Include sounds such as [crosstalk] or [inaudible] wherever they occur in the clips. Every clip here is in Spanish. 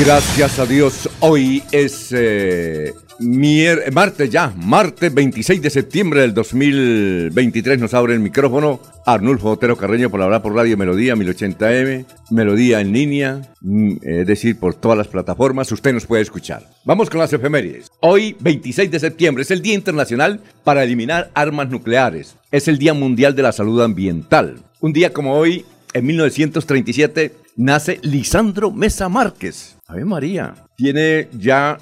Gracias a Dios, hoy es eh, martes ya, martes 26 de septiembre del 2023. Nos abre el micrófono Arnulfo Otero Carreño por hablar por Radio Melodía 1080M, Melodía en línea, mm, es decir, por todas las plataformas. Usted nos puede escuchar. Vamos con las efemérides. Hoy, 26 de septiembre, es el Día Internacional para Eliminar Armas Nucleares. Es el Día Mundial de la Salud Ambiental. Un día como hoy, en 1937, nace Lisandro Mesa Márquez. Ave María. Tiene ya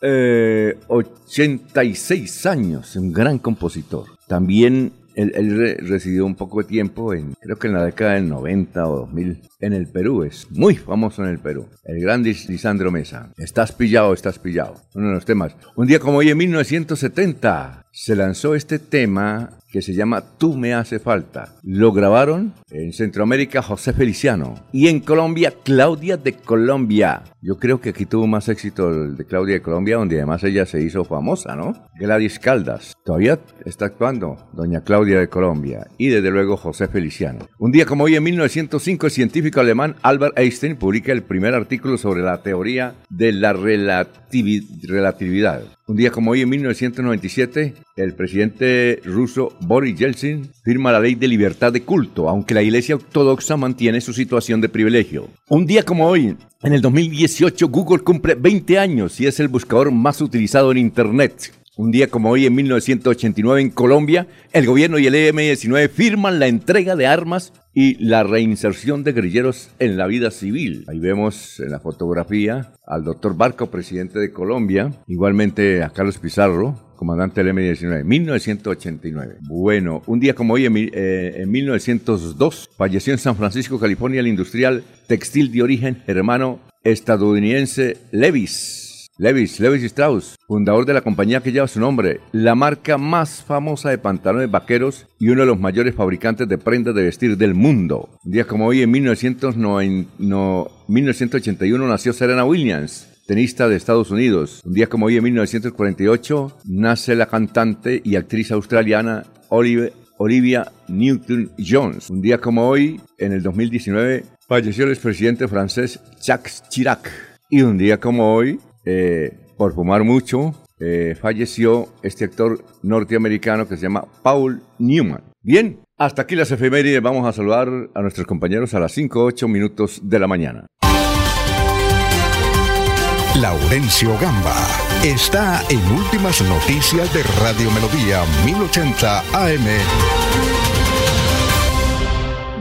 86 eh, años, un gran compositor. También él, residió un poco de tiempo en, creo que en la década del 90 o 2000, en el Perú. Es muy famoso en el Perú. El gran Lisandro Mesa. Estás pillado, estás pillado. Uno de los temas. Un día como hoy, en 1970, se lanzó este tema que se llama Tú me hace falta. Lo grabaron en Centroamérica José Feliciano y en Colombia Claudia de Colombia. Yo creo que aquí tuvo más éxito el de Claudia de Colombia, donde además ella se hizo famosa, ¿no? Gladys Caldas. Todavía está actuando doña Claudia de Colombia y desde luego José Feliciano. Un día como hoy en 1905 el científico alemán Albert Einstein publica el primer artículo sobre la teoría de la relatividad. Un día como hoy, en 1997, el presidente ruso Boris Yeltsin firma la ley de libertad de culto, aunque la Iglesia Ortodoxa mantiene su situación de privilegio. Un día como hoy, en el 2018, Google cumple 20 años y es el buscador más utilizado en Internet. Un día como hoy, en 1989, en Colombia, el gobierno y el EM-19 firman la entrega de armas y la reinserción de guerrilleros en la vida civil. Ahí vemos en la fotografía al doctor Barco, presidente de Colombia, igualmente a Carlos Pizarro, comandante del M-19, 1989. Bueno, un día como hoy, en, en, 1902, falleció en San Francisco, California, el industrial textil de origen hermano estadounidense Levis. Levis, Levis Strauss, fundador de la compañía que lleva su nombre, la marca más famosa de pantalones vaqueros y uno de los mayores fabricantes de prendas de vestir del mundo. Un día como hoy, en 1981, nació Serena Williams, tenista de Estados Unidos. Un día como hoy, en 1948, nace la cantante y actriz australiana Olivia Newton-Jones. Un día como hoy, en el 2019, falleció el expresidente francés Jacques Chirac. Y un día como hoy, eh, por fumar mucho, eh, falleció este actor norteamericano que se llama Paul Newman. Bien, hasta aquí las efemérides. Vamos a saludar a nuestros compañeros a las 5 8 minutos de la mañana. Laurencio Gamba está en Últimas Noticias de Radio Melodía 1080 AM.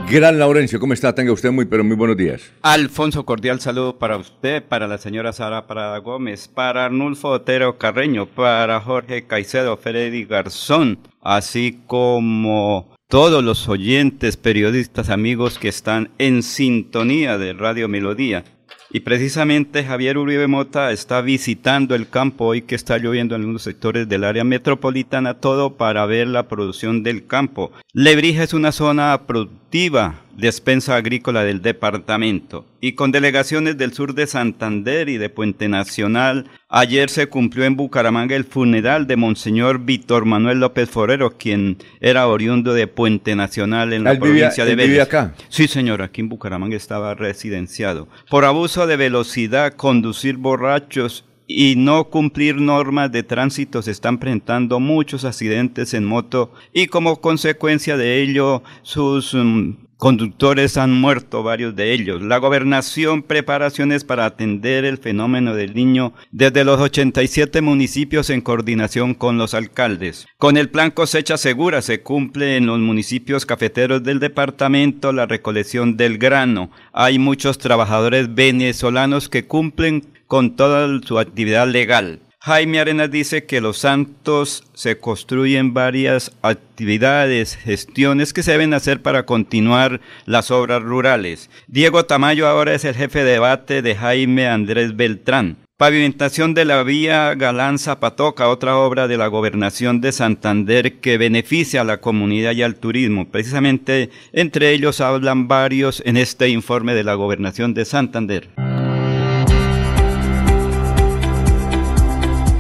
Gran Laurencio, ¿cómo está? Tenga usted muy, pero muy buenos días. Alfonso, cordial saludo para usted, para la señora Sara Parada Gómez, para Arnulfo Otero Carreño, para Jorge Caicedo, Freddy Garzón, así como todos los oyentes, periodistas, amigos que están en sintonía de Radio Melodía. Y precisamente Javier Uribe Mota está visitando el campo hoy que está lloviendo en algunos sectores del área metropolitana, todo para ver la producción del campo. Lebrija es una zona productiva, despensa agrícola del departamento. Y con delegaciones del sur de Santander y de Puente Nacional, ayer se cumplió en Bucaramanga el funeral de Monseñor Víctor Manuel López Forero, quien era oriundo de Puente Nacional en la provincia de Vélez. acá? Sí, señor, aquí en Bucaramanga estaba residenciado. Por abuso de velocidad, conducir borrachos y no cumplir normas de tránsito se están presentando muchos accidentes en moto y como consecuencia de ello sus mm, conductores han muerto, varios de ellos. La gobernación preparaciones para atender el fenómeno del niño desde los 87 municipios en coordinación con los alcaldes. Con el plan cosecha segura se cumple en los municipios cafeteros del departamento la recolección del grano. Hay muchos trabajadores venezolanos que cumplen con toda su actividad legal. Jaime Arenas dice que los santos se construyen varias actividades, gestiones que se deben hacer para continuar las obras rurales. Diego Tamayo ahora es el jefe de debate de Jaime Andrés Beltrán. Pavimentación de la vía Galán Zapatoca, otra obra de la gobernación de Santander que beneficia a la comunidad y al turismo. Precisamente entre ellos hablan varios en este informe de la gobernación de Santander.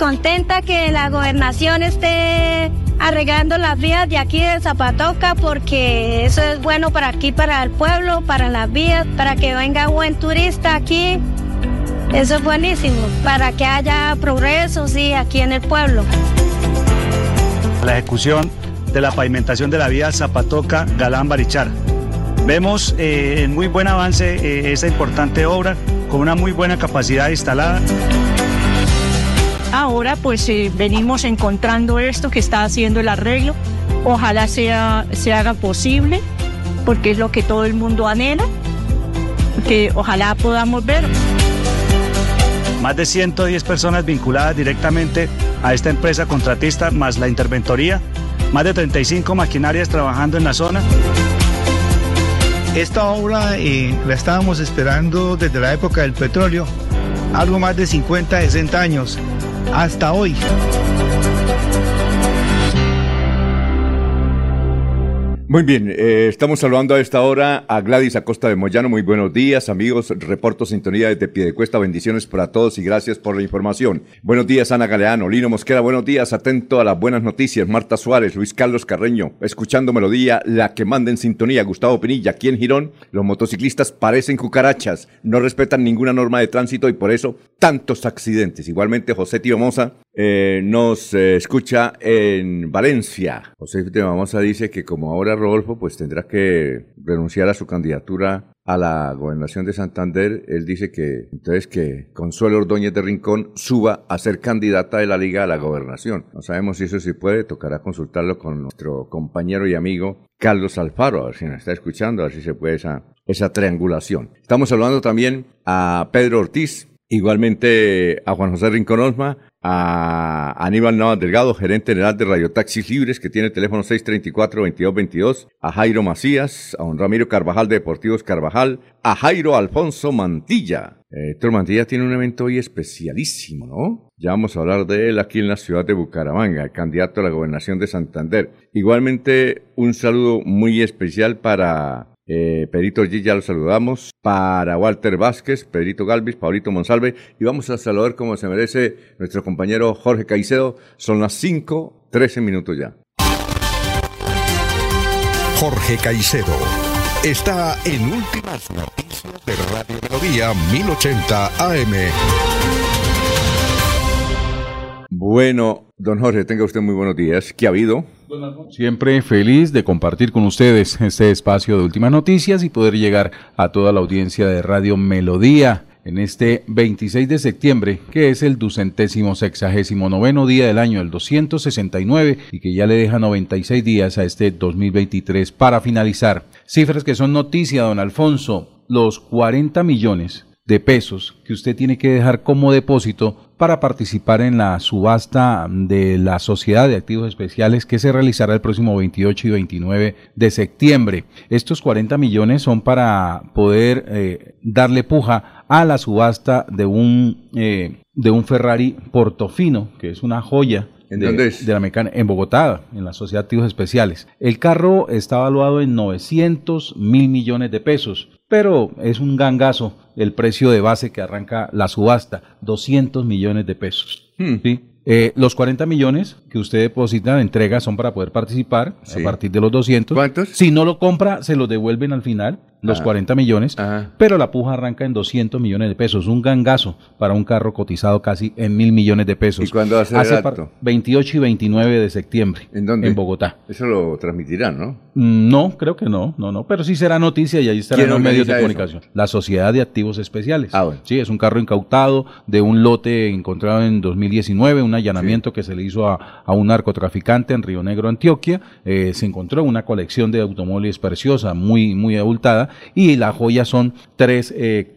Contenta que la gobernación esté arreglando las vías de aquí de Zapatoca porque eso es bueno para aquí, para el pueblo, para las vías, para que venga buen turista aquí. Eso es buenísimo, para que haya progreso, aquí en el pueblo. La ejecución de la pavimentación de la vía Zapatoca-Galán-Barichar. Vemos eh, en muy buen avance eh, esta importante obra con una muy buena capacidad instalada. Ahora pues eh, venimos encontrando esto que está haciendo el arreglo. Ojalá sea, se haga posible, porque es lo que todo el mundo anhela, que ojalá podamos ver. Más de 110 personas vinculadas directamente a esta empresa contratista, más la interventoría, más de 35 maquinarias trabajando en la zona. Esta obra eh, la estábamos esperando desde la época del petróleo, algo más de 50, 60 años hasta hoy. Muy bien, eh, estamos saludando a esta hora a Gladys Acosta de Moyano. Muy buenos días, amigos. Reporto sintonía desde Piedecuesta. Bendiciones para todos y gracias por la información. Buenos días, Ana Galeano, Lino Mosquera. Buenos días, atento a las buenas noticias. Marta Suárez, Luis Carlos Carreño, escuchando melodía, la que manda en sintonía. Gustavo Pinilla, aquí en Girón, los motociclistas parecen cucarachas, no respetan ninguna norma de tránsito y por eso tantos accidentes. Igualmente, José Tío Moza eh, nos eh, escucha en Valencia. José Moza dice que como ahora Rodolfo pues tendrá que renunciar a su candidatura a la gobernación de Santander. Él dice que entonces que Consuelo Ordóñez de Rincón suba a ser candidata de la Liga a la gobernación. No sabemos si eso sí puede, tocará consultarlo con nuestro compañero y amigo Carlos Alfaro, a ver si nos está escuchando, a ver si se puede esa, esa triangulación. Estamos hablando también a Pedro Ortiz, igualmente a Juan José Rincón Osma, a Aníbal Navas Delgado, gerente general de Radio Taxis Libres, que tiene el teléfono 634-2222, a Jairo Macías, a don Ramiro Carvajal de Deportivos Carvajal, a Jairo Alfonso Mantilla. Eh, Héctor Mantilla tiene un evento hoy especialísimo, ¿no? Ya vamos a hablar de él aquí en la ciudad de Bucaramanga, candidato a la gobernación de Santander. Igualmente, un saludo muy especial para eh, Pedrito G, ya lo saludamos. Para Walter Vázquez, Pedrito Galvis, Paulito Monsalve. Y vamos a saludar como se merece nuestro compañero Jorge Caicedo. Son las 5, 13 minutos ya. Jorge Caicedo está en Últimas Noticias de Radio Melodía 1080 AM. Bueno, don Jorge, tenga usted muy buenos días. ¿Qué ha habido? Siempre feliz de compartir con ustedes este espacio de últimas noticias y poder llegar a toda la audiencia de Radio Melodía en este 26 de septiembre, que es el ducentésimo sexagésimo noveno día del año, el 269, y que ya le deja 96 días a este 2023 para finalizar. Cifras que son noticia, don Alfonso, los 40 millones de pesos que usted tiene que dejar como depósito para participar en la subasta de la Sociedad de Activos Especiales que se realizará el próximo 28 y 29 de septiembre. Estos 40 millones son para poder eh, darle puja a la subasta de un, eh, de un Ferrari Portofino, que es una joya ¿En de, de la mecánica en Bogotá, en la Sociedad de Activos Especiales. El carro está evaluado en 900 mil millones de pesos, pero es un gangazo el precio de base que arranca la subasta, 200 millones de pesos. Hmm. ¿sí? Eh, los 40 millones que usted deposita en entrega son para poder participar Sí. a partir de los 200. ¿Cuántos? Si no lo compra, se los devuelven al final. Los Ajá. 40 millones, Ajá. pero la puja arranca en 200 millones de pesos, un gangazo para un carro cotizado casi en mil millones de pesos. ¿Y cuándo a ser el Hace acto? par- 28 y 29 de septiembre. ¿En dónde? En Bogotá. Eso lo transmitirán, ¿no? Mm, No, creo que no, no, no, pero sí será noticia y ahí estarán ¿Quién los medios de comunicación. La Sociedad de Activos Especiales. Ah, bueno. Sí, es un carro incautado de un lote encontrado en 2019, un allanamiento que se le hizo a, a un narcotraficante en Río Negro, Antioquia. Eh, se encontró una colección de automóviles preciosa, muy, muy abultada, y la joya son tres eh,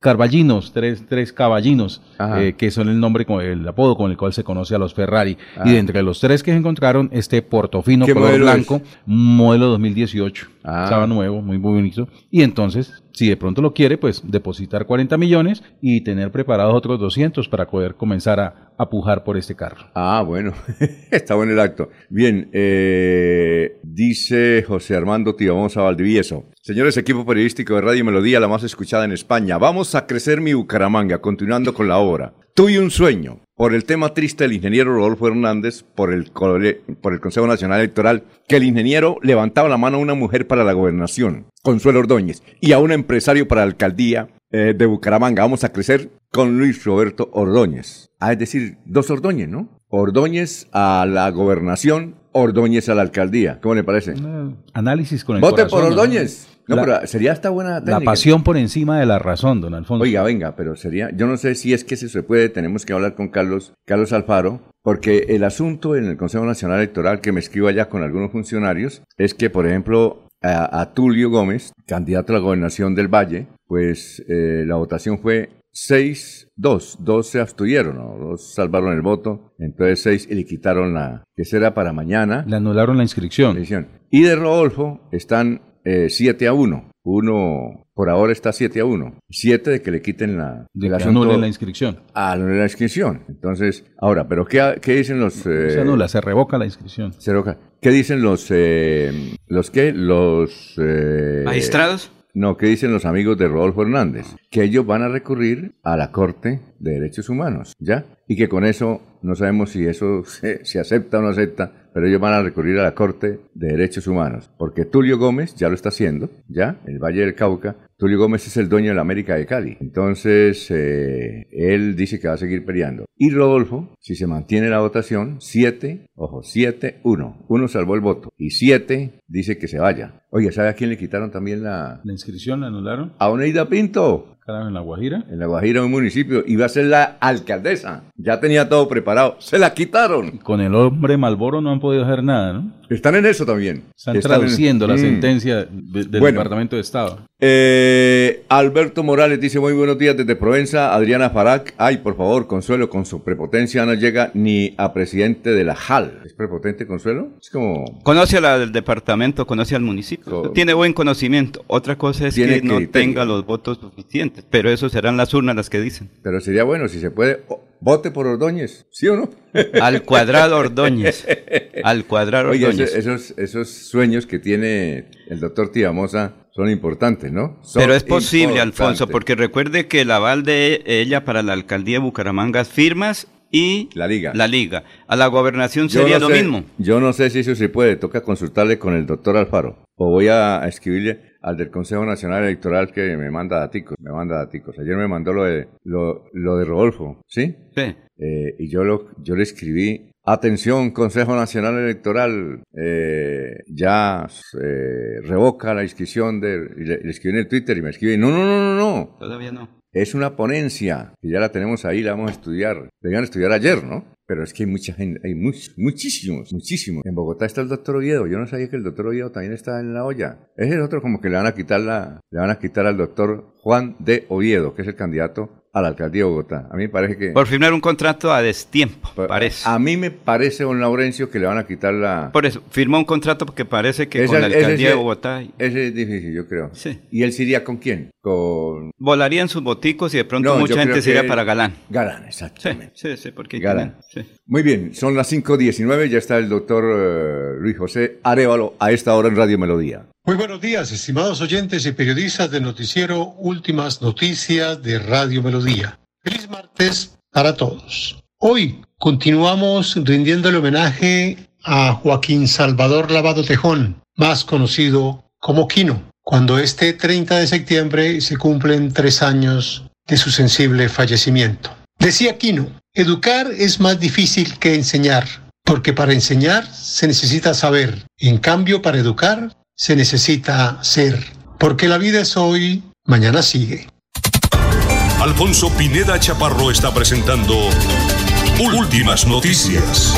carballinos, tres, tres caballinos, eh, que son el nombre, con el apodo con el cual se conoce a los Ferrari. Ah. Y de entre los tres que se encontraron, este Portofino ¿Qué color blanco, modelo 2018. Ah. Estaba nuevo, muy bonito. Y entonces, si de pronto lo quiere, pues depositar 40 millones y tener preparados otros 200 para poder comenzar a, a pujar por este carro. Ah, bueno, [laughs] está bueno el acto. Bien, eh, dice José Armando Tibamosa Valdivieso. Señores, equipo periodístico de Radio Melodía, la más escuchada en España. Vamos a crecer mi Bucaramanga, continuando con la obra. Tuve un sueño. Por el tema triste del ingeniero Rodolfo Hernández, por el, por el Consejo Nacional Electoral, que el ingeniero levantaba la mano a una mujer para la gobernación, Consuelo Ordóñez, y a un empresario para la alcaldía eh, de Bucaramanga. Vamos a crecer con Luis Roberto Ordóñez. Ah, es decir, dos Ordóñez, ¿no? Ordóñez a la gobernación, Ordóñez a la alcaldía. ¿Cómo le parece? Análisis con el Vote corazón, por. Ordóñez. No, La- pero sería esta buena La pasión por encima de la razón, don Alfonso. Oiga, venga, pero sería, yo no sé si es que eso se puede, tenemos que hablar con Carlos, Carlos Alfaro, porque el asunto en el Consejo Nacional Electoral que me escribo allá con algunos funcionarios es que, por ejemplo, a, a Tulio Gómez, candidato a la gobernación del Valle, pues eh, la votación fue 6, 2, dos se abstuvieron, ¿no? dos salvaron el voto, entonces 6 y le quitaron la, que será para mañana, Le anularon la inscripción. elección. Y de Rodolfo están 7 a 1. Uno, por ahora está 7 a 1. 7 de que le quiten la, De el que asunto anulen la inscripción. a la inscripción. Entonces, ahora, pero ¿qué, qué dicen los... eh, se anula, se revoca la inscripción. se roca- ¿Qué dicen los... eh, ¿Los qué? Los... eh, ¿Magistrados? No, ¿qué dicen los amigos de Rodolfo Hernández? Que ellos van a recurrir a la Corte de Derechos Humanos, ¿ya? Y que con eso, no sabemos si eso [laughs] se, se acepta o no acepta, pero ellos van a recurrir a la Corte de Derechos Humanos. Porque Tulio Gómez ya lo está haciendo, ¿ya? El Valle del Cauca. Tulio Gómez es el dueño de la América de Cali. Entonces, eh, él dice que va a seguir peleando. Y Rodolfo, si se mantiene la votación, 7, ojo, 7, 1. Uno salvó el voto. Y 7 dice que se vaya. Oye, ¿sabe a quién le quitaron también la... La inscripción la anularon. A Oneida Pinto, Carajo, en la Guajira. en La Guajira, un municipio, iba a ser la alcaldesa. Ya tenía todo preparado. Se la quitaron. Con el hombre Malboro no han podido hacer nada, ¿no? Están en eso también. Están, Están en- traduciendo la Mm. sentencia de- del Bueno. Departamento de Estado. Eh, Alberto Morales dice muy buenos días desde Provenza. Adriana Farac, ay, por favor, Consuelo, con su prepotencia no llega ni a presidente de la JAL. ¿Es prepotente, Consuelo? Es como... Conoce al departamento, conoce al municipio. Tiene buen conocimiento. Otra cosa es que no tenga los votos suficientes, pero eso serán las urnas las que dicen. Pero sería bueno si se puede... vote por Ordóñez, ¿sí o no? [laughs] Al cuadrado Ordóñez. Al cuadrado Oye, Ordóñez. esos, esos sueños que tiene el doctor Tiamosa son importantes, ¿no? Son Pero es posible, Alfonso, porque recuerde que el aval de ella para la alcaldía de Bucaramanga firmas y La liga. la liga. A la gobernación sería no lo sé- mismo. Yo no sé si eso se puede, toca consultarle con el doctor Alfaro. O voy a escribirle al del Consejo Nacional Electoral que me manda daticos, me manda daticos. Ayer me mandó lo de, lo, lo de Rodolfo, ¿sí? Sí. Eh, y yo, lo, yo le escribí, atención, Consejo Nacional Electoral, eh, ya eh, revoca la inscripción de... Y le, le escribí en el Twitter y me escribe, no, no, no, no, no. Todavía no. Es una ponencia, que ya la tenemos ahí, la vamos a estudiar. Debían estudiar ayer, ¿no? Pero es que hay mucha gente, hay much- muchísimos, muchísimos. En Bogotá está el doctor Oviedo. Yo no sabía que el doctor Oviedo también está en la olla. Es el otro como que le van a quitar la, le van a quitar al doctor Juan de Oviedo, que es el candidato a la alcaldía de Bogotá. A mí me parece que... Por firmar un contrato a destiempo, pa- parece. A mí me parece, don Laurencio, que le van a quitar la... Por eso, firmó un contrato porque parece que Esa- con la alcaldía sí- de Bogotá Ese es difícil, yo creo. Sí. ¿Y él se iría con quién? Con volarían sus boticos y de pronto No, mucha gente se iría para Galán. Galán, Sí, exactamente. sí, sí, porque Galán. sí. Muy bien, son las 5.19, ya está el doctor eh, Luis José Arevalo a esta hora en Radio Melodía. Muy buenos días, estimados oyentes y periodistas del noticiero Últimas Noticias de Radio Melodía. Feliz martes para todos. Hoy continuamos rindiéndole homenaje a Joaquín Salvador Lavado Tejón, más conocido como Quino. cuando este 30 de septiembre se cumplen tres años de su sensible fallecimiento. Decía Quino, educar es más difícil que enseñar, porque para enseñar se necesita saber, en cambio para educar se necesita ser, porque la vida es hoy, mañana sigue. Alfonso Pineda Chaparro está presentando Últimas Noticias.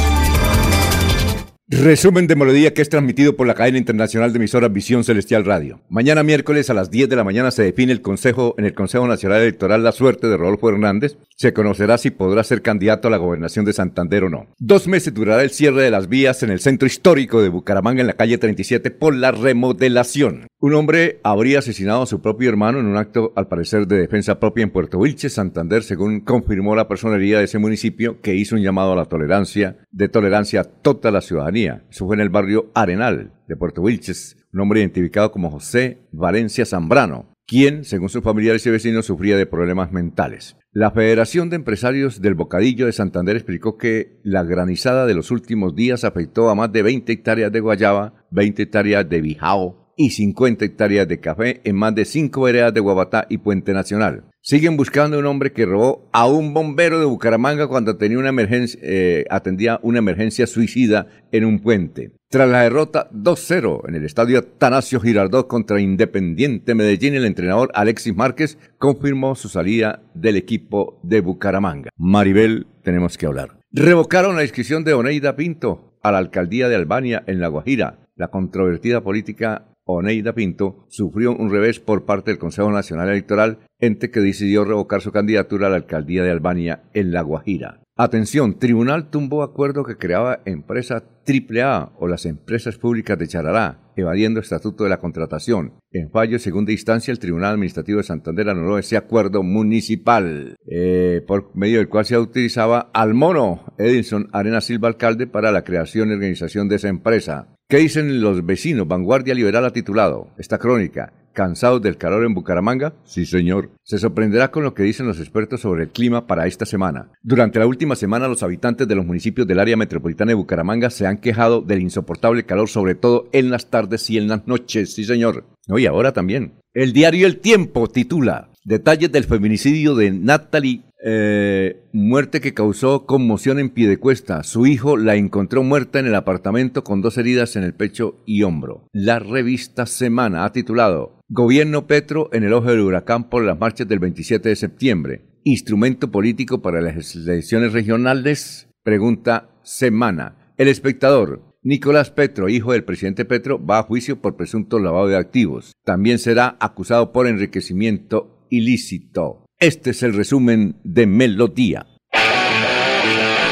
Resumen de melodía que es transmitido por la cadena internacional de emisoras Visión Celestial Radio. Mañana miércoles a las 10 de la mañana se define el Consejo, en el Consejo Nacional Electoral la suerte de Rodolfo Hernández. Se conocerá si podrá ser candidato a la gobernación de Santander o no. Dos meses durará el cierre de las vías en el centro histórico de Bucaramanga en la calle 37 por la remodelación. Un hombre habría asesinado a su propio hermano en un acto al parecer de defensa propia en Puerto Wilches, Santander, según confirmó la personería de ese municipio que hizo un llamado a la tolerancia, de tolerancia a toda la ciudadanía. Eso fue en el barrio Arenal de Puerto Wilches, un hombre identificado como José Valencia Zambrano, quien, según sus familiares y vecinos, sufría de problemas mentales. La Federación de Empresarios del Bocadillo de Santander explicó que la granizada de los últimos días afectó a más de 20 hectáreas de guayaba, 20 hectáreas de bijao, y 50 hectáreas de café en más de 5 veredas de Guabatá y Puente Nacional. Siguen buscando un hombre que robó a un bombero de Bucaramanga cuando tenía una emergencia, eh, atendía una emergencia suicida en un puente. Tras la derrota 2-0 en el estadio Tanasio Girardot contra Independiente Medellín, el entrenador Alexis Márquez confirmó su salida del equipo de Bucaramanga. Maribel, tenemos que hablar. Revocaron la inscripción de Oneida Pinto a la alcaldía de Albania en La Guajira. La controvertida política Oneida Pinto sufrió un revés por parte del Consejo Nacional Electoral, ente que decidió revocar su candidatura a la alcaldía de Albania en La Guajira. Atención, tribunal tumbó acuerdo que creaba empresa AAA o las empresas públicas de Charará, evadiendo estatuto de la contratación. En fallo segunda instancia, el Tribunal Administrativo de Santander anuló ese acuerdo municipal, eh, por medio del cual se utilizaba al mono Edison Arena Silva Alcalde para la creación y organización de esa empresa. ¿Qué dicen los vecinos? Vanguardia Liberal ha titulado esta crónica. ¿Cansados del calor en Bucaramanga? Sí, señor. Se sorprenderá con lo que dicen los expertos sobre el clima para esta semana. Durante la última semana, los habitantes de los municipios del área metropolitana de Bucaramanga se han quejado del insoportable calor, sobre todo en las tardes y en las noches. Sí, señor. No, y ahora también. El diario El Tiempo titula Detalles del feminicidio de Natalie eh, muerte que causó conmoción en Piedecuesta. Su hijo la encontró muerta en el apartamento con dos heridas en el pecho y hombro. La revista Semana ha titulado Gobierno Petro en el ojo del huracán por las marchas del 27 de septiembre. Instrumento político para las elecciones regionales. Pregunta Semana. El espectador. Nicolás Petro, hijo del presidente Petro, va a juicio por presunto lavado de activos. También será acusado por enriquecimiento ilícito. Este es el resumen de Melodía.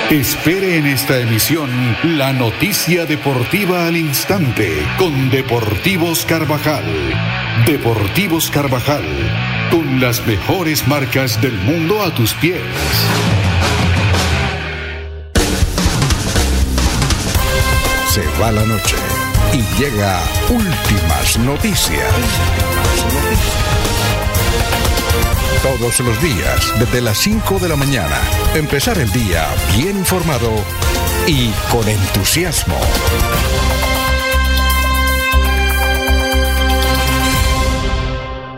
Espere en esta emisión la noticia deportiva al instante con Deportivos Carvajal. Deportivos Carvajal, con las mejores marcas del mundo a tus pies. Se va la noche y llega últimas noticias. Todos los días, desde las 5 de la mañana. Empezar el día bien informado y con entusiasmo.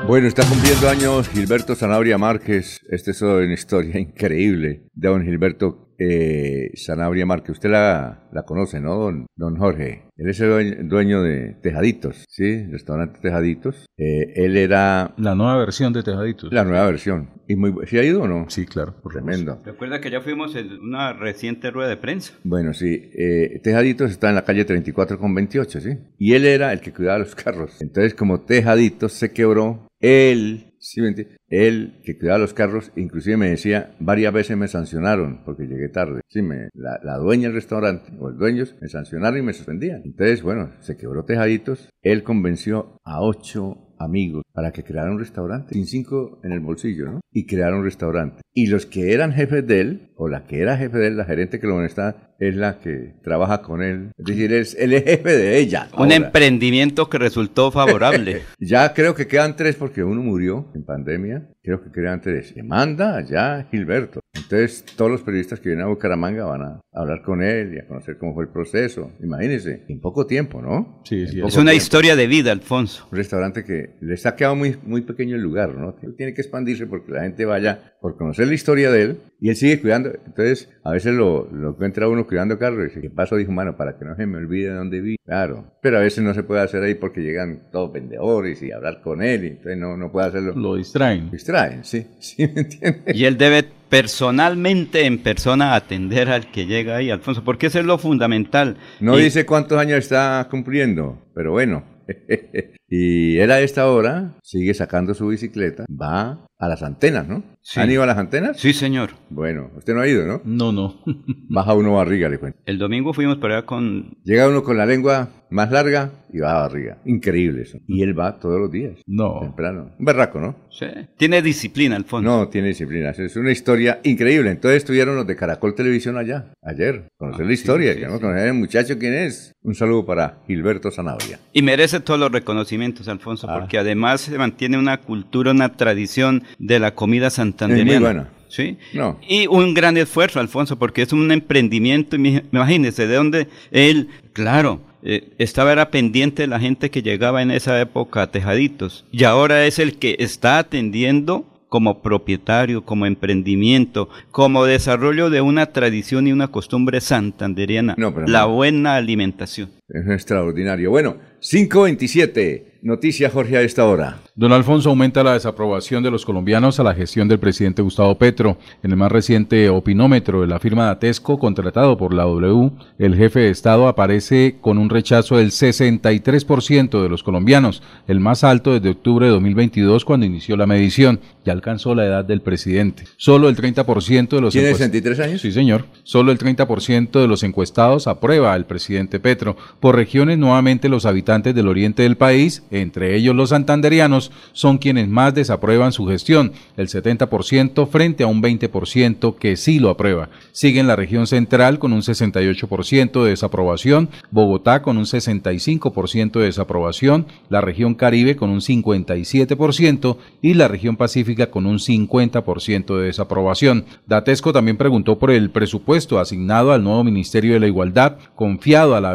Bueno, está cumpliendo años Gilberto Sanabria Márquez. Esta es una historia [laughs] increíble de don Gilberto eh, Sanabria Márquez. Usted la, la conoce, ¿no, don, don Jorge? Él es el dueño, de Tejaditos, ¿sí? Restaurante Tejaditos. Eh, él era... La nueva versión de Tejaditos. La nueva versión. ¿Y muy, ¿Sí ha ido o no? Sí, claro. Tremendo. Recuerda que ya fuimos en una reciente rueda de prensa. Bueno, sí. Eh, Tejaditos está en la calle 34 con 28, ¿sí? Y él era el que cuidaba los carros. Entonces, como Tejaditos se quebró, él Sí, él que cuidaba los carros, inclusive me decía, varias veces me sancionaron porque llegué tarde. Sí, me, la, dueña del restaurante o el dueño me sancionaron y me suspendían. Entonces, bueno, se quebró tejaditos. Él convenció a ocho amigos para que crearan un restaurante, sin cinco en el bolsillo, ¿no? Y crearon un restaurante. Y los que eran jefes de él, o la que era jefe de él, la gerente que lo está, es la que trabaja con él. Es decir, es, es jefe de ella. Un emprendimiento que resultó favorable. [laughs] ya creo que quedan tres porque uno murió en pandemia. creo que de se manda allá Gilberto. Entonces todos los periodistas que vienen a Bucaramanga van a hablar con él y a conocer cómo fue el proceso. Imagínense, en poco tiempo, ¿no? Sí, sí. Es una historia de vida, Alfonso. Un restaurante que les ha quedado muy, muy pequeño el lugar, ¿no? Tiene que expandirse porque la gente vaya por conocer la historia de él y él sigue cuidando. Entonces, a veces lo, lo encuentra uno cuidando carros y dice, ¿qué pasó? Dijo, mano, para que no se me olvide de dónde vi. Claro, pero a veces no se puede hacer ahí porque llegan todos vendedores y hablar con él y entonces no, no puede hacerlo. Lo distraen. Lo distraen, sí, [laughs] sí, ¿me entiendes? Y él debe personalmente en persona atender al que llega ahí, Alfonso, porque eso es lo fundamental. No dice cuántos años está cumpliendo, pero bueno. [laughs] y él a esta hora sigue sacando su bicicleta, va a las antenas, ¿no? ¿Han ido a las antenas? Sí, señor. Bueno, usted no ha ido, ¿no? No, no. [laughs] Baja uno barriga, le cuento. El domingo fuimos por allá con... Llega uno con la lengua más larga y va a barriga. Increíble eso. Y él va todos los días. No. Temprano. Un berraco, ¿no? Sí. Tiene disciplina, al fondo. No, tiene disciplina. Es una historia increíble. Entonces estuvieron los de Caracol Televisión allá, ayer. Conocer la historia. Sí, conocer el muchacho quién es. Un saludo para Gilberto Zanabria. Y merece todos los reconocimientos, Alfonso, ah. porque además se mantiene una cultura, una tradición de la comida santandereana. Es muy buena. ¿sí? No. Y un gran esfuerzo, Alfonso, porque es un emprendimiento, imagínese, de dónde él, claro, eh, estaba era pendiente de la gente que llegaba en esa época a Tejaditos, y ahora es el que está atendiendo como propietario, como emprendimiento, como desarrollo de una tradición y una costumbre santanderiana, la buena alimentación. Es extraordinario. Bueno, 527. Noticia, Jorge, a esta hora. Don Alfonso aumenta la desaprobación de los colombianos a la gestión del presidente Gustavo Petro. En el más reciente opinómetro de la firma de Atesco, contratado por la W, el jefe de Estado aparece con un rechazo del 63% de los colombianos, el más alto desde octubre de 2022 cuando inició la medición. Ya alcanzó la edad del presidente. Solo el 30% de los... ¿Tiene 63 años? Sí, señor. Solo el 30% de los encuestados aprueba al presidente Petro. Por regiones, nuevamente los habitantes del oriente del país entre ellos los santanderianos, son quienes más desaprueban su gestión, el 70% frente a un 20% que sí lo aprueba. Sigue en la región central con un 68% de desaprobación, Bogotá con un 65% de desaprobación, la región Caribe con un 57% y la región Pacífica con un 50% de desaprobación. Datesco también preguntó por el presupuesto asignado al nuevo Ministerio de la Igualdad, confiado a la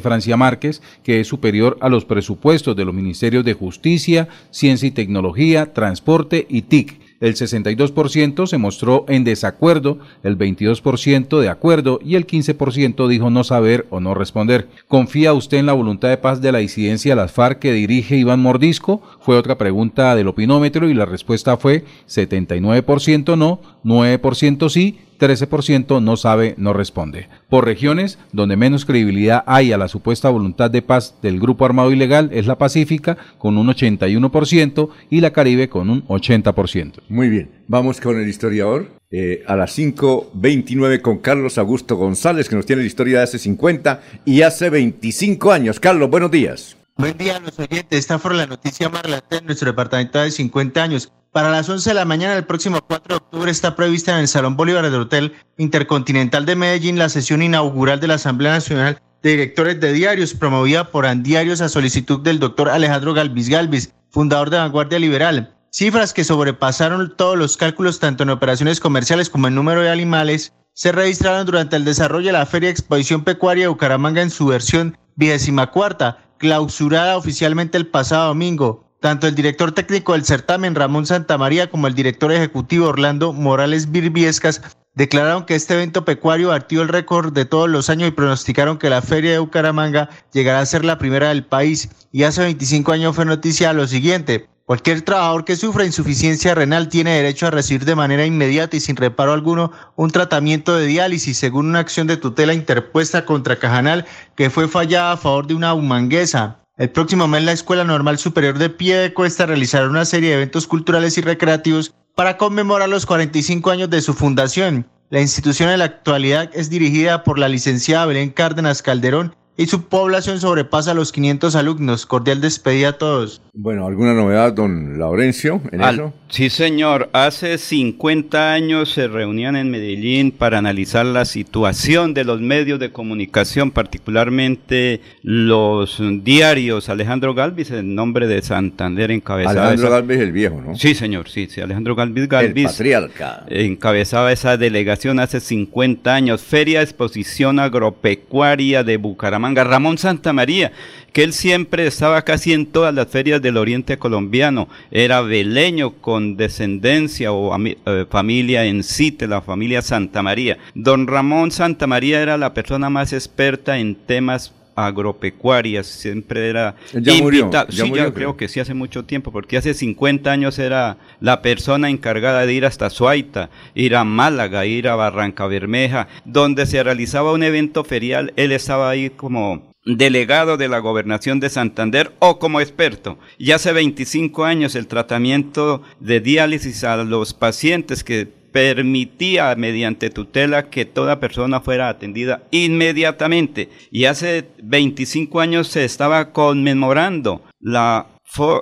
Francia Márquez, que es superior a los presupuestos de los ministerios de Justicia, Ciencia y Tecnología, Transporte y TIC. El 62% se mostró en desacuerdo, el 22% de acuerdo y el 15% dijo no saber o no responder. ¿Confía usted en la voluntad de paz de la disidencia de las FARC que dirige Iván Mordisco? Fue otra pregunta del opinómetro y la respuesta fue 79% no, 9% sí, 13% no sabe, no responde. Por regiones, donde menos credibilidad hay a la supuesta voluntad de paz del grupo armado ilegal es la Pacífica con un 81% y la Caribe con un 80%. Muy bien, vamos con el historiador. Eh, a las 5.29 con Carlos Augusto González, que nos tiene la historia de hace 50 y hace 25 años. Carlos, buenos días. Buen día a los oyentes. Esta fue la noticia más relevante en nuestro departamento de 50 años. Para las 11 de la mañana del próximo 4 de octubre está prevista en el Salón Bolívar del Hotel Intercontinental de Medellín la sesión inaugural de la Asamblea Nacional de Directores de Diarios, promovida por Andiarios a solicitud del doctor Alejandro Galvis Galvis, fundador de Vanguardia Liberal. Cifras que sobrepasaron todos los cálculos tanto en operaciones comerciales como en número de animales se registraron durante el desarrollo de la Feria Exposición Pecuaria de Bucaramanga en su versión vigésima cuarta, clausurada oficialmente el pasado domingo. Tanto el director técnico del certamen, Ramón Santamaría, como el director ejecutivo, Orlando Morales Virbiescas, declararon que este evento pecuario batió el récord de todos los años y pronosticaron que la Feria de Bucaramanga llegará a ser la primera del país. Y hace 25 años fue noticia lo siguiente. Cualquier trabajador que sufra insuficiencia renal tiene derecho a recibir de manera inmediata y sin reparo alguno un tratamiento de diálisis según una acción de tutela interpuesta contra Cajanal que fue fallada a favor de una humanguesa. El próximo mes la Escuela Normal Superior de Pie de Cuesta realizará una serie de eventos culturales y recreativos para conmemorar los 45 años de su fundación. La institución en la actualidad es dirigida por la licenciada Belén Cárdenas Calderón y su población sobrepasa los 500 alumnos. Cordial despedida a todos. Bueno, ¿alguna novedad, don Laurencio, en Al- eso? Sí, señor. Hace 50 años se reunían en Medellín para analizar la situación de los medios de comunicación, particularmente los diarios. Alejandro Galvis, en nombre de Santander, encabezaba Alejandro esa- Galvez el viejo, ¿no? Sí, señor, sí, sí, Alejandro Galvis El Galvis. patriarca. Encabezaba esa delegación hace 50 años. Feria Exposición Agropecuaria de Bucaramanga. Ramón Santamaría, que él siempre estaba casi en todas las ferias del oriente colombiano. Era veleño con descendencia o eh, familia en Cite, la familia Santamaría. Don Ramón Santamaría era la persona más experta en temas agropecuarias, siempre era ya murió, ya sí, murió, yo creo. creo que sí hace mucho tiempo, porque hace 50 años era la persona encargada de ir hasta Suaita, ir a Málaga, ir a Barranca Bermeja, donde se realizaba un evento ferial, él estaba ahí como delegado de la gobernación de Santander o como experto. Y hace 25 años el tratamiento de diálisis a los pacientes que permitía mediante tutela que toda persona fuera atendida inmediatamente. Y hace 25 años se estaba conmemorando la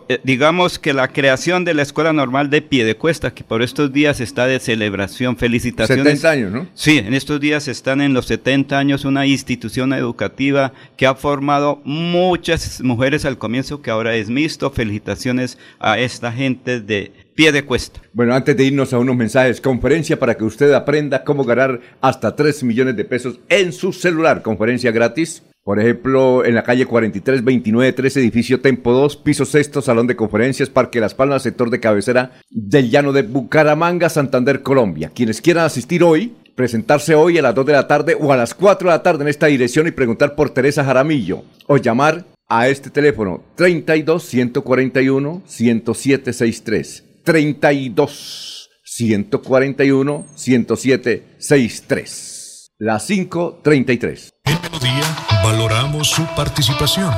eh, digamos que la creación de la Escuela Normal de Piedecuesta, que por estos días está de celebración. Felicitaciones. 70 años, ¿no? Sí, en estos días están en los 70 años una institución educativa que ha formado muchas mujeres al comienzo, que ahora es mixto. Felicitaciones a esta gente de pie de cuesta. Bueno, antes de irnos a unos mensajes, conferencia para que usted aprenda cómo ganar hasta 3 millones de pesos en su celular. Conferencia gratis. Por ejemplo, en la calle 43 29 13, edificio Tempo 2, piso sexto, salón de conferencias, Parque Las Palmas, sector de cabecera del llano de Bucaramanga, Santander, Colombia. Quienes quieran asistir hoy, presentarse hoy a las 2 de la tarde o a las 4 de la tarde en esta dirección y preguntar por Teresa Jaramillo o llamar a este teléfono 32 141 1763. 32 141 1763. Las 533. En Melodía valoramos su participación.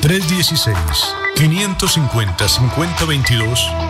316-550-5022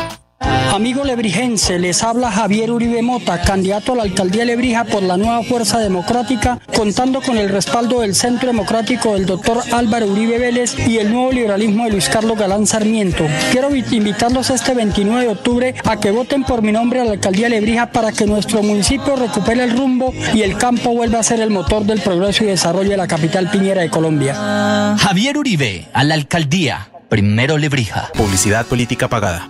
Amigo lebrijense, les habla Javier Uribe Mota, candidato a la alcaldía de Lebrija por la nueva Fuerza Democrática, contando con el respaldo del Centro Democrático del doctor Álvaro Uribe Vélez y el nuevo liberalismo de Luis Carlos Galán Sarmiento. Quiero vi- invitarlos este 29 de octubre a que voten por mi nombre a la alcaldía de Lebrija para que nuestro municipio recupere el rumbo y el campo vuelva a ser el motor del progreso y desarrollo de la capital piñera de Colombia. Javier Uribe, a la alcaldía. Primero Lebrija. Publicidad política pagada.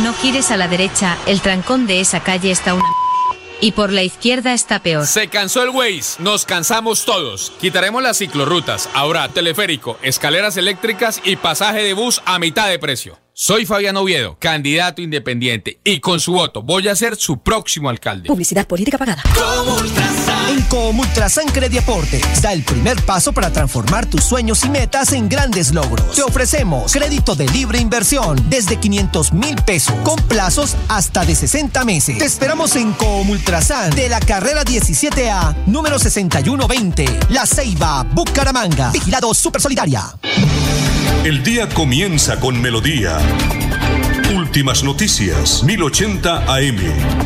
No gires a la derecha, el trancón de esa calle está una... Y por la izquierda está peor. Se cansó el Waze, nos cansamos todos. Quitaremos las ciclorrutas, ahora teleférico, escaleras eléctricas y pasaje de bus a mitad de precio. Soy Fabián Oviedo, candidato independiente, y con su voto voy a ser su próximo alcalde. Publicidad política pagada. En Comultrasan Crediaporte da el primer paso para transformar tus sueños y metas en grandes logros. Te ofrecemos crédito de libre inversión desde 500 mil pesos con plazos hasta de 60 meses. Te esperamos en Comultrasan de la carrera 17A, número 6120, La Ceiba, Bucaramanga. Vigilado Super Solidaria. El día comienza con melodía. Últimas noticias, 1080 AM.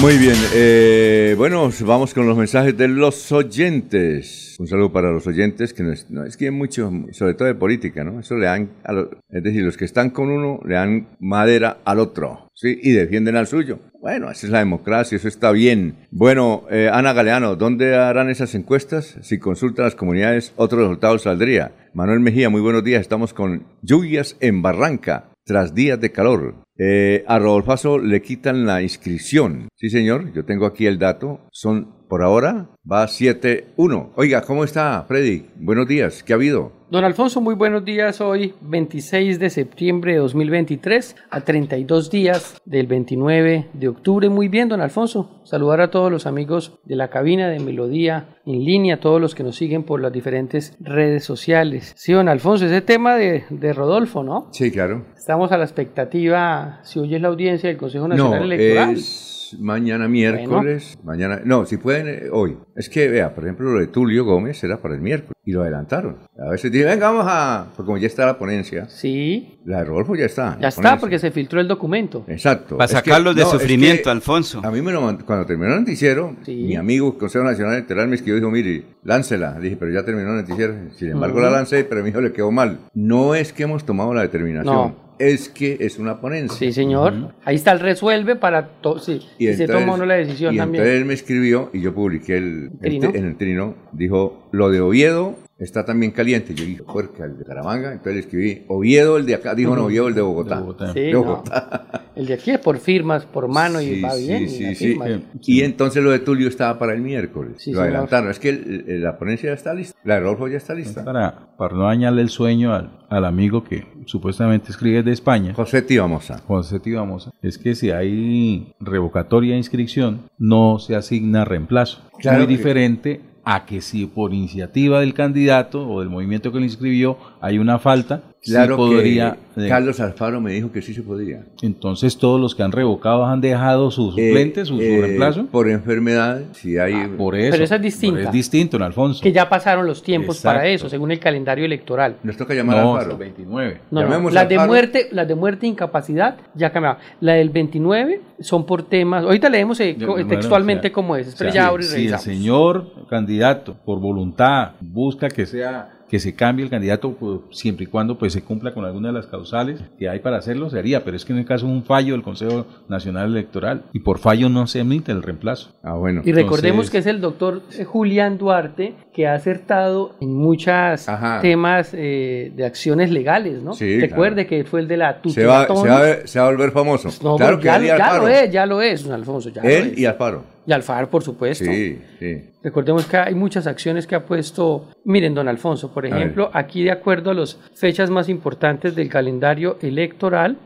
Muy bien, eh, bueno, vamos con los mensajes de los oyentes. Un saludo para los oyentes que no, es, no escriben mucho, sobre todo de política, ¿no? Eso le dan, a lo- es decir, los que están con uno le dan madera al otro, ¿sí? Y defienden al suyo. Bueno, esa es la democracia, eso está bien. Bueno, eh, Ana Galeano, ¿dónde harán esas encuestas? Si consultan las comunidades, otro resultado saldría. Manuel Mejía, muy buenos días, estamos con lluvias en Barranca tras días de calor. Eh, a Rodolfazo le quitan la inscripción. Sí, señor, yo tengo aquí el dato. Son, por ahora, va 7-1. Oiga, ¿cómo está, Freddy? Buenos días, ¿qué ha habido? Don Alfonso, muy buenos días. Hoy, 26 de septiembre de 2023, a 32 días del 29 de octubre. Muy bien, don Alfonso. Saludar a todos los amigos de la cabina de Melodía en línea, a todos los que nos siguen por las diferentes redes sociales. Sí, don Alfonso, ese tema de, de Rodolfo, ¿no? Sí, claro. Estamos a la expectativa, si hoy es la audiencia del Consejo Nacional No, Electoral. es mañana miércoles. Mañana, no, si pueden, eh, hoy. Es que, vea, por ejemplo, lo de Tulio Gómez era para el miércoles y lo adelantaron. A veces dicen, venga, vamos a. Porque como ya está la ponencia. Sí. La de Rodolfo ya está. Ya está, ponencia. porque se filtró el documento. Exacto. Para sacarlos de no, es sufrimiento, que Alfonso. A mí me lo mand- cuando terminó el noticiero, mi amigo Consejo Nacional Electoral me escribió y dijo, mire, láncela. Le dije, pero ya terminó el noticiero. Sin embargo, la lancé, pero mi hijo le quedó mal. No es que hemos tomado la determinación, No. Es que es una ponencia. Sí, señor. Ahí está el resuelve para... to- sí, y se entonces- toma uno la decisión y también. entonces él me escribió y yo publiqué el, el en el trino, dijo, lo de Oviedo está también caliente. Yo dije, puerca, el de Caramanga. Entonces le escribí, Oviedo el de acá, dijo no, Oviedo el de Bogotá. Sí, De no. Bogotá. El de aquí es por firmas, por mano y va sí, bien. y sí, la sí. Y entonces lo de Tulio estaba para el miércoles. Sí, lo señor. adelantaron. Es que el- el- la ponencia ya está lista. La de Rodolfo ya está lista. Para, para no dañarle el sueño al, al amigo que supuestamente escribe de España. José Tibamosa. José Tibamosa. Es que si hay revocatoria de inscripción, no se asigna reemplazo. Claro Muy que- diferente a que si por iniciativa del candidato o del movimiento que lo inscribió hay una falta, sí Claro podría... que eh, Carlos Alfaro me dijo que sí se podía. entonces todos los que han revocado han dejado su suplente, su, su Eh, reemplazo. Por enfermedad, si hay... por eso. Pero esa es distinta. Es distinto, Alfonso. Que ya pasaron los tiempos para eso, según el calendario electoral. Nos toca llamar No, a hasta Alfaro. el 29. No, las de muerte, las de muerte e incapacidad ya cambiaron. La del 29 son por temas. Ahorita leemos eh, De- textualmente o sea, cómo es. Pero o sea, ya ahora y si el señor candidato por voluntad busca que sea que se cambie el candidato pues, siempre y cuando pues se cumpla con alguna de las causales que hay para hacerlo se haría pero es que en el caso de un fallo del Consejo Nacional Electoral y por fallo no se emite el reemplazo ah bueno Y recordemos que es el doctor eh, Julián Duarte que ha acertado en muchos temas eh, de acciones legales, ¿no? Sí, Recuerde que fue el de la Se va, se, va, se va a volver famoso. No, claro pero que ya, lo es, ya lo es, Alfonso. Ya lo Él es. y Alfaro. Y Alfaro, por supuesto. Sí, sí. Recordemos que hay muchas acciones que ha puesto, miren, don Alfonso, por ejemplo, aquí de acuerdo a las fechas más importantes del calendario electoral,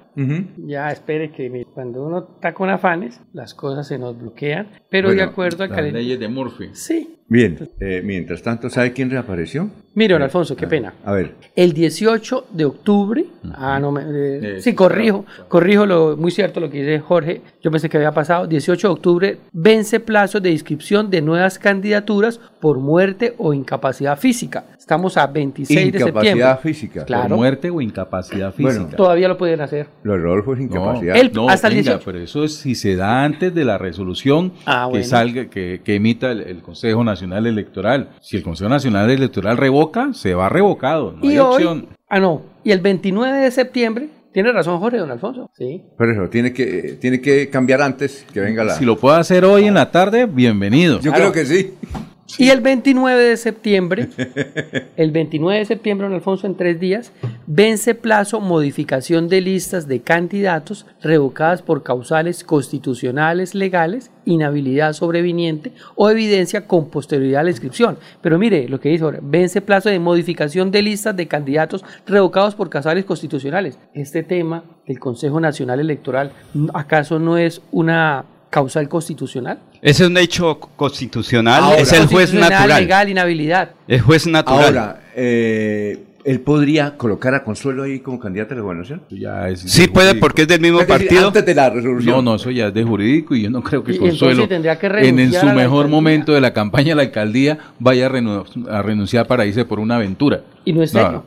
ya espere que cuando uno está con afanes, las cosas se nos bloquean, pero de acuerdo al las calendario... leyes de Murphy Sí. Bien, eh, mientras tanto, ¿sabe quién reapareció? Mire, don Alfonso, qué pena. A ver. El 18 de octubre, ah, no me, eh, Eh, sí, corrijo, corrijo lo muy cierto lo que dice Jorge, yo pensé que había pasado, 18 de octubre vence plazo de inscripción de nuevas candidaturas por muerte o incapacidad física. Estamos a 26 de septiembre. Incapacidad física. Claro. por muerte o incapacidad física Bueno, Todavía lo pueden hacer. Lo de Rodolfo es incapacidad. No, hasta el venga, 18. pero eso es si se da antes de la resolución Ah, que salga, que, que emita el, el Consejo Nacional Electoral. Si el Consejo Nacional Electoral revoca, se va revocado, no y hay hoy, opción. ah no, y el 29 de septiembre, tiene razón Jorge, don Alfonso, sí. Pero eso, tiene que, tiene que cambiar antes que venga la... Si lo puede hacer hoy en la tarde, bienvenido. Yo creo que sí. Y el 29 de septiembre, [laughs] el 29 de septiembre, don Alfonso, en tres días, vence plazo modificación de listas de candidatos revocadas por causales constitucionales legales, inhabilidad sobreviniente o evidencia con posterioridad a la inscripción. Pero mire lo que dice ahora, vence plazo de modificación de listas de candidatos revocados por causales constitucionales. Este tema del Consejo Nacional Electoral, ¿acaso no es una causal constitucional? Ese es un hecho constitucional, Ahora. es el juez Constitucional, natural. legal, inhabilidad. El juez natural. Ahora, eh, él podría colocar a Consuelo ahí como candidata a la gobernación. Ya es Sí de puede jurídico. porque es del mismo Es decir, partido. Antes de la resolución. No, no, eso ya es de jurídico y yo no creo que Y Consuelo, tendría que en, en su mejor alcaldía. momento de la campaña a la alcaldía, vaya a renunciar para irse por una aventura. Y no es No, serio.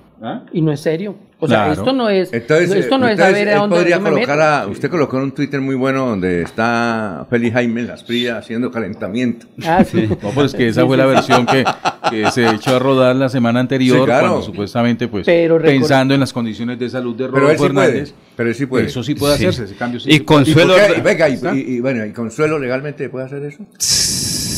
Y no es serio. O sea, Claro. esto no es, Entonces, esto no es saber a dónde podría yo me colocar meto. a, usted colocó en un Twitter muy bueno donde está Félix Jaime en las Prillas haciendo calentamiento. Ah, sí. No, pues que esa fue la versión que, que se echó a rodar la semana anterior, Sí, claro. cuando supuestamente, pues, Pero pensando en las condiciones de salud de Rodolfo sí puede, Hernández. pero él sí puede. Eso sí puede Sí. hacerse, ese cambio sí. Y. Consuelo-. Venga, y, ¿Está? y- y bueno, ¿y Consuelo legalmente puede hacer eso?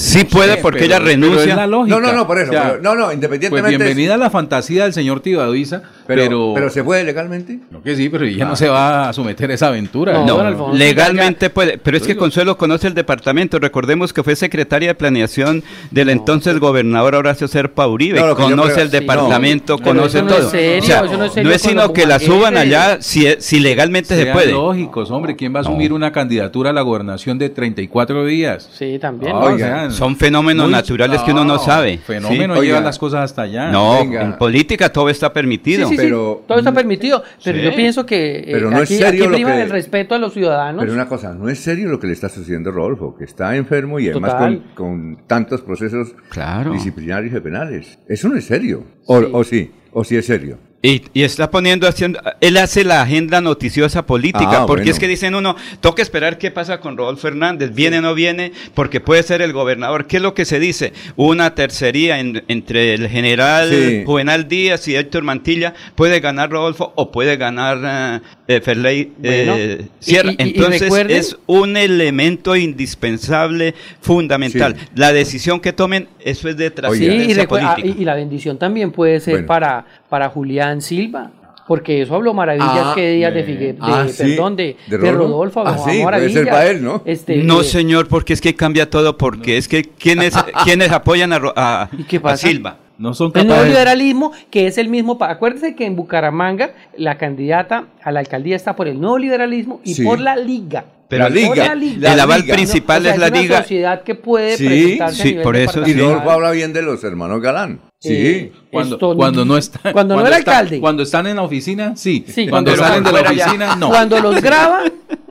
Sí puede porque Pero- ella pero renuncia. es la lógica. No, no, no, por eso. O sea, pero- no, no, Pues independientemente. bienvenida a la fantasía del señor Tibadiza, pero, pero, pero, se puede legalmente. No que sí, pero ella no se va a someter a esa aventura. No, legalmente puede, pero es que Consuelo conoce el departamento. Recordemos que fue secretaria de planeación del entonces gobernador Horacio Serpa Uribe. Conoce creo- el sí, departamento, conoce no es todo. serio, O sea, no es sino que la suban allá si, si legalmente se puede. lógicos, hombre, ¿quién va a asumir una candidatura a la gobernación de 34 días? Sí, también. No, Son fenómenos muy- naturales que uno no sabe. Fenómeno Sí, lleva las cosas hasta allá. No, Venga. en política todo está permitido. sí, sí, pero- todo está permitido, pero Sí. yo pienso que eh, Pero no es aquí, serio aquí lo prima que- el respeto a los ciudadanos. Pero una cosa, no es serio lo que le está sucediendo a Rodolfo, que está enfermo y además con, con tantos procesos Claro. disciplinarios y penales. Eso no es serio. O Sí. o sí, o sí es serio. Y, y está poniendo, haciendo, él hace la agenda noticiosa política, Ah, porque bueno. es que dicen uno, toca esperar qué pasa con Rodolfo Hernández, viene o no viene, porque puede ser el gobernador. ¿Qué es lo que se dice? Una tercería en- entre el general Sí. Juvenal Díaz y Héctor Mantilla, puede ganar Rodolfo o puede ganar eh, eh, Ferley Bueno, eh, Sierra. y- y- y Entonces recuerden- es un elemento indispensable, fundamental. Sí. La decisión que tomen, eso es de trascendencia ah, política. y- y la bendición también puede ser Bueno. para, para Julián Silva. Porque eso habló maravillas Ah, que días de, eh, Figue- de- ah, sí, perdón, de, de de Rodolfo. Ah, sí, puede ser maravillas. para él, ¿no? Este, No, eh, señor, porque es que cambia todo, porque es que quienes, [laughs] quienes apoyan a, Ro- a- ¿Y qué a pasa? Silva. No son El capaces. neoliberalismo, que es el mismo. Acuérdense que en Bucaramanga la candidata a la alcaldía está por el neoliberalismo y Sí. por la liga. Pero La liga, la liga. el aval liga. principal O sea, es la una liga. sociedad que puede Sí, presentarse a sí, nivel por eso Y. Rodolfo habla bien de los hermanos Galán. Sí. Eh, Cuando, esto- cuando no [laughs] está, cuando no era está- alcalde. Cuando están en la oficina, sí. Sí, cuando, cuando salen de la ya. oficina, no. Cuando los graba,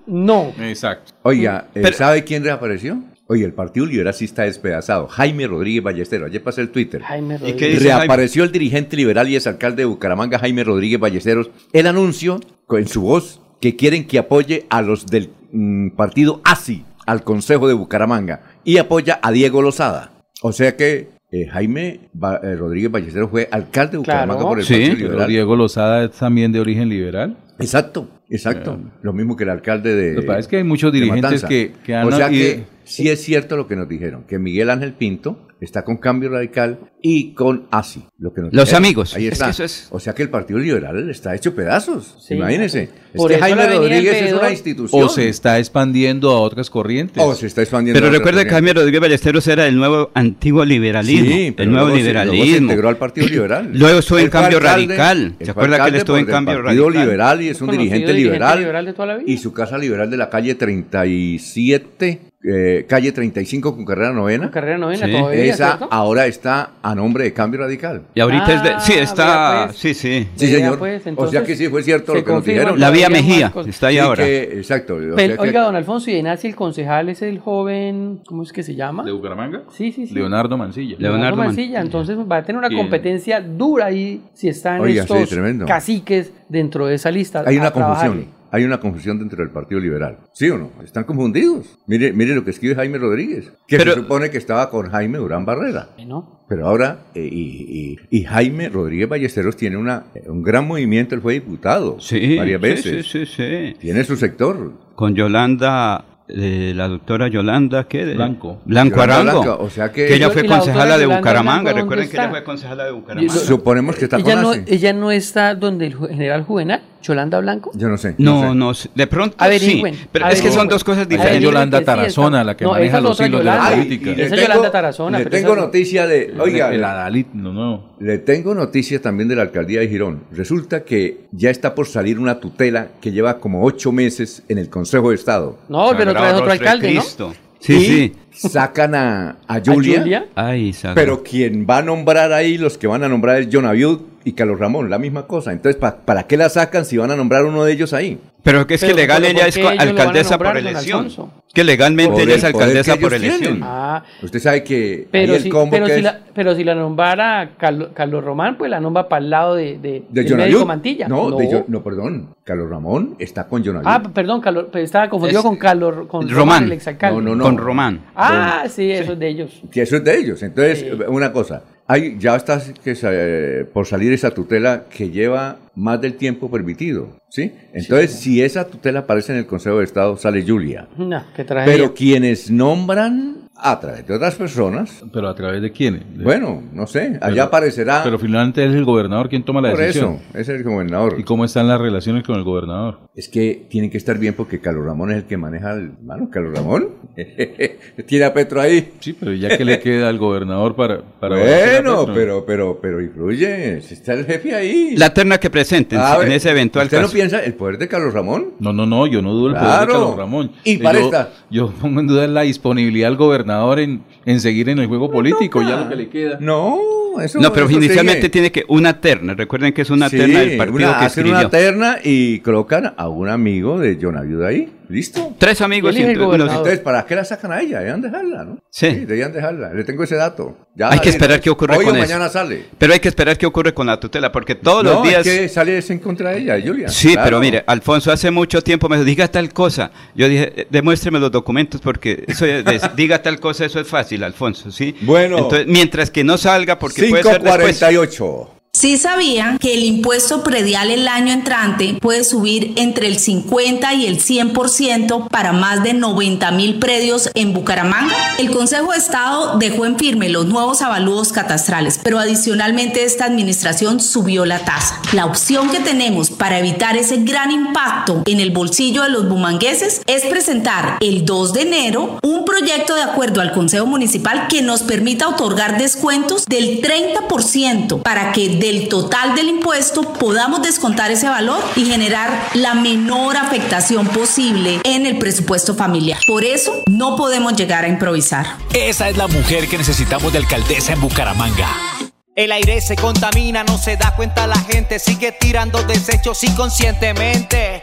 no. Exacto. Oiga, ¿eh, Pero- ¿sabe quién reapareció? Oye, el Partido Liberal sí está despedazado. Jaime Rodríguez Ballesteros. Ayer pasé el Twitter. Jaime ¿Y qué Rodríguez. dice Reapareció el dirigente liberal y exalcalde de Bucaramanga, Jaime Rodríguez Ballesteros. Él anunció con- en su voz que quieren que apoye a los del mm, partido ASI, al Consejo de Bucaramanga, y apoya a Diego Lozada. O sea que eh, Jaime Ba- eh, Rodríguez Ballesteros fue alcalde de Claro. Bucaramanga por el Sí, Partido Liberal. Diego Lozada es también de origen liberal. Exacto, exacto. Lo mismo que el alcalde de. Lo que pasa es que hay muchos dirigentes que, que han O sea que sí es cierto lo que nos dijeron, que Miguel Ángel Pinto está con Cambio Radical y con ASI. Lo que nos Los amigos. Ahí Es está. que eso es- O sea que el Partido Liberal está hecho pedazos. Sí. Imagínense. Es Por que eso Jaime Rodríguez es una institución. o se está expandiendo a otras corrientes. O se está expandiendo. Pero a otras recuerde que. Jaime Rodríguez Ballesteros era el nuevo antiguo liberalismo. Sí, pero el nuevo luego se- luego se liberalismo. integró al Partido [clears throat] Liberal. Luego estuvo en Cambio alcalde- Radical. ¿Se acuerda que él estuvo en Cambio Partido Radical? Liberal y es un dirigente dirigente liberal. liberal de toda la vida. Y su casa liberal de la calle 37, eh, calle 35 con carrera novena. Con carrera novena Sí. todavía, Esa ¿cierto? ahora está a nombre de Cambio Radical. Y ahorita es de... Sí, Ah, está... pues. Sí, sí. Sí, señor. pues, o sea entonces, que sí fue cierto lo que nos dijeron. La vía Mejía. Está ahí Sí, ahora. que- exacto. o Pero, sea que- oiga, don Alfonso, y Nazi el concejal es el joven, ¿cómo es que se llama? ¿De Bucaramanga? Sí, sí, sí. Leonardo Mancilla. Leonardo Man- Mancilla. Entonces va a tener una ¿Quién? competencia dura ahí si están Oiga, sí, estos tremendo. caciques dentro de esa lista. hay una trabajarle. confusión. Hay una confusión dentro del Partido Liberal. ¿Sí o no? Están confundidos. Mire, mire lo que escribe Jaime Rodríguez, que Pero- se supone que estaba con Jaime Durán Barrera. Bueno, Pero ahora, eh, y, y- y Jaime Rodríguez Ballesteros tiene una, un gran movimiento, él fue diputado Sí, varias veces. Sí, sí, sí. Tiene su sector. Con Yolanda, eh, la doctora Yolanda, ¿qué? De- Blanco. Blanco Yolanda Arango. Blanco, o sea que- que ella fue concejala de Bucaramanga. Blanco, Recuerden ¿dónde que ella fue concejala de Bucaramanga. Suponemos que está ella con no, ella no está donde el general Juvenal, Yolanda Blanco. Yo no sé. No, sé. no, sé. de pronto Averigüen, sí. Pero es que son dos cosas diferentes. Yolanda Tarazona, la que no, maneja esa es los hilos de la Yolanda. política. Y le Esa tengo- Yolanda Tarazona, Le pero tengo no. noticia de. Oiga, el Adalid, no, no. Le tengo noticias también de la alcaldía de Girón. Resulta que ya está por salir una tutela que lleva como ocho meses en el Consejo de Estado. No, pero otra vez otro alcalde, ¿no? Sí, sí. Sacan a, a Julia, Julia? Ay, saca. pero quien va a nombrar ahí, los que van a nombrar es John Abiud y Carlos Ramón, la misma cosa. Entonces, ¿pa- ¿para qué la sacan si van a nombrar uno de ellos ahí? Pero que es que legal ella ¿por es alcaldesa nombrar, por elección. Alfonso? que legalmente ella es alcaldesa que por elección. Ah, Usted sabe que pero, el si, combo pero, que si es la, pero si la nombrara Carlos, Carlos Román, pues la nombra para el lado de, de, de médico. Mantilla. No, de no, perdón. Carlos Ramón está con John. Ah, perdón, Carlos, pero estaba confundido Es- con Carlos con Román. el exalcalde. No, no, no. Con Román. Ah, sí, eso es de ellos. Que eso es de ellos. Entonces, Sí. una cosa. Hay, ya está que, eh, por salir esa tutela que lleva más del tiempo permitido. ¿sí? Entonces, si esa tutela aparece en el Consejo de Estado, sale Julia. No, qué tragedia. Pero quienes nombran a través de otras personas, ¿Pero a través de quién? De- bueno, no sé, allá Pero- aparecerá. Pero finalmente es el gobernador quien toma la por decisión. eso, es el gobernador. ¿Y cómo están las relaciones con el gobernador? Es que tienen que estar bien porque Carlos Ramón es el que maneja el. Mano, Carlos Ramón. [laughs] Tiene a Petro ahí. Sí, pero ya que le [laughs] queda al gobernador para... para bueno, Petro? pero, pero, pero influye. Si está el jefe ahí. La terna que presenten en ese eventual ¿Usted no piensa el poder de Carlos Ramón? No, no, no, yo no dudo el poder de Carlos Ramón. Y Eh, para yo, esta- yo pongo en duda la disponibilidad del gobernador en, en seguir en el juego político, ya lo que le queda. No, eso No, pero eso inicialmente sigue. tiene que una terna. Recuerden que es una Sí, terna del partido una- que hacen escribió. una terna y colocan a un amigo de John Ayuda ahí. ¿Listo? Tres amigos ¿Quién es el y? Entonces, ¿para qué la sacan a ella? Debían dejarla, ¿no? Sí. debían dejarla. Le tengo ese dato. Ya Hay que esperar qué ocurre Hoy con o eso. mañana sale. Pero hay que esperar qué ocurre con la tutela, porque todos no, los días... es que sale es en contra de ella, Julia. Sí, Claro. pero mire, Alfonso hace mucho tiempo me dijo, diga tal cosa. Yo dije, "Eh, demuéstreme los documentos porque eso de- [laughs] diga tal cosa, eso es fácil, Alfonso, ¿sí? Bueno. Entonces, mientras que no salga, porque puede ser después. 548. Sí sabían que el impuesto predial el año entrante puede subir entre el 50 y el 100% para más de 90 mil predios en Bucaramanga. El Consejo de Estado dejó en firme los nuevos avalúos catastrales, pero adicionalmente esta administración subió la tasa. La opción que tenemos para evitar ese gran impacto en el bolsillo de los bumangueses es presentar el 2 de enero un proyecto de acuerdo al Consejo Municipal que nos permita otorgar descuentos del 30% para que del total del impuesto podamos descontar ese valor y generar la menor afectación posible en el presupuesto familiar. Por eso no podemos llegar a improvisar. Esa es la mujer que necesitamos de alcaldesa en Bucaramanga. El aire se contamina, no se da cuenta la gente, sigue tirando desechos inconscientemente.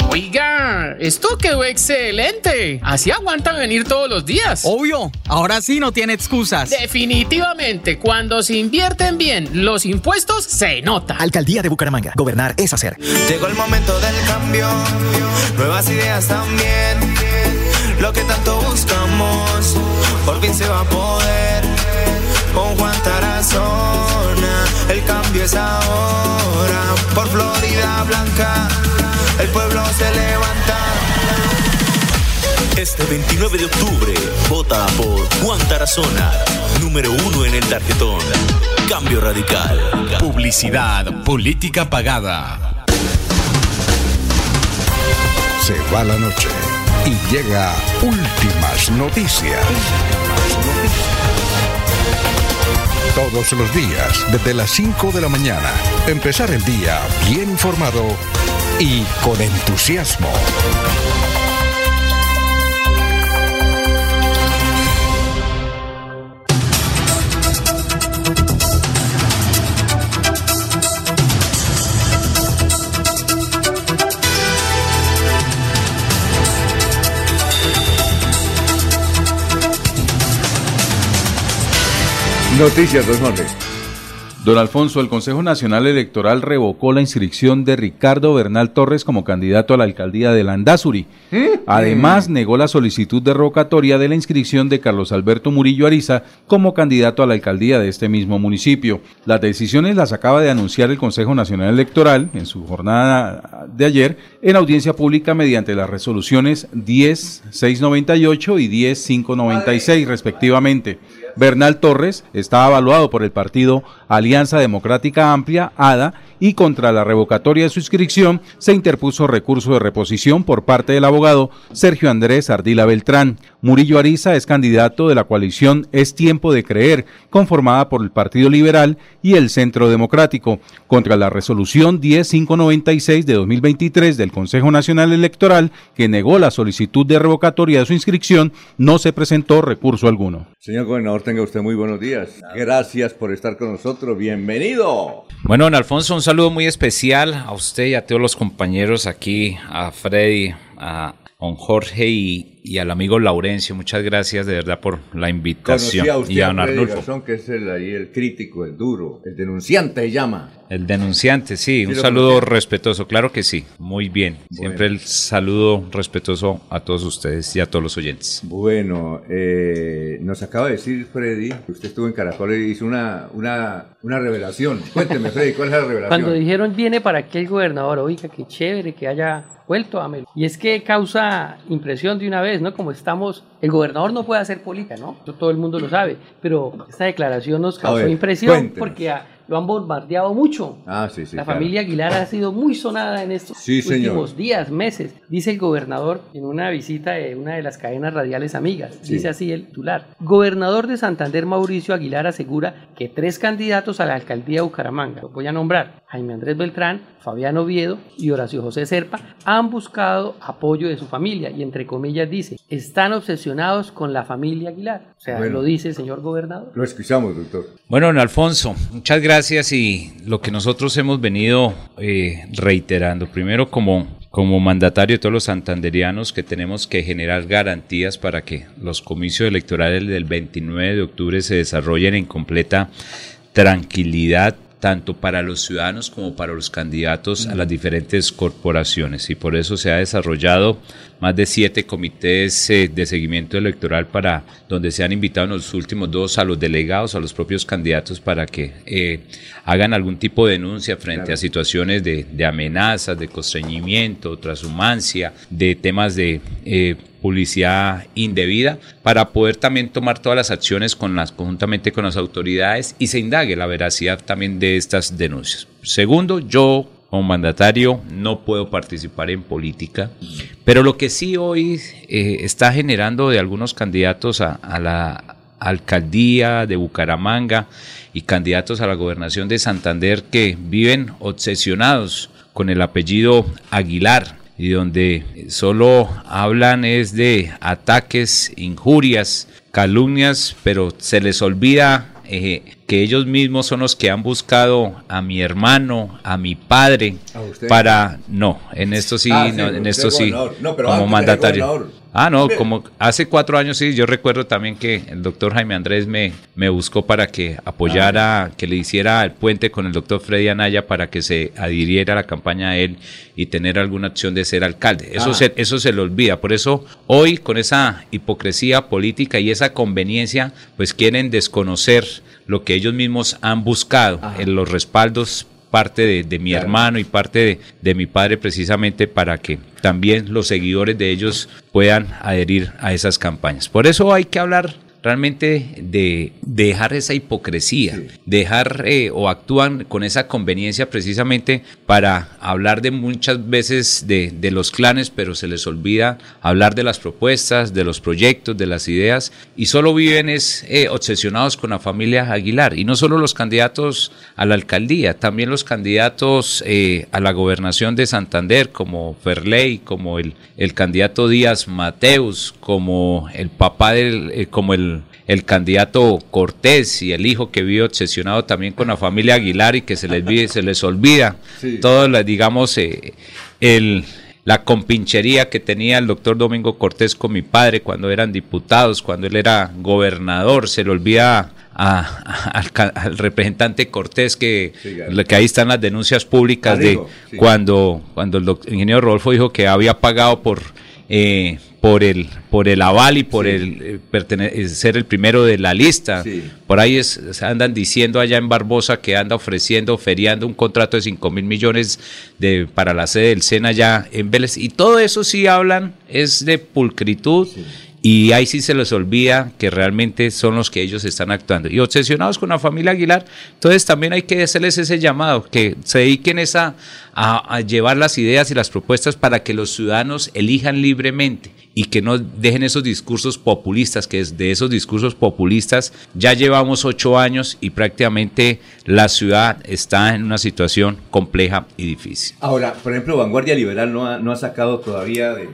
Oiga, esto quedó excelente. Así aguantan venir todos los días. Obvio, ahora sí no tiene excusas. Definitivamente, cuando se invierten bien los impuestos, se nota. Alcaldía de Bucaramanga. Gobernar es hacer. Llegó el momento del cambio, nuevas ideas también. Lo que tanto buscamos, por fin se va a poder. Con Juan Tarazona, el cambio es ahora. Por Florida Blanca, el pueblo se levanta. Este 29 de octubre, vota por Juan Tarazona, número uno en el tarjetón. Cambio radical. Publicidad, política pagada. Se va la noche y llega últimas noticias. Todos los días, desde las 5 de la mañana, empezar el día bien informado y con entusiasmo. Noticias, dos Mordes. Don Alfonso, el Consejo Nacional Electoral revocó la inscripción de Ricardo Bernal Torres como candidato a la alcaldía de Landazuri. Además, negó la solicitud de revocatoria de la inscripción de Carlos Alberto Murillo Ariza como candidato a la alcaldía de este mismo municipio. Las decisiones las acaba de anunciar el Consejo Nacional Electoral en su jornada de ayer en audiencia pública mediante las resoluciones 10.698 y 10.596 respectivamente. Bernal Torres está avaluado por el partido Alianza Democrática Amplia, ADA, y contra la revocatoria de su inscripción se interpuso recurso de reposición por parte del abogado Sergio Andrés Ardila Beltrán. Murillo Ariza es candidato de la coalición Es Tiempo de Creer, conformada por el Partido Liberal y el Centro Democrático, contra la resolución 10596 de 2023 del Consejo Nacional Electoral, que negó la solicitud de revocatoria de su inscripción, no se presentó recurso alguno. Señor gobernador, tenga usted muy buenos días. Gracias por estar con nosotros. Bienvenido. Bueno, don Alfonso, un saludo muy especial a usted y a todos los compañeros aquí, a Freddy, a don Jorge y, al amigo Laurencio. Muchas gracias de verdad por la invitación. a usted y a, don Arnulfo. que es el, ahí el crítico, el duro, el denunciante se llama. El denunciante, sí, un saludo respetuoso, claro que sí, muy bien. Siempre el saludo respetuoso a todos ustedes y a todos los oyentes. Bueno, eh, nos acaba de decir Freddy que usted estuvo en Caracol y hizo una, una, una revelación. Cuénteme, Freddy, ¿cuál es la revelación? Cuando dijeron viene para aquí el gobernador, oiga, qué chévere que haya vuelto a Melo. Y es que causa impresión de una vez, ¿no? Como estamos, el gobernador no puede hacer política, ¿no? Eso todo el mundo lo sabe, pero esta declaración nos causó impresión porque a, lo han bombardeado mucho. Ah, sí, sí, la familia Aguilar ha sido muy sonada en estos últimos días, meses. Dice el gobernador en una visita de una de las cadenas radiales amigas. Dice así el titular. Gobernador de Santander Mauricio Aguilar asegura que tres candidatos a la alcaldía de Bucaramanga, lo voy a nombrar, Jaime Andrés Beltrán, Fabián Oviedo y Horacio José Serpa, han buscado apoyo de su familia y entre comillas dice, están obsesionados con la familia Aguilar. O sea, lo dice el señor gobernador. Lo escuchamos, doctor. Bueno, don Alfonso, muchas gracias gracias y lo que nosotros hemos venido eh, reiterando, primero como, como mandatario de todos los santanderianos que tenemos que generar garantías para que los comicios electorales del 29 de octubre se desarrollen en completa tranquilidad, tanto para los ciudadanos como para los candidatos a las diferentes corporaciones. Y por eso se ha desarrollado más de siete comités eh, de seguimiento electoral para donde se han invitado en los últimos dos a los delegados, a los propios candidatos para que eh, hagan algún tipo de denuncia frente a situaciones de, amenazas, de constreñimiento, transhumancia, de temas de eh, publicidad indebida para poder también tomar todas las acciones con las, conjuntamente con las autoridades y se indague la veracidad también de estas denuncias. Segundo, yo como mandatario no puedo participar en política, pero lo que sí hoy eh, está generando de algunos candidatos a, a la alcaldía de Bucaramanga y candidatos a la gobernación de Santander que viven obsesionados con el apellido Aguilar y donde solo hablan es de ataques, injurias, calumnias, pero se les olvida eh, que ellos mismos son los que han buscado a mi hermano, a mi padre, para no, en esto sí, ah, en esto sí, como mandatario. Ah, no, como hace cuatro años sí, yo recuerdo también que el doctor Jaime Andrés me, me buscó para que apoyara, ah. que le hiciera el puente con el doctor Freddy Anaya para que se adhiriera a la campaña a él y tener alguna acción de ser alcalde. Eso, ah. se, eso se le olvida. Por eso hoy con esa hipocresía política y esa conveniencia, pues quieren desconocer lo que ellos mismos han buscado en los respaldos parte de, mi hermano y parte de, mi padre precisamente para que también los seguidores de ellos puedan adherir a esas campañas. Por eso hay que hablar realmente de, dejar esa hipocresía, dejar eh, o actúan con esa conveniencia precisamente para hablar de muchas veces de, de, los clanes, pero se les olvida hablar de las propuestas, de los proyectos, de las ideas y solo viven es eh, obsesionados con la familia Aguilar. Y no solo los candidatos a la alcaldía, también los candidatos eh, a la gobernación de Santander como Ferley, como el, el candidato Díaz Mateus, como el papá del, como el el, candidato Cortés y el hijo que vive obsesionado también con la familia Aguilar y que se les, se les olvida todo, digamos, eh, el, la compinchería que tenía el doctor Domingo Cortés con mi padre cuando eran diputados, cuando él era gobernador, se le olvida al, representante Cortés que, que ahí están las denuncias públicas de cuando, cuando el ingeniero Rodolfo dijo que había pagado por eh, por el por el aval y por el eh, eh, ser el primero de la lista. Por ahí es, andan diciendo allá en Barbosa que anda ofreciendo, feriando un contrato de 5 mil millones de, para la sede del SENA allá en Vélez. Y todo eso sí hablan, es de pulcritud Y ahí sí se les olvida que realmente son los que ellos están actuando. Y obsesionados con la familia Aguilar, entonces también hay que hacerles ese llamado, que se dediquen esa, a, a llevar las ideas y las propuestas para que los ciudadanos elijan libremente y que no dejen esos discursos populistas, que de esos discursos populistas ya llevamos ocho años y prácticamente la ciudad está en una situación compleja y difícil. Ahora, por ejemplo, Vanguardia Liberal no ha, no ha sacado todavía de,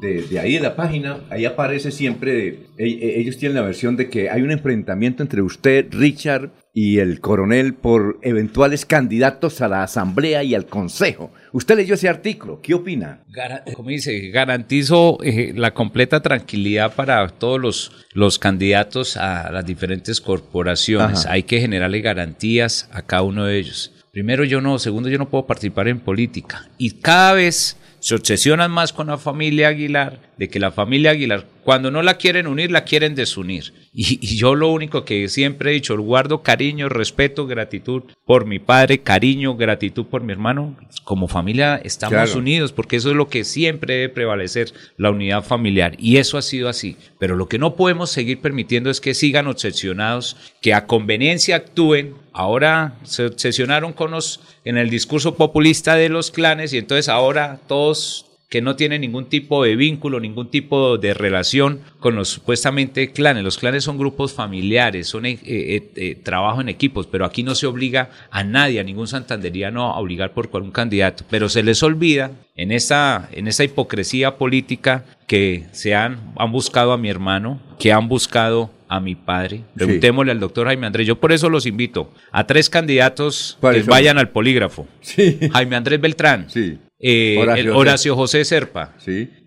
de, de ahí de la página, ahí aparece siempre, e- e- ellos tienen la versión de que hay un enfrentamiento entre usted, Richard, y el coronel por eventuales candidatos a la asamblea y al consejo. Usted leyó ese artículo, ¿qué opina? Gara- como dice, garantizo eh, la completa tranquilidad para todos los, los candidatos a las diferentes corporaciones. Ajá. Hay que generarle garantías a cada uno de ellos. Primero, yo no. Segundo, yo no puedo participar en política. Y cada vez se obsesionan más con la familia Aguilar, de que la familia Aguilar, cuando no la quieren unir, la quieren desunir. Y, y yo lo único que siempre he dicho, guardo cariño, respeto, gratitud por mi padre, cariño, gratitud por mi hermano. Como familia estamos Claro. unidos, porque eso es lo que siempre debe prevalecer, la unidad familiar. Y eso ha sido así. Pero lo que no podemos seguir permitiendo es que sigan obsesionados, que a conveniencia actúen. Ahora se obsesionaron con los, en el discurso populista de los clanes y entonces ahora todos que no tienen ningún tipo de vínculo, ningún tipo de relación con los supuestamente clanes. Los clanes son grupos familiares, son eh, eh, eh, trabajo en equipos, pero aquí no se obliga a nadie, a ningún santanderiano a obligar por un candidato. Pero se les olvida en esa, en esa hipocresía política que se han, han buscado a mi hermano, que han buscado a mi padre. Preguntémosle al doctor Jaime Andrés. Yo por eso los invito a tres candidatos que vayan al polígrafo. Jaime Andrés Beltrán. Eh, Horacio el José. Horacio José Serpa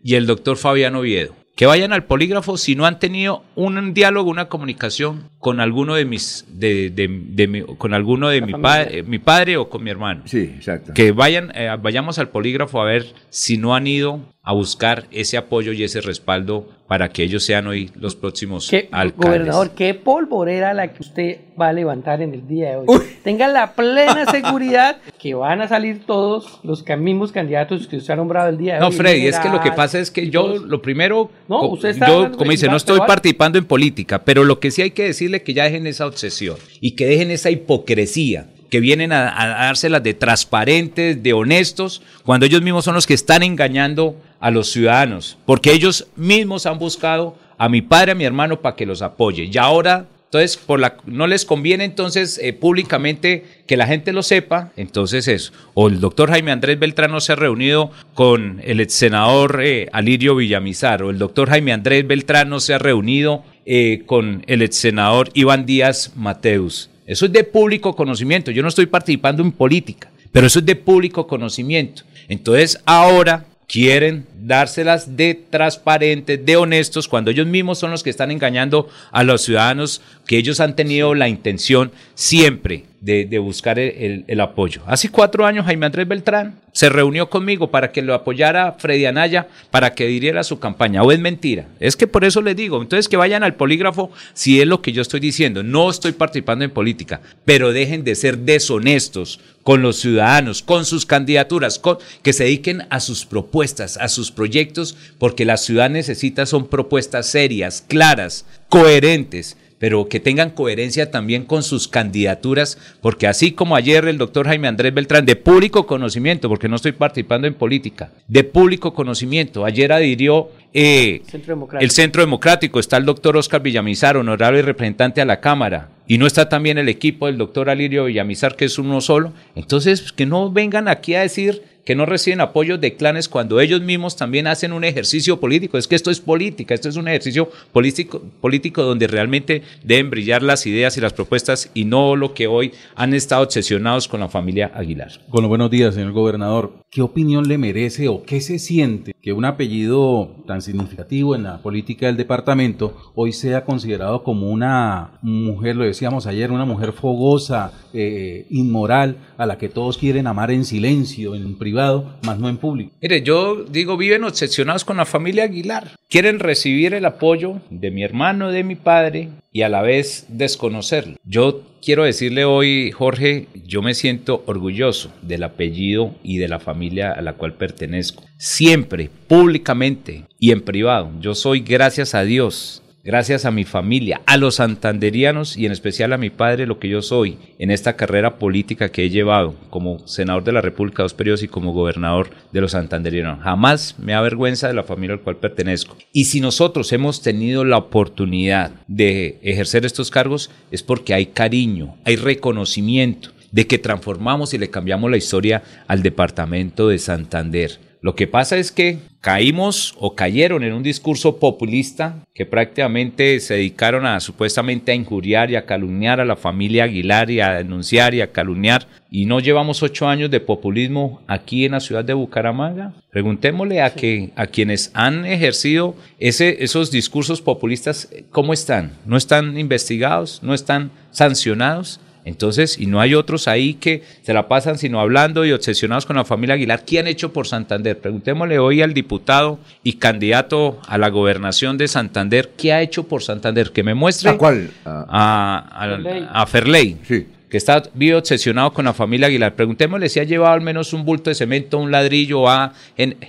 y el doctor Fabián Oviedo. Que vayan al polígrafo si no han tenido un diálogo, una comunicación con alguno de mis, de, de- de mi- con alguno de mi padre, mi padre o con mi hermano. Sí, exacto. Que vayan, eh, vayamos al polígrafo a ver si no han ido a buscar ese apoyo y ese respaldo para que ellos sean hoy los próximos ¿Qué, alcaldes. gobernador, qué polvorera la que usted va a levantar en el día de hoy. Tenga la plena seguridad que van a salir todos los mismos candidatos que usted ha nombrado el día de No, hoy. Freddy, es que lo que pasa es que yo, lo primero, No, co- usted está yo, hablando como dice, no estoy participando en política, pero lo que sí hay que decirle es que ya dejen esa obsesión y que dejen esa hipocresía que vienen a, dárselas de transparentes, de honestos, cuando ellos mismos son los que están engañando a los ciudadanos, porque ellos mismos han buscado a mi padre, a mi hermano, para que los apoye. Y ahora entonces, por la, no les conviene entonces eh, públicamente que la gente lo sepa, entonces eso. O el doctor Jaime Andrés Beltrán no se ha reunido con el ex senador eh, Alirio Villamizar, o el doctor Jaime Andrés Beltrán no se ha reunido eh, con el ex senador Iván Díaz Mateus. Eso es de público conocimiento. Yo no estoy participando en política, pero eso es de público conocimiento. Entonces, ahora quieren dárselas de transparentes, de honestos, cuando ellos mismos son los que están engañando a los ciudadanos, que ellos han tenido la intención siempre de, buscar el apoyo. Hace cuatro años Jaime Andrés Beltrán se reunió conmigo para que lo apoyara Freddy Anaya, para que diriera su campaña. ¿O es mentira? Es que por eso les digo, entonces que vayan al polígrafo si es lo que yo estoy diciendo. No estoy participando en política, pero dejen de ser deshonestos con los ciudadanos, con sus candidaturas, con- que se dediquen a sus propuestas, a sus proyectos, porque la ciudad necesita son propuestas serias, claras, coherentes pero que tengan coherencia también con sus candidaturas, porque así como ayer el doctor Jaime Andrés Beltrán, de público conocimiento, porque no estoy participando en política, de público conocimiento, ayer adhirió eh, Centro el Centro Democrático, está el doctor Oscar Villamizar, honorable representante a la Cámara, y no está también el equipo del doctor Alirio Villamizar, que es uno solo, entonces que no vengan aquí a decir que no reciben apoyo de clanes cuando ellos mismos también hacen un ejercicio político. Es que esto es política, esto es un ejercicio político, político donde realmente deben brillar las ideas y las propuestas y no lo que hoy han estado obsesionados con la familia Aguilar. Bueno, buenos días, señor gobernador. ¿Qué opinión le merece o qué se siente que un apellido tan significativo en la política del departamento hoy sea considerado como una mujer, lo decíamos ayer, una mujer fogosa, eh, inmoral, a la que todos quieren amar en silencio, en privado, más no en público? Mire, yo digo, viven obsesionados con la familia Aguilar. Quieren recibir el apoyo de mi hermano, de mi padre, y a la vez desconocerlo. Yo quiero decirle hoy, Jorge, yo me siento orgulloso del apellido y de la familia a la cual pertenezco. Siempre, públicamente y en privado, yo soy, gracias a Dios, gracias a mi familia, a los santanderianos y en especial a mi padre, lo que yo soy en esta carrera política que he llevado como senador de la República dos periodos y como gobernador de los santanderianos. Jamás me avergüenza de la familia al cual pertenezco. Y si nosotros hemos tenido la oportunidad de ejercer estos cargos es porque hay cariño, hay reconocimiento de que transformamos y le cambiamos la historia al departamento de Santander. Lo que pasa es que caímos o cayeron en un discurso populista que prácticamente se dedicaron a supuestamente a injuriar y a calumniar a la familia Aguilar y a denunciar y a calumniar. Y no llevamos ocho años de populismo aquí en la ciudad de Bucaramanga. Preguntémosle a, que, a quienes han ejercido ese, esos discursos populistas, ¿cómo están? ¿No están investigados? ¿No están sancionados? Entonces, y no hay otros ahí que se la pasan sino hablando y obsesionados con la familia Aguilar. ¿Qué han hecho por Santander? Preguntémosle hoy al diputado y candidato a la gobernación de Santander, ¿qué ha hecho por Santander? Que me muestre. ¿A cuál? A, a, Ferley. Sí que está vivo obsesionado con la familia Aguilar. Preguntémosle si ha llevado al menos un bulto de cemento, un ladrillo o ha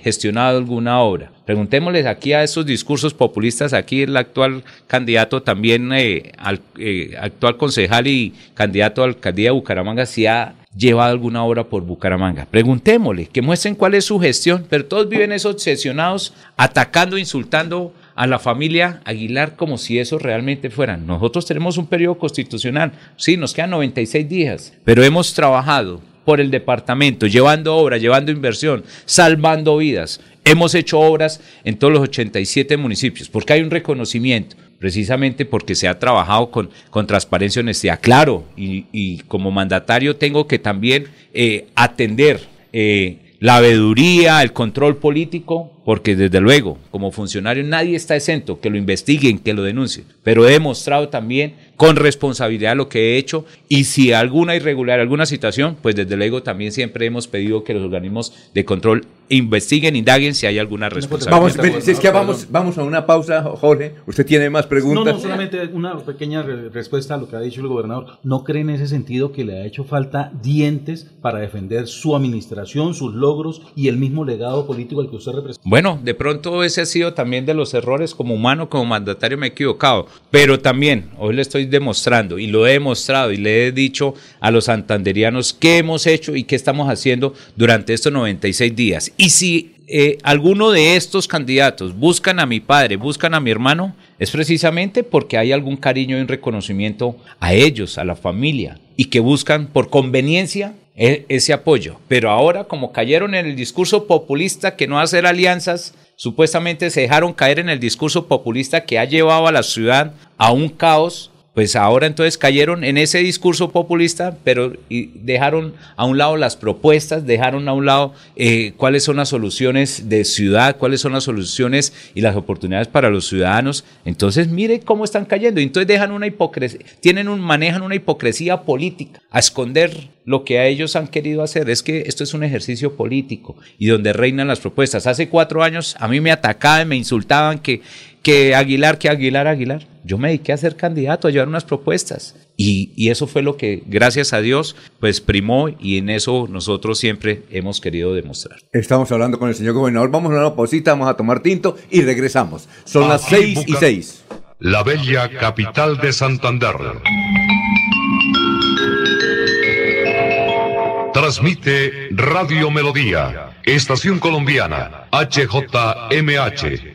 gestionado alguna obra. Preguntémosles aquí a esos discursos populistas, aquí el actual candidato también, eh, al, eh, actual concejal y candidato a alcaldía de Bucaramanga, si ha llevado alguna obra por Bucaramanga. Preguntémosle, que muestren cuál es su gestión, pero todos viven esos obsesionados, atacando, insultando a la familia Aguilar como si eso realmente fueran. Nosotros tenemos un periodo constitucional, sí, nos quedan 96 días, pero hemos trabajado por el departamento, llevando obra, llevando inversión, salvando vidas. Hemos hecho obras en todos los 87 municipios, porque hay un reconocimiento, precisamente porque se ha trabajado con, con transparencia y honestidad. Claro, y, como mandatario tengo que también eh, atender eh, la veeduría, el control político, porque desde luego, como funcionario, nadie está exento, que lo investiguen, que lo denuncien, pero he demostrado también con responsabilidad lo que he hecho y si alguna irregularidad, alguna situación, pues desde luego también siempre hemos pedido que los organismos de control investiguen, indaguen si hay alguna responsabilidad. Vamos, es que vamos, vamos a una pausa, Jorge. ¿Usted tiene más preguntas? No, no, solamente una pequeña respuesta a lo que ha dicho el gobernador. ¿No cree en ese sentido que le ha hecho falta dientes para defender su administración, sus logros y el mismo legado político al que usted representa? Bueno, de pronto ese ha sido también de los errores como humano, como mandatario me he equivocado, pero también hoy le estoy demostrando y lo he demostrado y le he dicho a los santanderianos qué hemos hecho y qué estamos haciendo durante estos 96 días. Y si eh, alguno de estos candidatos buscan a mi padre, buscan a mi hermano, es precisamente porque hay algún cariño y un reconocimiento a ellos, a la familia, y que buscan por conveniencia e, ese apoyo. Pero ahora, como cayeron en el discurso populista que no hacer alianzas, supuestamente se dejaron caer en el discurso populista que ha llevado a la ciudad a un caos pues ahora entonces cayeron en ese discurso populista, pero dejaron a un lado las propuestas, dejaron a un lado eh, cuáles son las soluciones de ciudad, cuáles son las soluciones y las oportunidades para los ciudadanos. Entonces, mire cómo están cayendo. Entonces dejan una hipocresía, tienen un, manejan una hipocresía política a esconder lo que a ellos han querido hacer. Es que esto es un ejercicio político y donde reinan las propuestas. Hace cuatro años a mí me atacaban, me insultaban que que Aguilar, que Aguilar, Aguilar. Yo me dediqué a ser candidato, a llevar unas propuestas. Y, eso fue lo que, gracias a Dios, pues primó y en eso nosotros siempre hemos querido demostrar. Estamos hablando con el señor gobernador. Vamos a una pausita, vamos a tomar tinto y regresamos. Son las seis y seis. La bella capital de Santander. Transmite Radio Melodía, Estación Colombiana, HJMH,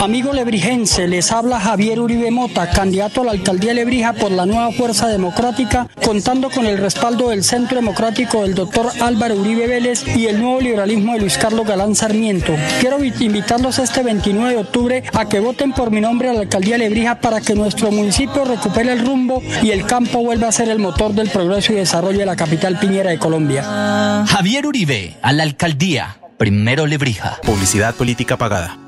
Amigo lebrigense, les habla Javier Uribe Mota, candidato a la alcaldía de Lebrija por la nueva Fuerza Democrática, contando con el respaldo del Centro Democrático del doctor Álvaro Uribe Vélez y el nuevo liberalismo de Luis Carlos Galán Sarmiento. Quiero invitarlos este 29 de octubre a que voten por mi nombre a la alcaldía de Lebrija para que nuestro municipio recupere el rumbo y el campo vuelva a ser el motor del progreso y desarrollo de la capital piñera de Colombia. Javier Uribe, a la alcaldía. Primero Lebrija. Publicidad política pagada.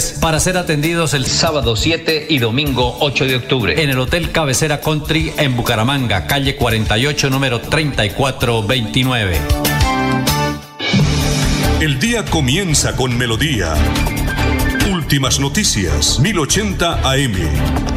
para ser atendidos el sábado 7 y domingo 8 de octubre en el Hotel Cabecera Country en Bucaramanga, calle 48, número 3429. El día comienza con melodía. Últimas noticias, 1080 AM.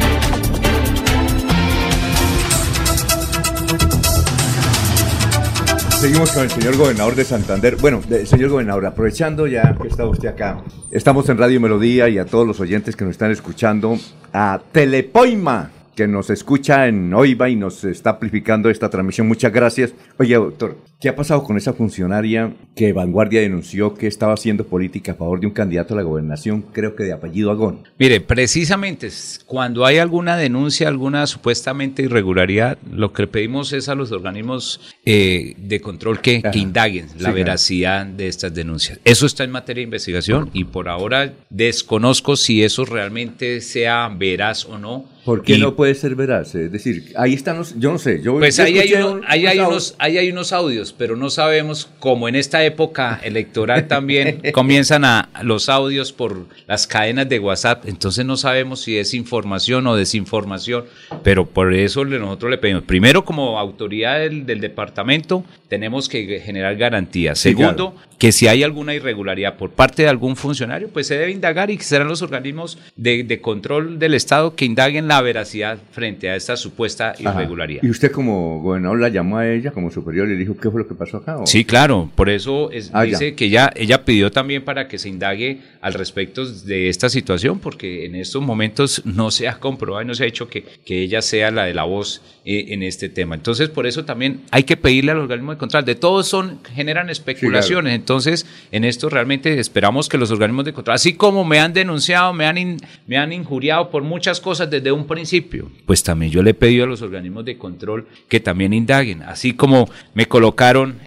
Seguimos con el señor gobernador de Santander. Bueno, de- señor gobernador, aprovechando ya que está usted acá, estamos en Radio Melodía y a todos los oyentes que nos están escuchando, a Telepoima, que nos escucha en Oiva y nos está amplificando esta transmisión. Muchas gracias. Oye, doctor, ¿qué ha pasado con esa funcionaria que Vanguardia denunció que estaba haciendo política a favor de un candidato a la gobernación, creo que de apellido Agón? Mire, precisamente cuando hay alguna denuncia, alguna supuestamente irregularidad, lo que pedimos es a los organismos eh, de control que, que indaguen la veracidad de estas denuncias. Eso está en materia de investigación y por ahora desconozco si eso realmente sea veraz o no. ¿Por qué Y- no puede ser veraz? Es decir, ahí están los, yo no sé, yo Pues ahí hay, uno- un- ahí hay unos, ahí hay unos audios, pero no sabemos, como en esta época electoral también [laughs] comienzan a los audios por las cadenas de WhatsApp, entonces no sabemos si es información o desinformación, pero por eso nosotros le pedimos, primero como autoridad del, del departamento, tenemos que generar garantías. Sí, Segundo, que si hay alguna irregularidad por parte de algún funcionario, pues se debe indagar y que serán los organismos de, de control del Estado que indaguen la veracidad frente a esta supuesta Ajá. irregularidad. ¿Y usted como gobernador la llamó a ella como superior y le dijo qué fue lo que pasó acá? o? Sí, claro, por eso es- Ah, dice ya. que ella, ella pidió también para que se indague al respecto de esta situación, porque en estos momentos no se ha comprobado y no se ha hecho que, que ella sea la de la voz eh, en este tema. Entonces, por eso también hay que pedirle al organismo de control. De todos son, generan especulaciones. Entonces, en esto realmente esperamos que los organismos de control, así como me han denunciado, me han, in- me han injuriado por muchas cosas desde un principio, pues también yo le he pedido a los organismos de control que también indaguen. Así como me colocaron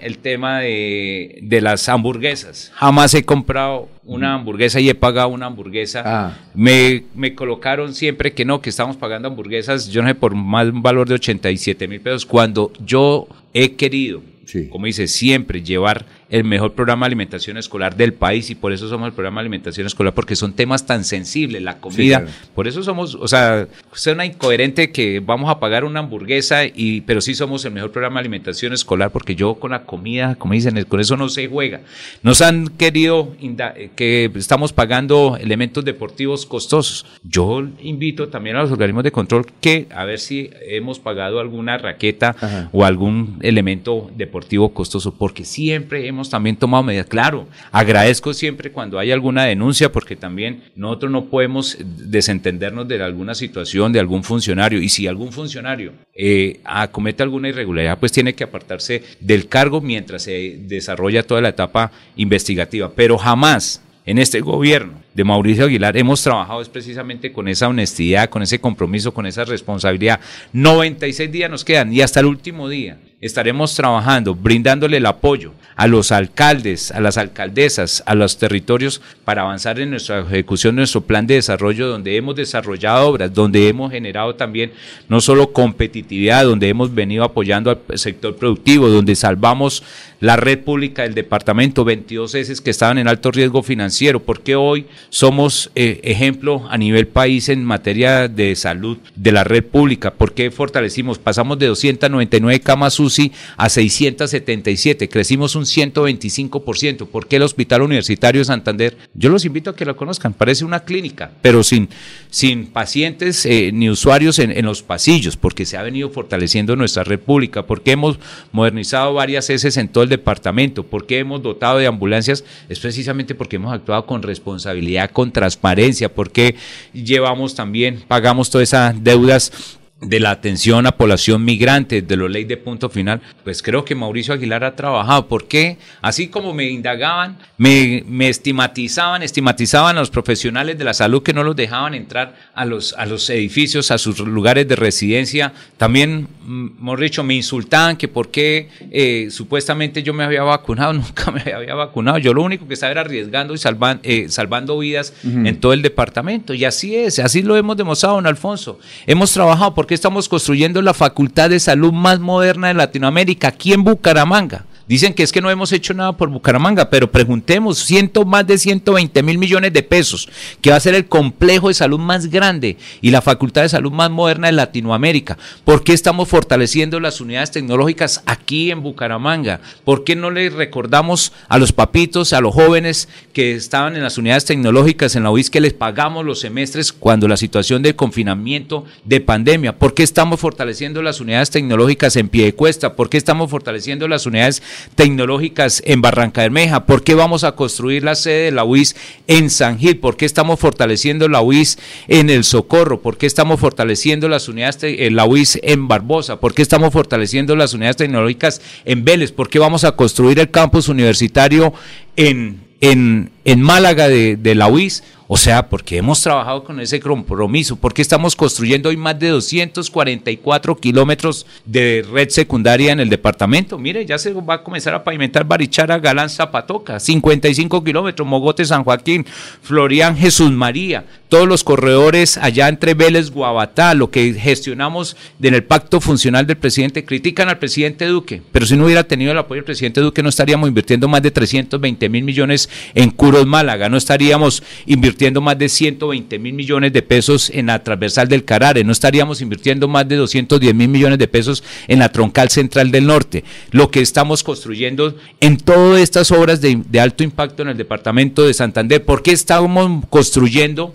el tema de, de las hamburguesas. Jamás he comprado una hamburguesa y he pagado una hamburguesa. Me, me colocaron siempre que no, que estamos pagando hamburguesas, yo no sé, por más un valor de 87 mil pesos, cuando yo he querido, como dice, siempre llevar el mejor programa de alimentación escolar del país y por eso somos el programa de alimentación escolar, porque son temas tan sensibles, la comida. claro. Por eso somos, o sea, suena incoherente que vamos a pagar una hamburguesa, y, pero sí somos el mejor programa de alimentación escolar, porque yo con la comida, como dicen, con eso no se juega. Nos han querido eh, que estamos pagando elementos deportivos costosos. Yo invito también a los organismos de control que a ver si hemos pagado alguna raqueta o algún elemento deportivo costoso, porque siempre hemos también tomado medidas. Claro, agradezco siempre cuando hay alguna denuncia, porque también nosotros no podemos desentendernos de alguna situación de algún funcionario, y si algún funcionario eh, acomete alguna irregularidad, pues tiene que apartarse del cargo mientras se desarrolla toda la etapa investigativa, pero jamás en este gobierno de Mauricio Aguilar hemos trabajado es precisamente con esa honestidad, con ese compromiso, con esa responsabilidad. 96 días nos quedan y hasta el último día estaremos trabajando, brindándole el apoyo a los alcaldes, a las alcaldesas, a los territorios para avanzar en nuestra ejecución nuestro plan de desarrollo, donde hemos desarrollado obras, donde hemos generado también no solo competitividad, donde hemos venido apoyando al sector productivo, donde salvamos la red pública del departamento, 22 S que estaban en alto riesgo financiero, porque hoy somos eh, ejemplo a nivel país en materia de salud de la red pública, porque fortalecimos, pasamos de 299 camas UCI a 677, crecimos un 125%, ¿por qué el Hospital Universitario de Santander? Yo los invito a que lo conozcan, parece una clínica, pero sin, sin pacientes eh, ni usuarios en, en los pasillos, porque se ha venido fortaleciendo nuestra red pública, porque hemos modernizado varias heces en todo el departamento, porque hemos dotado de ambulancias, es precisamente porque hemos actuado con responsabilidad, con transparencia, porque llevamos también, pagamos todas esas deudas de la atención a población migrante, de la ley de punto final, pues creo que Mauricio Aguilar ha trabajado. porque Así como me indagaban, me, me estigmatizaban, estigmatizaban a los profesionales de la salud que no los dejaban entrar a los, a los edificios, a sus lugares de residencia, también, hemos mm, dicho, me insultaban que por qué eh, supuestamente yo me había vacunado, [laughs] nunca me había vacunado, yo lo único que estaba era arriesgando y salvan, eh, salvando vidas en todo el departamento. Y así es, así lo hemos demostrado, don Alfonso. Hemos trabajado por qué estamos construyendo la Facultad de Salud más moderna de Latinoamérica aquí en Bucaramanga. Dicen que es que no hemos hecho nada por Bucaramanga, pero preguntemos, ciento, más de 120 mil millones de pesos, que va a ser el complejo de salud más grande y la facultad de salud más moderna de Latinoamérica. ¿Por qué estamos fortaleciendo las unidades tecnológicas aquí en Bucaramanga? ¿Por qué no le recordamos a los papitos, a los jóvenes que estaban en las unidades tecnológicas en la UIS que les pagamos los semestres cuando la situación de confinamiento, de pandemia? ¿Por qué estamos fortaleciendo las unidades tecnológicas en pie de cuesta? ¿Por qué estamos fortaleciendo las unidades tecnológicas en Barranca Bermeja? ¿Por qué vamos a construir la sede de la UIS en San Gil? ¿Por qué estamos fortaleciendo la UIS en El Socorro? ¿Por qué estamos fortaleciendo las unidades de la UIS en Barbosa? ¿Por qué estamos fortaleciendo las unidades tecnológicas en Vélez? ¿Por qué vamos a construir el campus universitario en, en, en Málaga de, la UIS? O sea, porque hemos trabajado con ese compromiso, porque estamos construyendo hoy más de 244 kilómetros de red secundaria en el departamento. Mire, ya se va a comenzar a pavimentar Barichara, Galán, Zapatoca, 55 kilómetros, Mogote, San Joaquín, Florian, Jesús María, todos los corredores allá entre Vélez, Guabatá, lo que gestionamos en el pacto funcional del presidente. Critican al presidente Duque, pero si no hubiera tenido el apoyo del presidente Duque, no estaríamos invirtiendo más de 320 mil millones en Málaga, no estaríamos invirtiendo invirtiendo más de 120 mil millones de pesos en la transversal del Carare, no estaríamos invirtiendo más de 210 mil millones de pesos en la troncal central del norte. Lo que estamos construyendo en todas estas obras de, de alto impacto en el departamento de Santander, ¿por qué estamos construyendo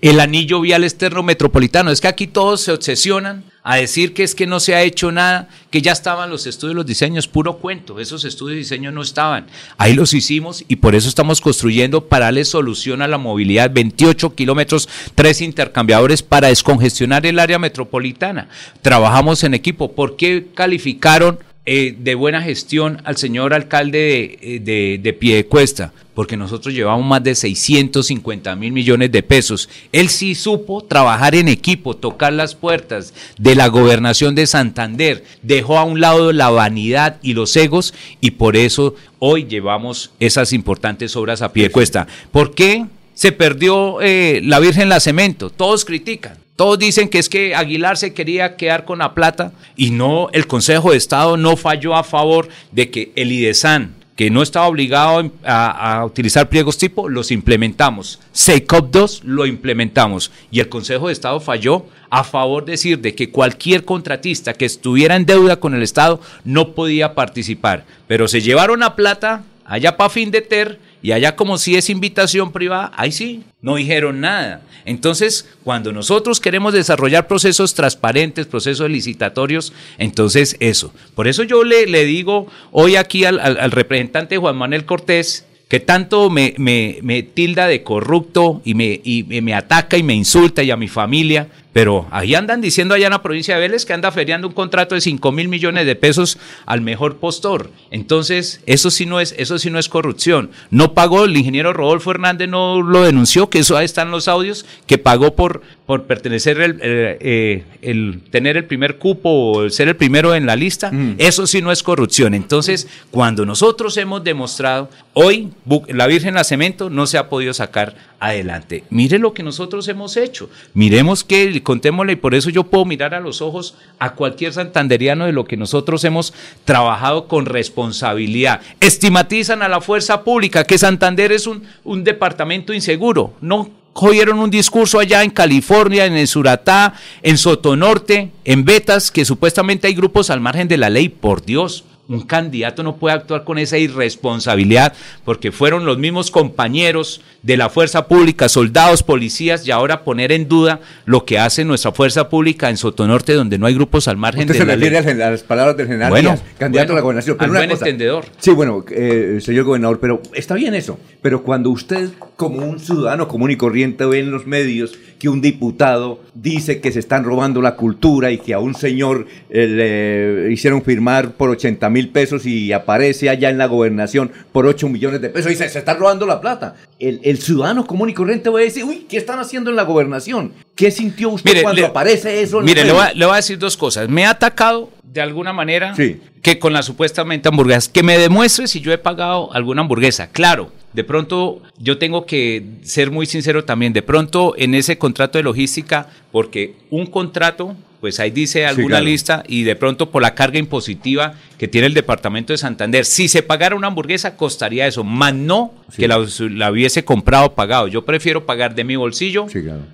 el anillo vial externo metropolitano. Es que aquí todos se obsesionan a decir que es que no se ha hecho nada, que ya estaban los estudios, los diseños, puro cuento. Esos estudios de diseño no estaban. Ahí los hicimos y por eso estamos construyendo para darle solución a la movilidad. 28 kilómetros, tres intercambiadores para descongestionar el área metropolitana. Trabajamos en equipo. ¿Por qué calificaron? Eh, de buena gestión al señor alcalde de, eh, de, de Piedecuesta, porque nosotros llevamos más de 650 mil millones de pesos. Él sí supo trabajar en equipo, tocar las puertas de la gobernación de Santander, dejó a un lado la vanidad y los egos y por eso hoy llevamos esas importantes obras a Piedecuesta. ¿Por qué se perdió eh, la Virgen la Cemento? Todos critican. Todos dicen que es que Aguilar se quería quedar con la plata y no, el Consejo de Estado no falló a favor de que el IDESAN, que no estaba obligado a, utilizar pliegos tipo, los implementamos. SECOP 2 lo implementamos y el Consejo de Estado falló a favor de decir de que cualquier contratista que estuviera en deuda con el Estado no podía participar. Pero se llevaron a plata allá para fin de ter y allá como si es invitación privada, ahí sí, no dijeron nada. Entonces, cuando nosotros queremos desarrollar procesos transparentes, procesos licitatorios, entonces eso. Por eso yo le, le digo hoy aquí al, al, representante Juan Manuel Cortés, que tanto me, me, me, tilda de corrupto y me, y me ataca y me insulta y a mi familia, pero ahí andan diciendo allá en la provincia de Vélez que anda feriando un contrato de 5 mil millones de pesos al mejor postor. Entonces, eso sí no es, eso sí no es corrupción. No pagó, el ingeniero Rodolfo Hernández no lo denunció, que eso ahí están los audios, que pagó por, por pertenecer, el, eh, el tener el primer cupo o ser el primero en la lista. Mm. Eso sí no es corrupción. Entonces, cuando nosotros hemos demostrado, hoy la Virgen la Cemento no se ha podido sacar adelante. Mire lo que nosotros hemos hecho. Miremos que contémosle, y por eso yo puedo mirar a los ojos a cualquier santanderiano de lo que nosotros hemos trabajado con responsabilidad. Estigmatizan a la fuerza pública que Santander es un, departamento inseguro. No cogieron un discurso allá en California, en el Suratá, en Sotonorte, en Betas, que supuestamente hay grupos al margen de la ley, por Dios un candidato no puede actuar con esa irresponsabilidad porque fueron los mismos compañeros de la fuerza pública, soldados, policías, y ahora poner en duda lo que hace nuestra fuerza pública en Sotonorte, donde no hay grupos al margen Usted de se la refiere ley. a las palabras del general Bueno, Díaz, candidato bueno, a la gobernación. al una buen cosa- entendedor. Sí, bueno, eh, señor gobernador, pero está bien eso. Pero cuando usted, como un ciudadano común y corriente, ve en los medios que un diputado dice que se están robando la cultura y que a un señor eh, le hicieron firmar por 80 mil pesos y aparece allá en la gobernación por 8 millones de pesos y dice, se está robando la plata. El, el ciudadano común y corriente va a decir, uy, ¿qué están haciendo en la gobernación? ¿Qué sintió usted Mire, cuando le- aparece eso? Mire, le voy, a, le voy a decir dos cosas. Me ha atacado de alguna manera que con las supuestamente hamburguesas. Que me demuestre si yo he pagado alguna hamburguesa. Claro, de pronto yo tengo que ser muy sincero también. De pronto en ese contrato de logística, porque un contrato, pues ahí dice alguna claro. lista y de pronto por la carga impositiva que tiene el departamento de Santander, si se pagara una hamburguesa costaría eso, más no que la, la hubiese comprado o pagado. Yo prefiero pagar de mi bolsillo,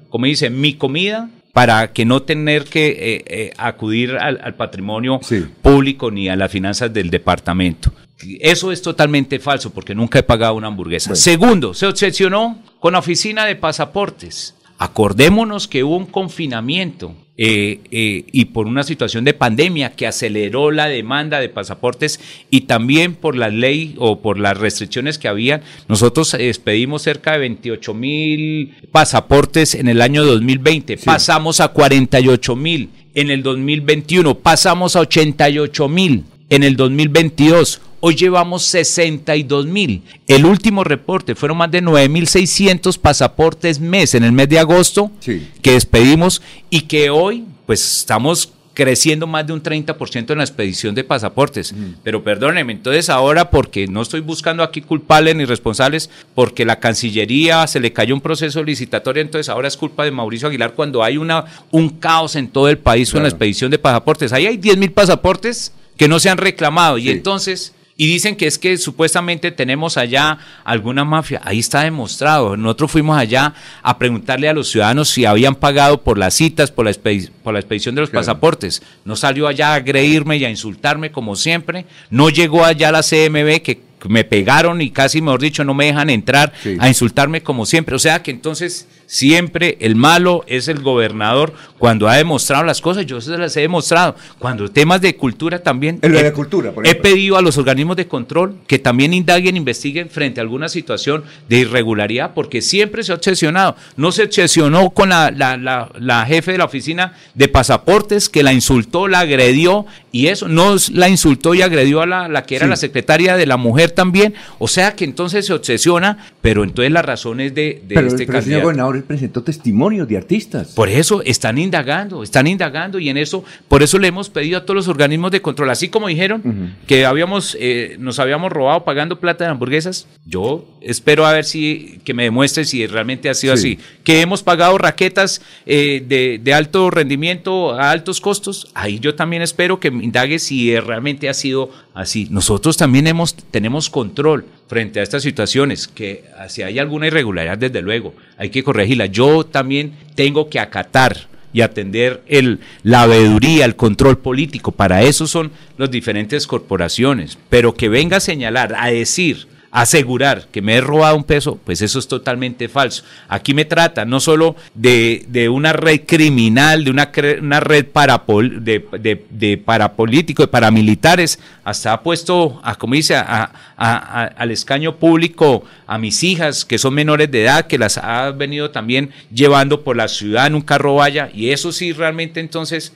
como dice, mi comida para que no tener que eh, eh, acudir al, al patrimonio público ni a las finanzas del departamento. Eso es totalmente falso porque nunca he pagado una hamburguesa. Segundo, se obsesionó con la oficina de pasaportes. Acordémonos que hubo un confinamiento eh, eh, y por una situación de pandemia que aceleró la demanda de pasaportes y también por la ley o por las restricciones que habían, nosotros eh, expedimos cerca de 28 mil pasaportes en el año 2020, pasamos a 48 mil en el 2021, pasamos a 88 mil en el 2022. Hoy llevamos 62 mil. El último reporte fueron más de 9.600 pasaportes mes en el mes de agosto que despedimos y que hoy pues estamos creciendo más de un 30% en la expedición de pasaportes. Pero perdónenme, entonces ahora porque no estoy buscando aquí culpables ni responsables, porque la Cancillería se le cayó un proceso licitatorio, entonces ahora es culpa de Mauricio Aguilar cuando hay una, un caos en todo el país con la expedición de pasaportes. Ahí hay 10 mil pasaportes que no se han reclamado y entonces... Y dicen que es que supuestamente tenemos allá alguna mafia. Ahí está demostrado. Nosotros fuimos allá a preguntarle a los ciudadanos si habían pagado por las citas, por la, expedi- por la expedición de los pasaportes. No salió allá a agredirme y a insultarme como siempre. No llegó allá la CMB que me pegaron y casi, mejor dicho, no me dejan entrar a insultarme como siempre. O sea que entonces siempre el malo es el gobernador cuando ha demostrado las cosas. Yo se las he demostrado. Cuando temas de cultura también. De he- la cultura, por He pedido a los organismos de control que también indaguen, investiguen frente a alguna situación de irregularidad, porque siempre se ha obsesionado. No se obsesionó con la, la- la- la jefe de la oficina de pasaportes que la insultó, la agredió, y eso no es- la insultó y agredió a la, la que era Sí. la secretaria de la mujer también. O sea que entonces se obsesiona, pero entonces las razones de, de Pero, este pero el señor candidato. gobernador él presentó testimonios de artistas. Por eso están indagando, están indagando y en eso, por eso le hemos pedido a todos los organismos de control, así como dijeron que habíamos, eh, nos habíamos robado pagando plata de hamburguesas, yo espero a ver si, que me demuestre si realmente ha sido Sí. así. Que hemos pagado raquetas eh, de, de alto rendimiento a altos costos, ahí yo también espero que me indague si realmente ha sido así. Nosotros también hemos, tenemos control frente a estas situaciones, que si hay alguna irregularidad, desde luego, hay que corregirla. Yo también tengo que acatar y atender el, la veeduría, el control político. Para eso son las diferentes corporaciones. Pero que venga a señalar, a decir, asegurar que me he robado un peso, pues eso es totalmente falso. Aquí me trata no solo de, de una red criminal, de una, una red parapol, de, de, de parapolítico, de paramilitares, hasta ha puesto, a, como dice, a- al escaño público a mis hijas que son menores de edad, que las ha venido también llevando por la ciudad en un carro vaya, y eso sí realmente entonces,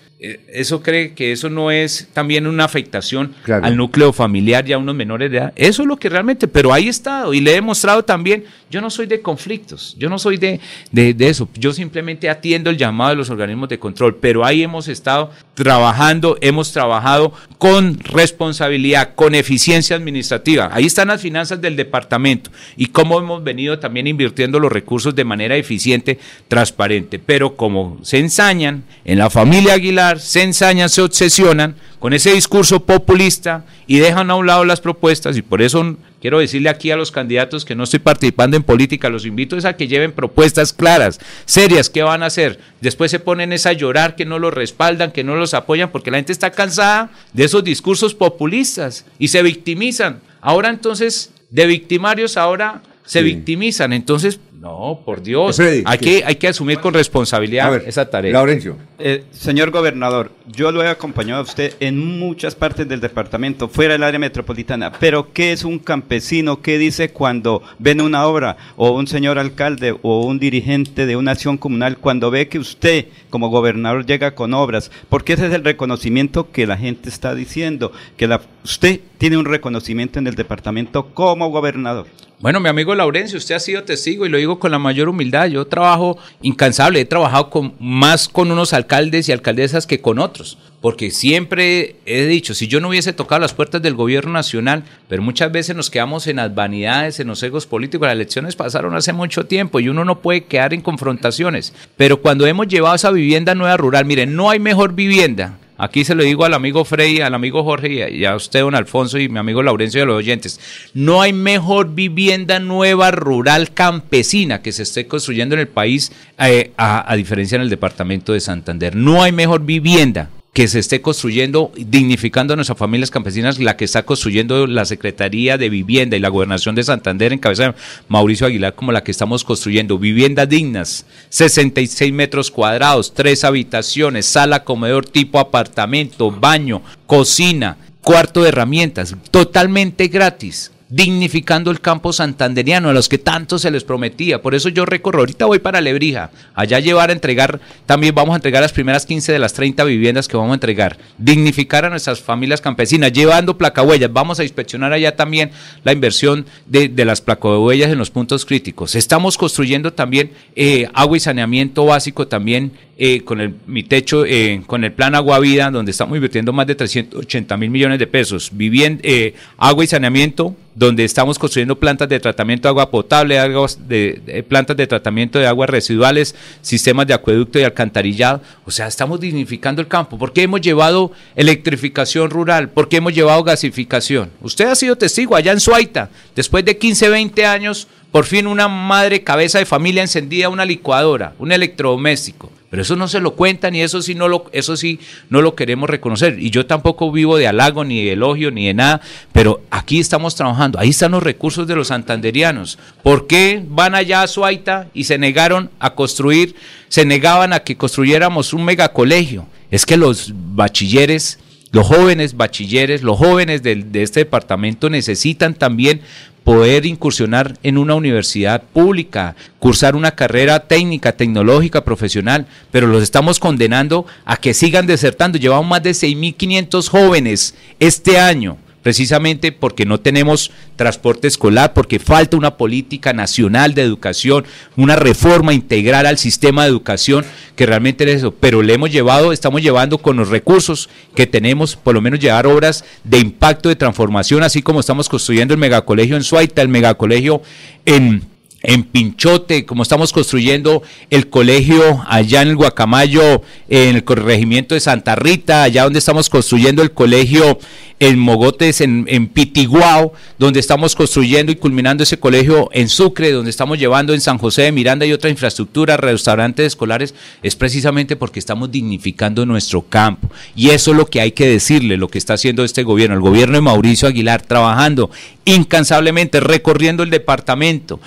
eso cree que eso no es también una afectación Claro. al núcleo familiar y a unos menores de edad. Eso es lo que realmente, pero ahí he estado y le he demostrado también, yo no soy de conflictos, yo no soy de, de, eso, yo simplemente atiendo el llamado de los organismos de control, pero ahí hemos estado trabajando, hemos trabajado con responsabilidad, con eficiencia administrativa. Ahí están las finanzas del departamento y cómo hemos venido también invirtiendo los recursos de manera eficiente, transparente. Pero como se ensañan en la familia Aguilar, se ensañan, se obsesionan con ese discurso populista y dejan a un lado las propuestas y por eso quiero decirle aquí a los candidatos que no estoy participando en política, los invito a que lleven propuestas claras, serias, ¿qué van a hacer? Después se ponen es a llorar que no los respaldan, que no los apoyan, porque la gente está cansada de esos discursos populistas y se victimizan. Ahora entonces, de victimarios, ahora se victimizan. Entonces, no, por Dios, hay, que, hay que asumir con responsabilidad esa tarea. Laurencio. Eh, señor gobernador, yo lo he acompañado a usted en muchas partes del departamento, fuera del área metropolitana, pero ¿qué es un campesino? ¿Qué dice cuando ven una obra o un señor alcalde o un dirigente de una acción comunal cuando ve que usted como gobernador llega con obras? Porque ese es el reconocimiento que la gente está diciendo, que la, usted tiene un reconocimiento en el departamento como gobernador. Bueno, mi amigo Laurencio, usted ha sido testigo y lo digo con la mayor humildad. Yo trabajo incansable, he trabajado con, más con unos alcaldes y alcaldesas que con otros, porque siempre he dicho, si yo no hubiese tocado las puertas del gobierno nacional, pero muchas veces nos quedamos en las vanidades, en los egos políticos, las elecciones pasaron hace mucho tiempo y uno no puede quedar en confrontaciones. Pero cuando hemos llevado esa vivienda nueva rural, miren, no hay mejor vivienda Aquí se lo digo al amigo Freddy, al amigo Jorge y a, usted, don Alfonso, y mi amigo Laurencio a los oyentes. No hay mejor vivienda nueva, rural, campesina que se esté construyendo en el país, eh, a diferencia en el departamento de Santander. No hay mejor vivienda que se esté construyendo, dignificando a nuestras familias campesinas, la que está construyendo la Secretaría de Vivienda y la Gobernación de Santander en cabeza de Mauricio Aguilar, como la que estamos construyendo. Viviendas dignas, 66 metros cuadrados, tres habitaciones, sala, comedor tipo apartamento, baño, cocina, cuarto de herramientas, totalmente gratis dignificando el campo santanderiano, a los que tanto se les prometía. Por eso yo recorro, ahorita voy para Lebrija, allá llevar a entregar, también vamos a entregar las primeras 15 de las 30 viviendas que vamos a entregar, dignificar a nuestras familias campesinas, llevando placahuellas, vamos a inspeccionar allá también la inversión de, de las placahuellas en los puntos críticos. Estamos construyendo también eh, agua y saneamiento básico también eh, con el, mi techo, eh, con el plan Agua Vida, donde estamos invirtiendo más de 380 mil millones de pesos, vivienda, eh, agua y saneamiento, donde estamos construyendo plantas de tratamiento de agua potable, aguas de, plantas de tratamiento de aguas residuales, sistemas de acueducto y alcantarillado. O sea, estamos dignificando el campo. ¿Por qué hemos llevado electrificación rural? ¿Por qué hemos llevado gasificación? Usted ha sido testigo allá en Suaita, después de 15, 20 años, por fin una madre cabeza de familia encendía una licuadora, un electrodoméstico. Pero eso no se lo cuentan y eso sí no lo, eso sí no lo queremos reconocer. Y yo tampoco vivo de halago, ni de elogio, ni de nada, pero aquí estamos trabajando. Ahí están los recursos de los santanderianos. ¿Por qué van allá a Suaita y se negaron a construir, se negaban a que construyéramos un megacolegio? Es que los bachilleres los jóvenes bachilleres, los jóvenes de, este departamento necesitan también poder incursionar en una universidad pública, cursar una carrera técnica, tecnológica, profesional, pero los estamos condenando a que sigan desertando. Llevamos más de 6.500 jóvenes este año precisamente porque no tenemos transporte escolar, porque falta una política nacional de educación, una reforma integral al sistema de educación, que realmente es eso, pero le hemos llevado, estamos llevando con los recursos que tenemos, por lo menos llevar obras de impacto, de transformación, así como estamos construyendo el megacolegio en Suaita, el megacolegio en en Pinchote, como estamos construyendo el colegio allá en el Guacamayo, en el corregimiento de Santa Rita, allá donde estamos construyendo el colegio en Mogotes, en, en Pitiguao, donde estamos construyendo y culminando ese colegio en Sucre, donde estamos llevando en San José de Miranda y otra infraestructura, restaurantes escolares, es precisamente porque estamos dignificando nuestro campo. Y eso es lo que hay que decirle, lo que está haciendo este gobierno, el gobierno de Mauricio Aguilar, trabajando incansablemente, recorriendo el departamento,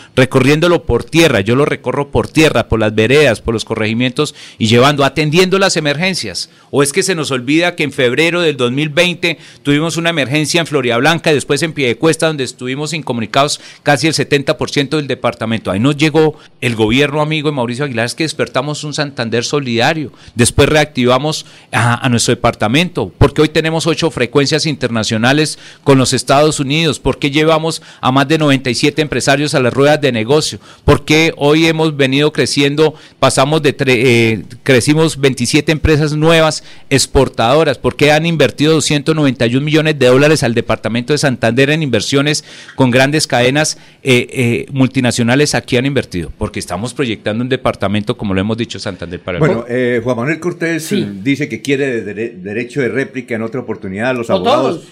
recorriéndolo por tierra, yo lo recorro por tierra, por las veredas, por los corregimientos y llevando, atendiendo las emergencias. O es que se nos olvida que en febrero del 2020 tuvimos una emergencia en Floria Blanca, después en Piedecuesta, donde estuvimos incomunicados casi el 70% del departamento. Ahí nos llegó el gobierno amigo de Mauricio Aguilar, es que despertamos un Santander solidario. Después reactivamos a, a nuestro departamento, porque hoy tenemos ocho frecuencias internacionales con los Estados Unidos, porque llevamos a más de 97 empresarios a las ruedas de negocio? Porque hoy hemos venido creciendo, pasamos de, eh, crecimos 27 empresas nuevas exportadoras? porque han invertido 291 millones de dólares al departamento de Santander en inversiones con grandes cadenas eh, eh, multinacionales aquí han invertido? Porque estamos proyectando un departamento, como lo hemos dicho, Santander para el Bueno, Juan Manuel Cortés dice que quiere derecho de réplica en otra oportunidad. Los abogados,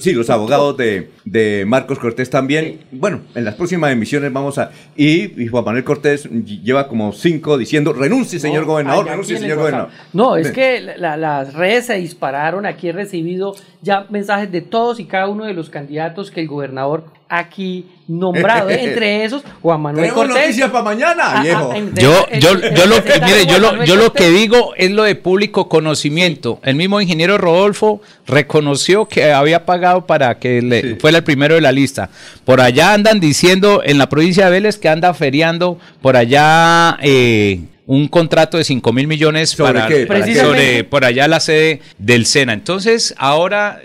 sí, los abogados de, de Marcos Cortés también. Bueno, en las próximas emisiones vamos a... Y, y Juan Manuel Cortés lleva como cinco diciendo, renuncie, señor No, gobernador, renuncie, señor gobernador. No, es que la- las redes se dispararon. Aquí he recibido ya mensajes de todos y cada uno de los candidatos que el gobernador aquí nombrado. ¿eh? Entre [laughs] esos, Juan Manuel Cortés. noticias para mañana, Ah, ah, viejo. Yo, el- yo, el- yo lo que, mire, yo lo, yo lo que digo es lo de público conocimiento. El mismo ingeniero Rodolfo reconoció que había pagado para que le fuera el primero de la lista. Por allá andan diciendo en la provincia de Vélez que anda feriando por allá eh, un contrato de 5 mil millones ¿Sobre para, qué? para- Precisamente. sobre por allá la sede del SENA. Entonces, ahora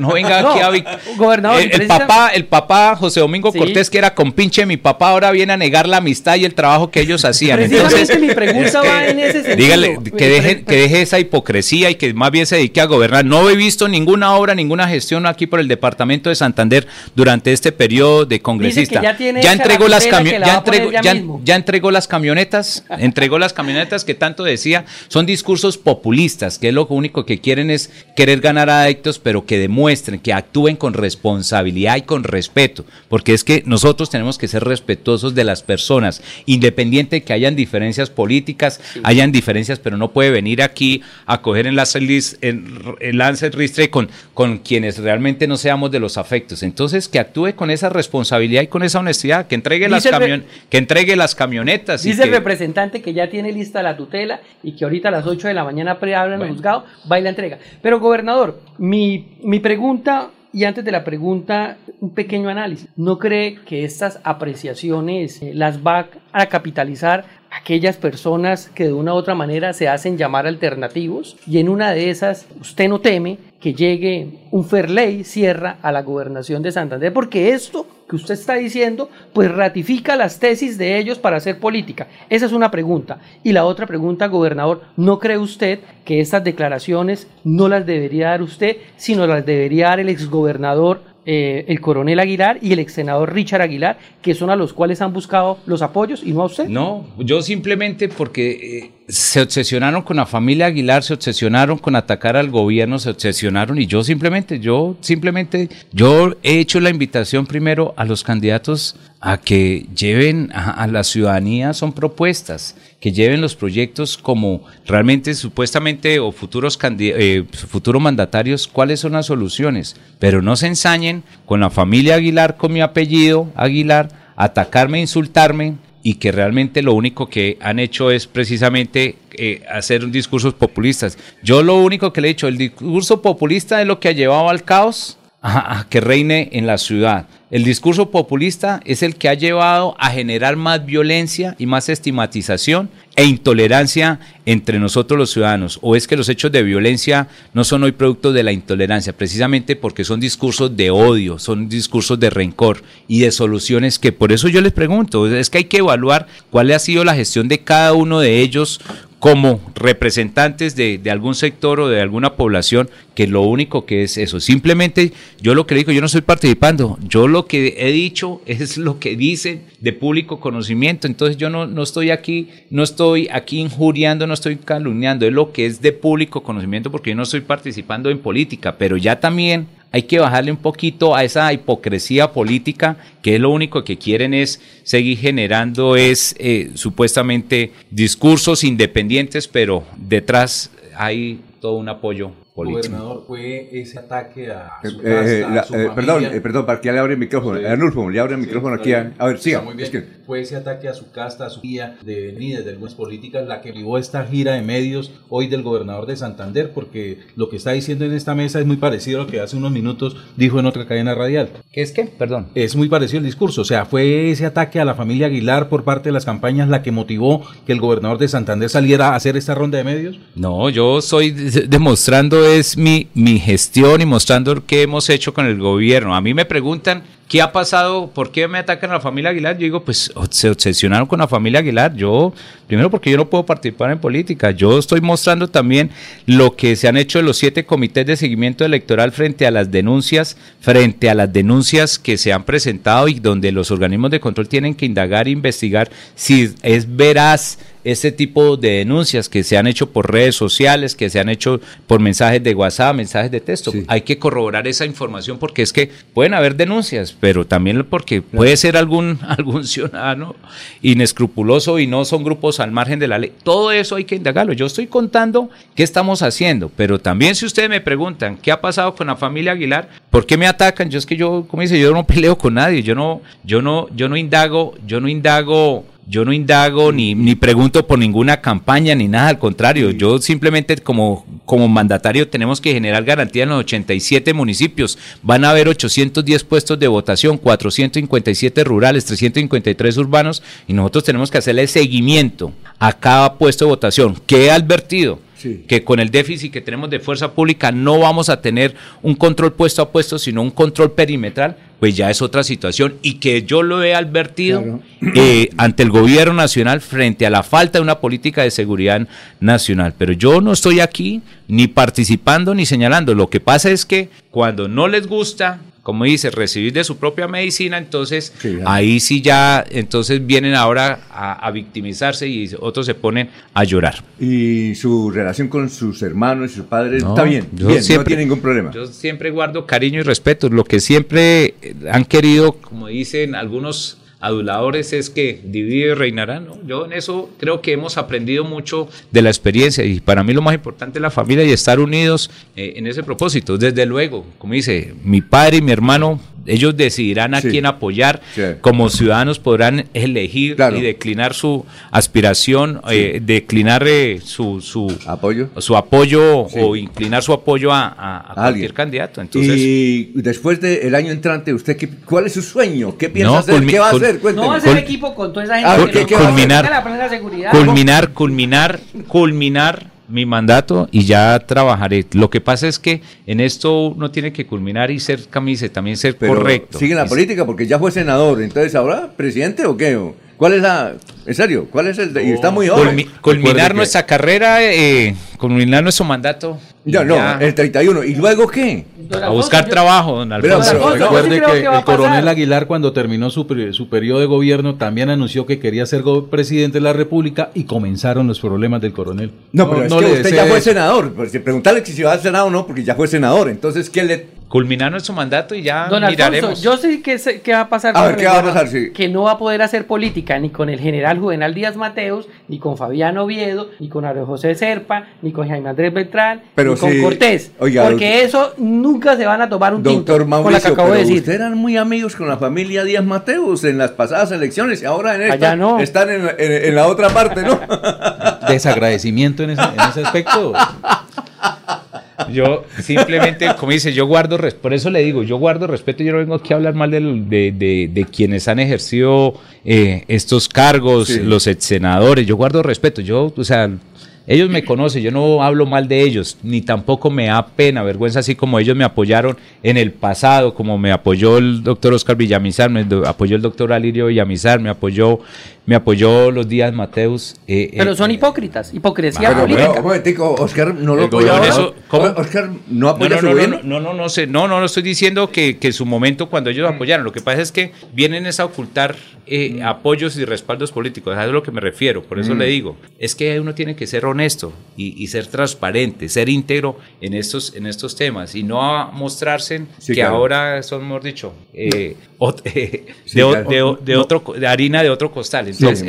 no venga [laughs] No, aquí a vic- gobernador, el, el papá, el papá José Domingo Sí. Cortés, que era compinche de mi papá, ahora viene a negar la amistad y el trabajo que ellos hacían. Entonces, mi pregunta va en ese sentido. Dígale que deje, que deje esa hipocresía y que más bien se dedique a gobernar. No he visto ninguna obra, ninguna gestión aquí por el departamento de Santander durante este periodo de congresista. ya entregó la las la ya entregó, ya ya- mismo. ya entregó las camionetas, entregó las camionetas que tanto decía, son discursos populistas, que lo único que quieren es querer ganar adeptos, pero que demuestren, que actúen con responsabilidad y con respeto, porque es que nosotros tenemos que ser respetuosos de las personas, independiente de que hayan diferencias políticas, hayan diferencias, pero no puede venir aquí a coger en en- en lance ristre con, con quienes realmente no seamos de los afectos. Entonces, que actúe con esa responsabilidad y con esa honestidad, que entregue, las, Dice el camion- que entregue las camionetas. y Dice el representante que ya tiene lista la tutela y que ahorita a las 8 de la mañana preabran el juzgado, va y la entrega. Pero, gobernador, mi, mi pregunta, y antes de la pregunta, un pequeño análisis. ¿No cree que estas apreciaciones eh, las va a capitalizar aquellas personas que de una u otra manera se hacen llamar alternativos? Y en una de esas, ¿usted no teme que llegue un Ferley Sierra a la gobernación de Santander? Porque esto que usted está diciendo, pues ratifica las tesis de ellos para hacer política. Esa es una pregunta. Y la otra pregunta, gobernador, ¿no cree usted que estas declaraciones no las debería dar usted, sino las debería dar el exgobernador, eh, el coronel Aguilar y el ex senador Richard Aguilar, que son a los cuales han buscado los apoyos y no a usted? No, yo simplemente porque eh, se obsesionaron con la familia Aguilar, se obsesionaron con atacar al gobierno, se obsesionaron y yo simplemente, yo simplemente, yo he hecho la invitación primero a los candidatos a que lleven a, a la ciudadanía, son propuestas, que lleven los proyectos como realmente supuestamente o futuros, eh, futuros mandatarios, cuáles son las soluciones, pero no se ensañen con la familia Aguilar, con mi apellido Aguilar, atacarme, insultarme, y que realmente lo único que han hecho es precisamente eh, hacer discursos populistas. Yo lo único que le he dicho, el discurso populista es lo que ha llevado al caos a, que reine en la ciudad. El discurso populista es el que ha llevado a generar más violencia y más estigmatización e intolerancia entre nosotros los ciudadanos. O es que los hechos de violencia no son hoy producto de la intolerancia, precisamente porque son discursos de odio, son discursos de rencor y de soluciones que por eso yo les pregunto, es que hay que evaluar cuál ha sido la gestión de cada uno de ellos como representantes de, algún sector o de alguna población, que lo único que es eso. Simplemente yo lo que le digo, yo no estoy participando, yo lo que he dicho [laughs] es lo que dicen de público conocimiento, entonces yo no, no estoy aquí, no estoy aquí injuriando, no estoy calumniando, es lo que es de público conocimiento porque yo no estoy participando en política, pero ya también hay que bajarle un poquito a esa hipocresía política que lo único que quieren es seguir generando es eh, supuestamente discursos independientes, pero detrás hay todo un apoyo político. Gobernador, fue ese ataque a su Eh, casa, la- a su eh, perdón, eh, perdón, para que ya le abre el micrófono. Sí. Le abre el micrófono aquí. A, a ver, siga. muy bien. Es que- Fue ese ataque a su casta, a su guía de venidas de algunas políticas, la que llevó esta gira de medios hoy del gobernador de Santander, porque lo que está diciendo en esta mesa es muy parecido a lo que hace unos minutos dijo en otra cadena radial. ¿Qué es qué? Perdón. Es muy parecido el discurso, o sea, fue ese ataque a la familia Aguilar por parte de las campañas la que motivó que el gobernador de Santander saliera a hacer esta ronda de medios. No, yo estoy de- demostrando es mi, mi gestión y mostrando qué hemos hecho con el gobierno. A mí me preguntan qué ha pasado, por qué me atacan a la familia Aguilar. Yo digo, pues se obsesionaron con la familia Aguilar. Yo, primero porque yo no puedo participar en política. Yo estoy mostrando también lo que se han hecho los siete comités de seguimiento electoral frente a las denuncias, frente a las denuncias que se han presentado y donde los organismos de control tienen que indagar e investigar si es veraz este tipo de denuncias que se han hecho por redes sociales, que se han hecho por mensajes de WhatsApp, mensajes de texto. Hay que corroborar esa información porque es que pueden haber denuncias, pero también porque puede ser algún, [laughs] algún ciudadano inescrupuloso y no son grupos al margen de la ley. Todo eso hay que indagarlo. Yo estoy contando qué estamos haciendo, pero también si ustedes me preguntan qué ha pasado con la familia Aguilar, ¿por qué me atacan? Yo es que yo, como dice, yo no [laughs] peleo con nadie, yo no, yo no, yo no indago, yo no indago yo no indago ni, ni pregunto por ninguna campaña ni nada, al contrario, yo simplemente como, como mandatario tenemos que generar garantía en los 87 municipios. Van a haber 810 puestos de votación, 457 rurales, 353 urbanos y nosotros tenemos que hacerle seguimiento a cada puesto de votación. ¿Qué he advertido? Que con el déficit que tenemos de fuerza pública no vamos a tener un control puesto a puesto, sino un control perimetral, pues ya es otra situación y que yo lo he advertido eh, ante el gobierno nacional frente a la falta de una política de seguridad nacional. Pero yo no estoy aquí ni participando ni señalando. Lo que pasa es que cuando no les gusta como dice, recibir de su propia medicina, entonces ahí sí ya, entonces vienen ahora a, victimizarse y otros se ponen a llorar. Y su relación con sus hermanos y sus padres está bien, bien no tiene ningún problema. Yo siempre guardo cariño y respeto, lo que siempre han querido, como dicen algunos aduladores es que divide y reinará. ¿no? Yo en eso creo que hemos aprendido mucho de la experiencia y para mí lo más importante es la familia y estar unidos eh, en ese propósito. Desde luego, como dice, mi padre y mi hermano ellos decidirán a quién apoyar. Como ciudadanos podrán elegir y declinar su aspiración, eh, declinar eh, su, su, apoyo, su apoyo o inclinar su apoyo a, cualquier candidato. Entonces, y después del año entrante, ¿usted qué, cuál es su sueño? ¿Qué piensa hacer? ¿Qué va a hacer? No va a hacer equipo con toda esa gente. culminar, culminar, culminar, culminar mi mandato y ya trabajaré. Lo que pasa es que en esto uno tiene que culminar y ser camisa, también ser correcto. Sigue la política porque ya fue senador, entonces ahora presidente o qué? ¿Cuál es la, en serio, cuál es el, y está muy joven. culminar nuestra carrera, eh, culminar nuestro mandato. Ya, no, el 31. ¿Y luego qué? A buscar trabajo, don Alfonso. recuerde que, el coronel Aguilar, cuando terminó su, su periodo de gobierno, también anunció que quería ser presidente de la República y comenzaron los problemas del coronel. No, pero es que usted ya fue senador. Pues, preguntarle si va al Senado o no, porque ya fue senador. Entonces, ¿qué le culminar nuestro mandato y ya Don miraremos. yo sé que, qué va a pasar. A ver, ¿qué va a pasar? Sí. Que no va a poder hacer política ni con el general Juvenal Díaz Mateos, ni con Fabián Oviedo, ni con Ario José Serpa, ni con Jaime Andrés Beltrán, ni con Cortés. porque eso nunca se van a tomar un doctor tinto, Mauricio, con que acabo de decir. Ustedes eran muy amigos con la familia Díaz Mateos en las pasadas elecciones y ahora en esta no. están en, en, la otra parte, ¿no? [laughs] Desagradecimiento en ese, en ese aspecto. Yo simplemente, como dice, yo guardo, por eso le digo, yo guardo respeto, yo no vengo aquí a hablar mal de, de, quienes han ejercido eh, estos cargos, los ex senadores, yo guardo respeto, yo, o sea, ellos me conocen, yo no hablo mal de ellos, ni tampoco me da pena, vergüenza, así como ellos me apoyaron en el pasado, como me apoyó el doctor Oscar Villamizar, me apoyó el doctor Alirio Villamizar, me apoyó me apoyó los días Mateus. Eh, pero son hipócritas, hipocresía política. Oscar no lo apoyó. Oscar no apoya no, no, no, no, no, no, sé, no, no, no estoy diciendo que, que su momento cuando ellos apoyaron. Lo que pasa es que vienen a ocultar eh, apoyos y respaldos políticos. A eso es a lo que me refiero. Por eso le digo, es que uno tiene que ser honesto y, y, ser transparente, ser íntegro en estos, en estos temas y no mostrarse que ahora son, mejor dicho, eh, [laughs] de, de, de, otro, de harina de otro costal. Eso es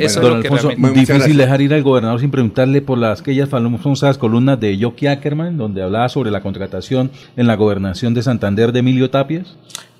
difícil dejar ir al gobernador sin preguntarle por las aquellas famosas columnas de Jockey Ackerman, donde hablaba sobre la contratación en la gobernación de Santander de Emilio Tapias.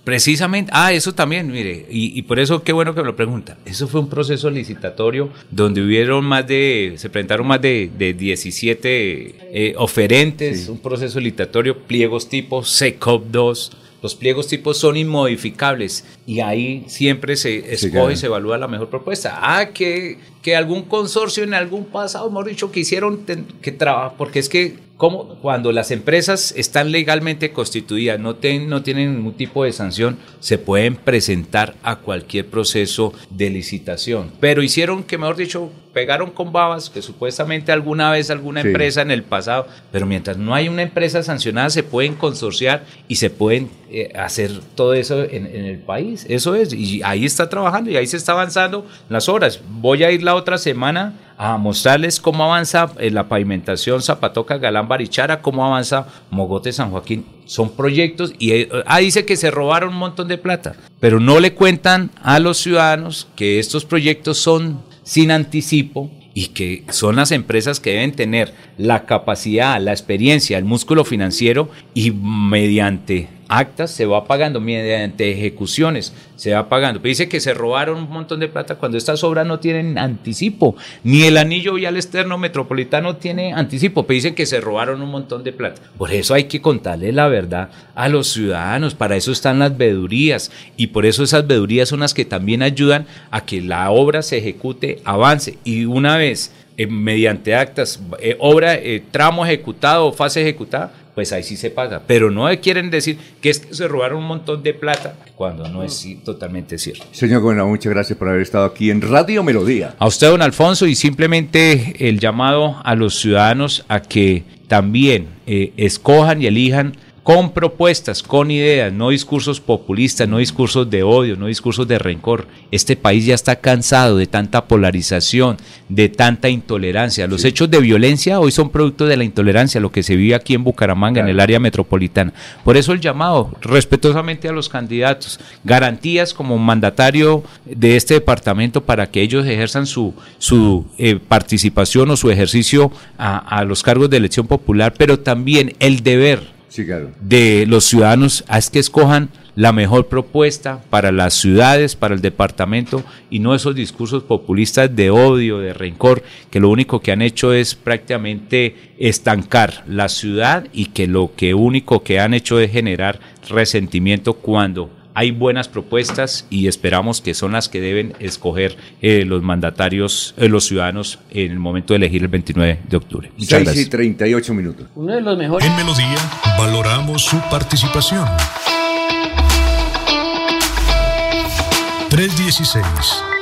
Precisamente, ah, eso también, mire, y, por eso qué bueno que me lo pregunta. Eso fue un proceso licitatorio donde hubieron más de, se presentaron más de, de 17 eh, oferentes, un proceso licitatorio, pliegos tipo CECOP 2 los pliegos tipos son inmodificables y ahí siempre se escoge y se evalúa la mejor propuesta. Ah, que, que algún consorcio en algún pasado, hemos dicho, que hicieron que trabajar, porque es que como cuando las empresas están legalmente constituidas, no, no tienen ningún tipo de sanción, se pueden presentar a cualquier proceso de licitación. Pero hicieron que, mejor dicho, pegaron con babas, que supuestamente alguna vez alguna Sí. empresa en el pasado, pero mientras no hay una empresa sancionada se pueden consorciar y se pueden eh, hacer todo eso en, en el país. Eso es, y ahí está trabajando y ahí se está avanzando las obras. Voy a ir la otra semana a mostrarles cómo avanza eh, la pavimentación Zapatoca Galán Barichara, cómo avanza Mogote San Joaquín. Son proyectos y eh, ah, dice que se robaron un montón de plata, pero no le cuentan a los ciudadanos que estos proyectos son sin anticipo. Y que son las empresas que deben tener la capacidad, la experiencia, el músculo financiero y mediante actas se va pagando, mediante ejecuciones se va pagando. Dice que se robaron un montón de plata cuando estas obras no tienen anticipo, ni el anillo vial externo metropolitano tiene anticipo, pero que se robaron un montón de plata. Por eso hay que contarle la verdad a los ciudadanos, para eso están las vedurías y por eso esas vedurías son las que también ayudan a que la obra se ejecute, avance y una vez eh, mediante actas, eh, obra, eh, tramo ejecutado o fase ejecutada, pues ahí sí se paga. Pero no quieren decir que es que se robaron un montón de plata cuando no es totalmente cierto. Señor Gobernador, muchas gracias por haber estado aquí en Radio Melodía. A usted, don Alfonso, y simplemente el llamado a los ciudadanos a que también eh, escojan y elijan con propuestas, con ideas, no discursos populistas, no discursos de odio, no discursos de rencor. Este país ya está cansado de tanta polarización, de tanta intolerancia. Los hechos de violencia hoy son producto de la intolerancia, lo que se vive aquí en Bucaramanga, en el área metropolitana. Por eso el llamado respetuosamente a los candidatos, garantías como mandatario de este departamento para que ellos ejerzan su, su eh, participación o su ejercicio a, a los cargos de elección popular, pero también el deber Sí, claro. de los ciudadanos es que escojan la mejor propuesta para las ciudades, para el departamento y no esos discursos populistas de odio, de rencor, que lo único que han hecho es prácticamente estancar la ciudad y que lo que único que han hecho es generar resentimiento cuando hay buenas propuestas y esperamos que son las que deben escoger eh, los mandatarios, eh, los ciudadanos en el momento de elegir el 29 de octubre. Muchas 6 y gracias. 38 minutos. Uno de los mejores. En Melodía valoramos su participación.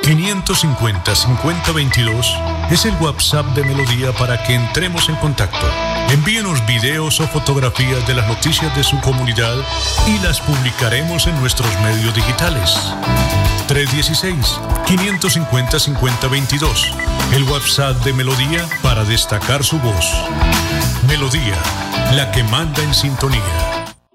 316-550-5022 es el WhatsApp de Melodía para que entremos en contacto. Envíenos videos o fotografías de las noticias de su comunidad y las publicaremos en nuestros medios digitales. 316-550-5022. El WhatsApp de Melodía para destacar su voz. Melodía, la que manda en sintonía.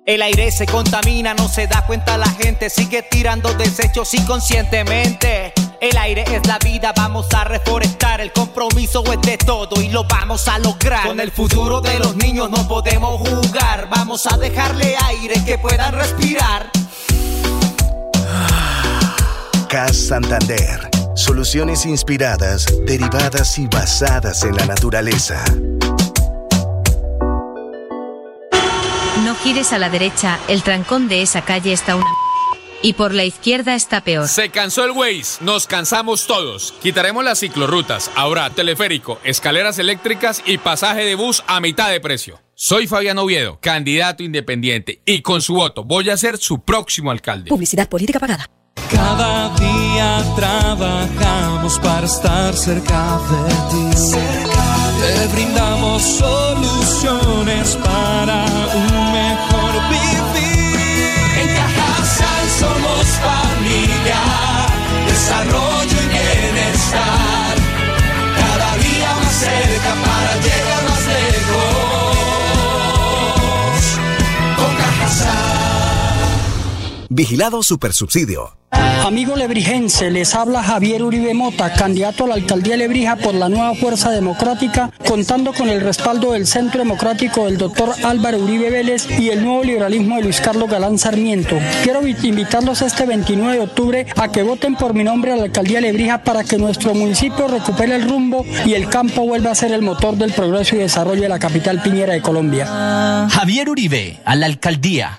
El aire se contamina, no se da cuenta la gente, sigue tirando desechos inconscientemente. El aire es la vida, vamos a reforestar, el compromiso es de todo y lo vamos a lograr. Con el futuro de los niños no podemos jugar, vamos a dejarle aire que puedan respirar. CAS Santander. Soluciones inspiradas, derivadas y basadas en la naturaleza. No gires a la derecha, el trancón de esa calle está una... Y por la izquierda está peor. Se cansó el Waze, nos cansamos todos. Quitaremos las ciclorrutas, ahora teleférico, escaleras eléctricas y pasaje de bus a mitad de precio. Soy Fabián Oviedo, candidato independiente, y con su voto voy a ser su próximo alcalde. Publicidad política pagada. Cada día trabajamos para estar cerca de ti. Te brindamos soluciones para un somos familia, desarrollo y bienestar. Cada día más cerca Vigilado Supersubsidio. Amigo lebrigense, les habla Javier Uribe Mota, candidato a la alcaldía de Lebrija por la nueva Fuerza Democrática, contando con el respaldo del Centro Democrático del doctor Álvaro Uribe Vélez y el nuevo liberalismo de Luis Carlos Galán Sarmiento. Quiero vi- invitarlos este 29 de octubre a que voten por mi nombre a la alcaldía de Lebrija para que nuestro municipio recupere el rumbo y el campo vuelva a ser el motor del progreso y desarrollo de la capital piñera de Colombia. Javier Uribe, a la alcaldía.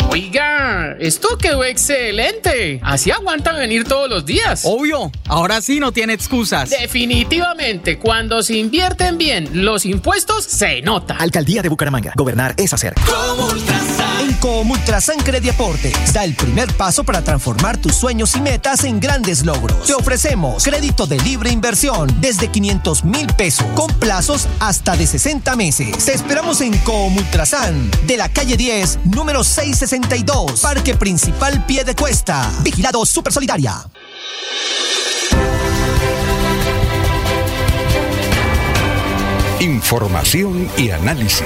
Oiga, esto quedó excelente. Así aguantan venir todos los días. Obvio, ahora sí no tiene excusas. Definitivamente, cuando se invierten bien los impuestos, se nota. Alcaldía de Bucaramanga. Gobernar es hacer. En Comultrasan Crediaportes da el primer paso para transformar tus sueños y metas en grandes logros. Te ofrecemos crédito de libre inversión desde 500 mil pesos con plazos hasta de 60 meses. Te esperamos en Comultrasan de la calle 10, número 662, Parque Principal Pie de Cuesta. Vigilado Super Solidaria. Información y análisis.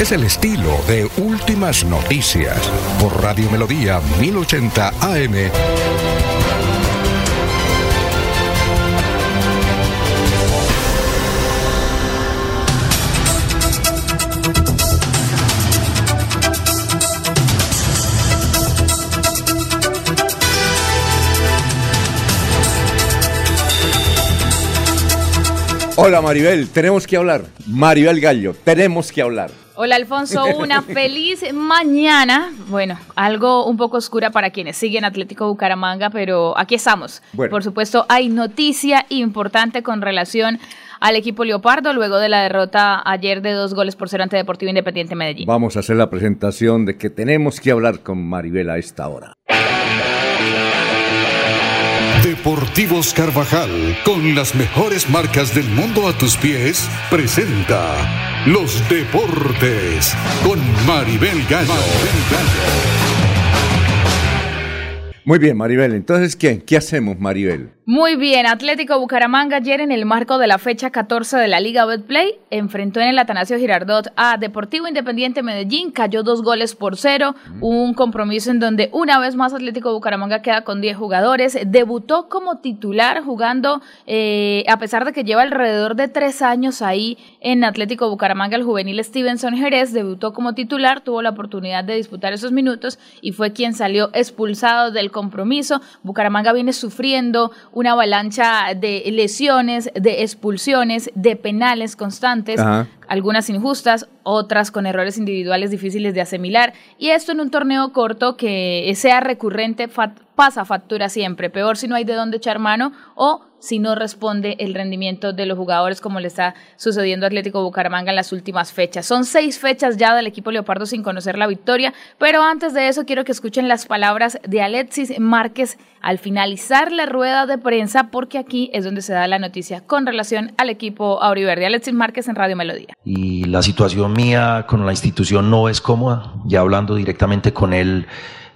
Es el estilo de Últimas Noticias por Radio Melodía 1080 AM. Hola Maribel, tenemos que hablar. Maribel Gallo, tenemos que hablar. Hola Alfonso, una [laughs] feliz mañana. Bueno, algo un poco oscura para quienes siguen Atlético Bucaramanga, pero aquí estamos. Bueno. Por supuesto, hay noticia importante con relación al equipo Leopardo luego de la derrota ayer de dos goles por cero ante Deportivo Independiente Medellín. Vamos a hacer la presentación de que tenemos que hablar con Maribel a esta hora. Deportivos Carvajal, con las mejores marcas del mundo a tus pies, presenta Los Deportes con Maribel Gallo. Muy bien, Maribel. Entonces, ¿qué? ¿Qué hacemos, Maribel? Muy bien, Atlético Bucaramanga ayer en el marco de la fecha 14 de la Liga Betplay enfrentó en el Atanasio Girardot a Deportivo Independiente Medellín, cayó dos goles por cero, un compromiso en donde una vez más Atlético Bucaramanga queda con 10 jugadores, debutó como titular jugando, eh, a pesar de que lleva alrededor de tres años ahí en Atlético Bucaramanga, el juvenil Stevenson Jerez debutó como titular, tuvo la oportunidad de disputar esos minutos y fue quien salió expulsado del compromiso. Bucaramanga viene sufriendo una avalancha de lesiones, de expulsiones, de penales constantes, Ajá. algunas injustas, otras con errores individuales difíciles de asimilar. Y esto en un torneo corto que sea recurrente pasa factura siempre. Peor si no hay de dónde echar mano o si no responde el rendimiento de los jugadores como le está sucediendo a Atlético Bucaramanga en las últimas fechas. Son seis fechas ya del equipo Leopardo sin conocer la victoria, pero antes de eso quiero que escuchen las palabras de Alexis Márquez al finalizar la rueda de prensa, porque aquí es donde se da la noticia con relación al equipo Auriverde. Alexis Márquez en Radio Melodía. y la situación mía con la institución no es cómoda. Ya hablando directamente con él,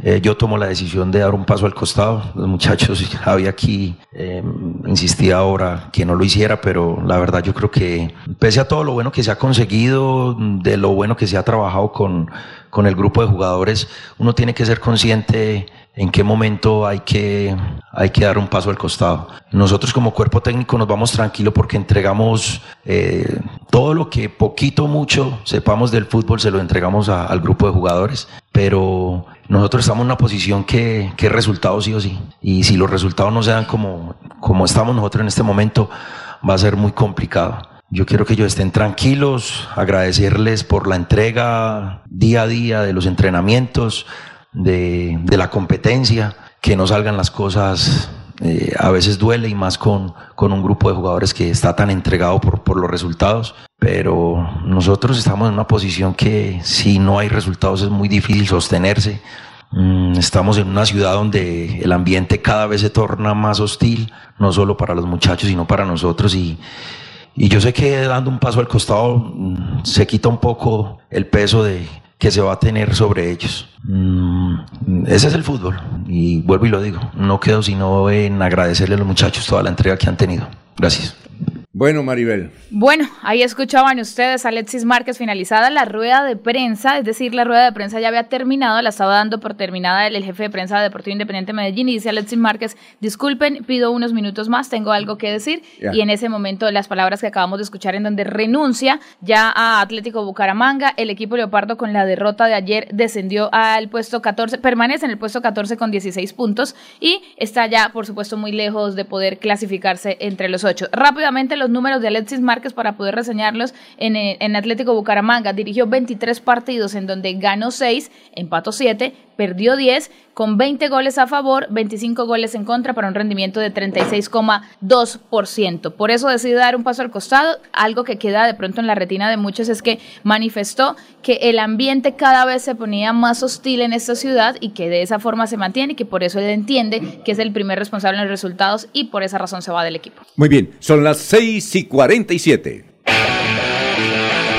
eh, yo tomo la decisión de dar un paso al costado. Los muchachos, [laughs] Javi aquí eh, insistía ahora que no lo hiciera, pero la verdad yo creo que pese a todo lo bueno que se ha conseguido, de lo bueno que se ha trabajado con, con el grupo de jugadores, uno tiene que ser consciente en qué momento hay que, hay que dar un paso al costado. Nosotros como cuerpo técnico nos vamos tranquilo porque entregamos eh, todo lo que poquito mucho sepamos del fútbol, se lo entregamos al grupo de jugadores, pero nosotros estamos en una posición que, que es resultado sí o sí. Y si los resultados no se dan como, como estamos nosotros en este momento, va a ser muy complicado. Yo quiero que ellos estén tranquilos, agradecerles por la entrega día a día de los entrenamientos, de, de la competencia, que no salgan las cosas, eh, a veces duele y más con, con un grupo de jugadores que está tan entregado por, por los resultados, pero nosotros estamos en una posición que si no hay resultados es muy difícil sostenerse. Mm, Estamos en una ciudad donde el ambiente cada vez se torna más hostil, no solo para los muchachos, sino para nosotros. Y, y yo sé que dando un paso al costado mm, se quita un poco el peso de, que se va a tener sobre ellos. Mm, ese es el fútbol. Y vuelvo y lo digo, no quedo sino en agradecerle a los muchachos toda la entrega que han tenido. Gracias. Bueno, Maribel. Bueno, ahí escuchaban ustedes a Alexis Márquez finalizada la rueda de prensa, es decir, la rueda de prensa ya había terminado, la estaba dando por terminada el, el jefe de prensa de Deportivo Independiente Medellín y dice Alexis Márquez, disculpen, pido unos minutos más, tengo algo que decir y en ese momento las palabras que acabamos de escuchar en donde renuncia ya a Atlético Bucaramanga, el equipo Leopardo con la derrota de ayer descendió al puesto 14, permanece en el puesto 14 con 16 puntos y está ya por supuesto muy lejos de poder clasificarse entre los ocho. Rápidamente los los números de Alexis Márquez para poder reseñarlos en, eh, en Atlético Bucaramanga. Dirigió 23 partidos en donde ganó 6, empató 7, perdió 10, con 20 goles a favor, 25 goles en contra para un rendimiento de 36,2%. Por eso decide dar un paso al costado. Algo que queda de pronto en la retina de muchos es que manifestó que el ambiente cada vez se ponía más hostil en esta ciudad y que de esa forma se mantiene y que por eso él entiende que es el primer responsable en los resultados y por esa razón se va del equipo. Muy bien, son las 6 y 47.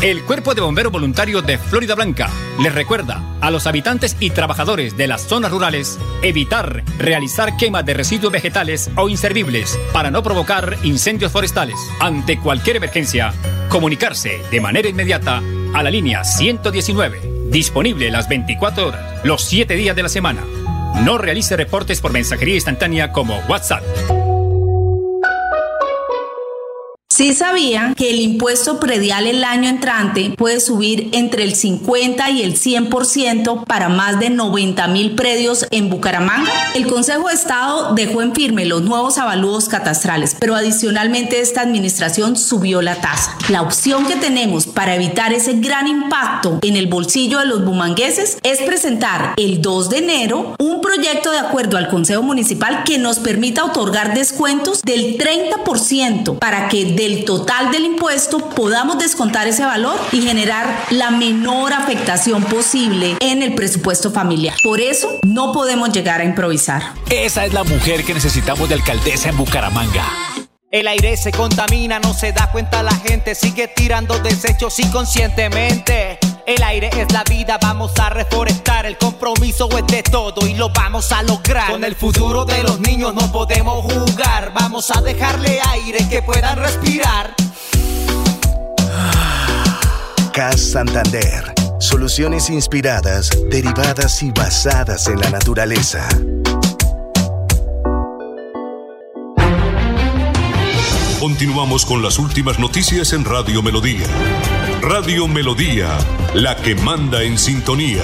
El Cuerpo de Bomberos Voluntarios de Florida Blanca les recuerda a los habitantes y trabajadores de las zonas rurales evitar realizar quemas de residuos vegetales o inservibles para no provocar incendios forestales. Ante cualquier emergencia, comunicarse de manera inmediata a la línea 119, disponible las 24 horas, los 7 días de la semana. No realice reportes por mensajería instantánea como WhatsApp. Sí sabían que el impuesto predial el año entrante puede subir entre el 50 y el 100% para más de 90 mil predios en Bucaramanga. El Consejo de Estado dejó en firme los nuevos avalúos catastrales, pero adicionalmente esta administración subió la tasa. La opción que tenemos para evitar ese gran impacto en el bolsillo de los bumangueses es presentar el 2 de enero un proyecto de acuerdo al Consejo Municipal que nos permita otorgar descuentos del 30% para que de el total del impuesto podamos descontar ese valor y generar la menor afectación posible en el presupuesto familiar. Por eso no podemos llegar a improvisar. Esa es la mujer que necesitamos de alcaldesa en Bucaramanga. El aire se contamina, no se da cuenta la gente, sigue tirando desechos inconscientemente. El aire es la vida, vamos a reforestar, el compromiso es de todo y lo vamos a lograr. Con el futuro de los niños no podemos jugar, vamos a dejarle aire que puedan respirar. CAS Santander. Soluciones inspiradas, derivadas y basadas en la naturaleza. Continuamos con las últimas noticias en Radio Melodía. Radio Melodía, la que manda en sintonía.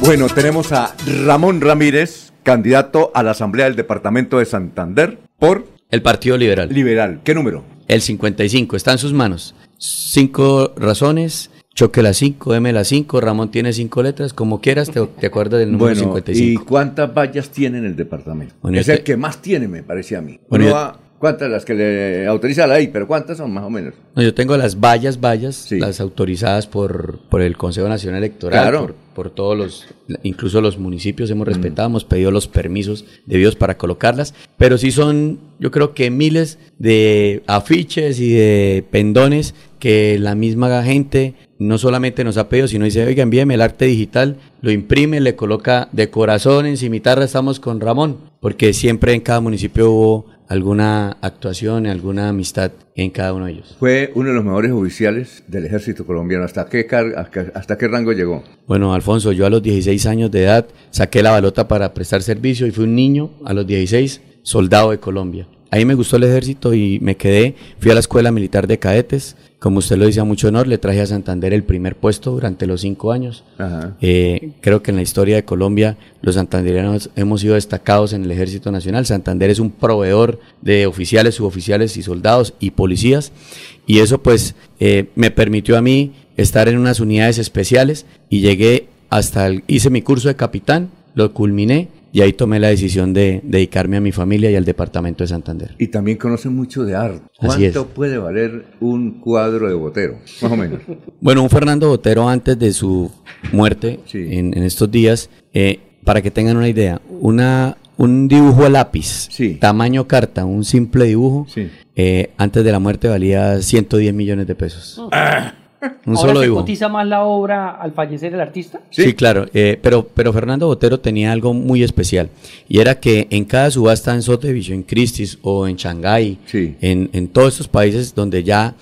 Bueno, tenemos a Ramón Ramírez, candidato a la Asamblea del Departamento de Santander por... El Partido Liberal. Liberal. ¿Qué número? El 55. Está en sus manos. Cinco razones. Choque la 5, M la 5, Ramón tiene cinco letras, como quieras, te, te acuerdas del número Bueno, 55. ¿y cuántas vallas tiene en el departamento? Bueno, es el que más tiene, me parece a mí. Bueno, yo- ¿Cuántas? Las que le autoriza la ley, pero ¿cuántas son más o menos? No, yo tengo las vallas, vallas, las autorizadas por, por el Consejo Nacional Electoral, Claro. por, por todos los, incluso los municipios Mm. hemos respetado, hemos pedido los permisos debidos para colocarlas, pero sí son, yo creo que miles de afiches y de pendones que la misma gente no solamente nos ha pedido, sino dice, oiga, envíeme el arte digital, lo imprime, le coloca de corazón, en cimitarra estamos con Ramón, porque siempre en cada municipio hubo alguna actuación, alguna amistad en cada uno de ellos. Fue uno de los mejores oficiales del ejército colombiano. ¿Hasta qué, hasta qué rango llegó? Bueno, Alfonso, yo a los 16 años de edad saqué la balota para prestar servicio y fui un niño a los 16 soldado de Colombia. Ahí me gustó el ejército y me quedé, fui a la escuela militar de cadetes, como usted lo dice a mucho honor, le traje a Santander el primer puesto durante los cinco años. Ajá. Eh, creo que en la historia de Colombia los santanderianos hemos sido destacados en el Ejército Nacional. Santander es un proveedor de oficiales, suboficiales y soldados y policías. Y eso pues eh, me permitió a mí estar en unas unidades especiales y llegué hasta, el, hice mi curso de capitán, lo culminé y ahí tomé la decisión de dedicarme a mi familia y al departamento de Santander. Y también conoce mucho de arte. Así es. ¿Cuánto puede valer un cuadro de Botero? Más o menos. [laughs] Bueno, un Fernando Botero antes de su muerte en, en estos días, eh, para que tengan una idea, una, un dibujo a lápiz, tamaño carta, un simple dibujo, eh, antes de la muerte valía 110 millones de pesos. Un [laughs] Ahora solo se dibujo. cotiza más la obra al fallecer el artista. Sí, claro, eh, pero, pero Fernando Botero tenía algo muy especial y era que en cada subasta en Sotheby's, en Christie's o en Shanghái, en, en todos estos países donde ya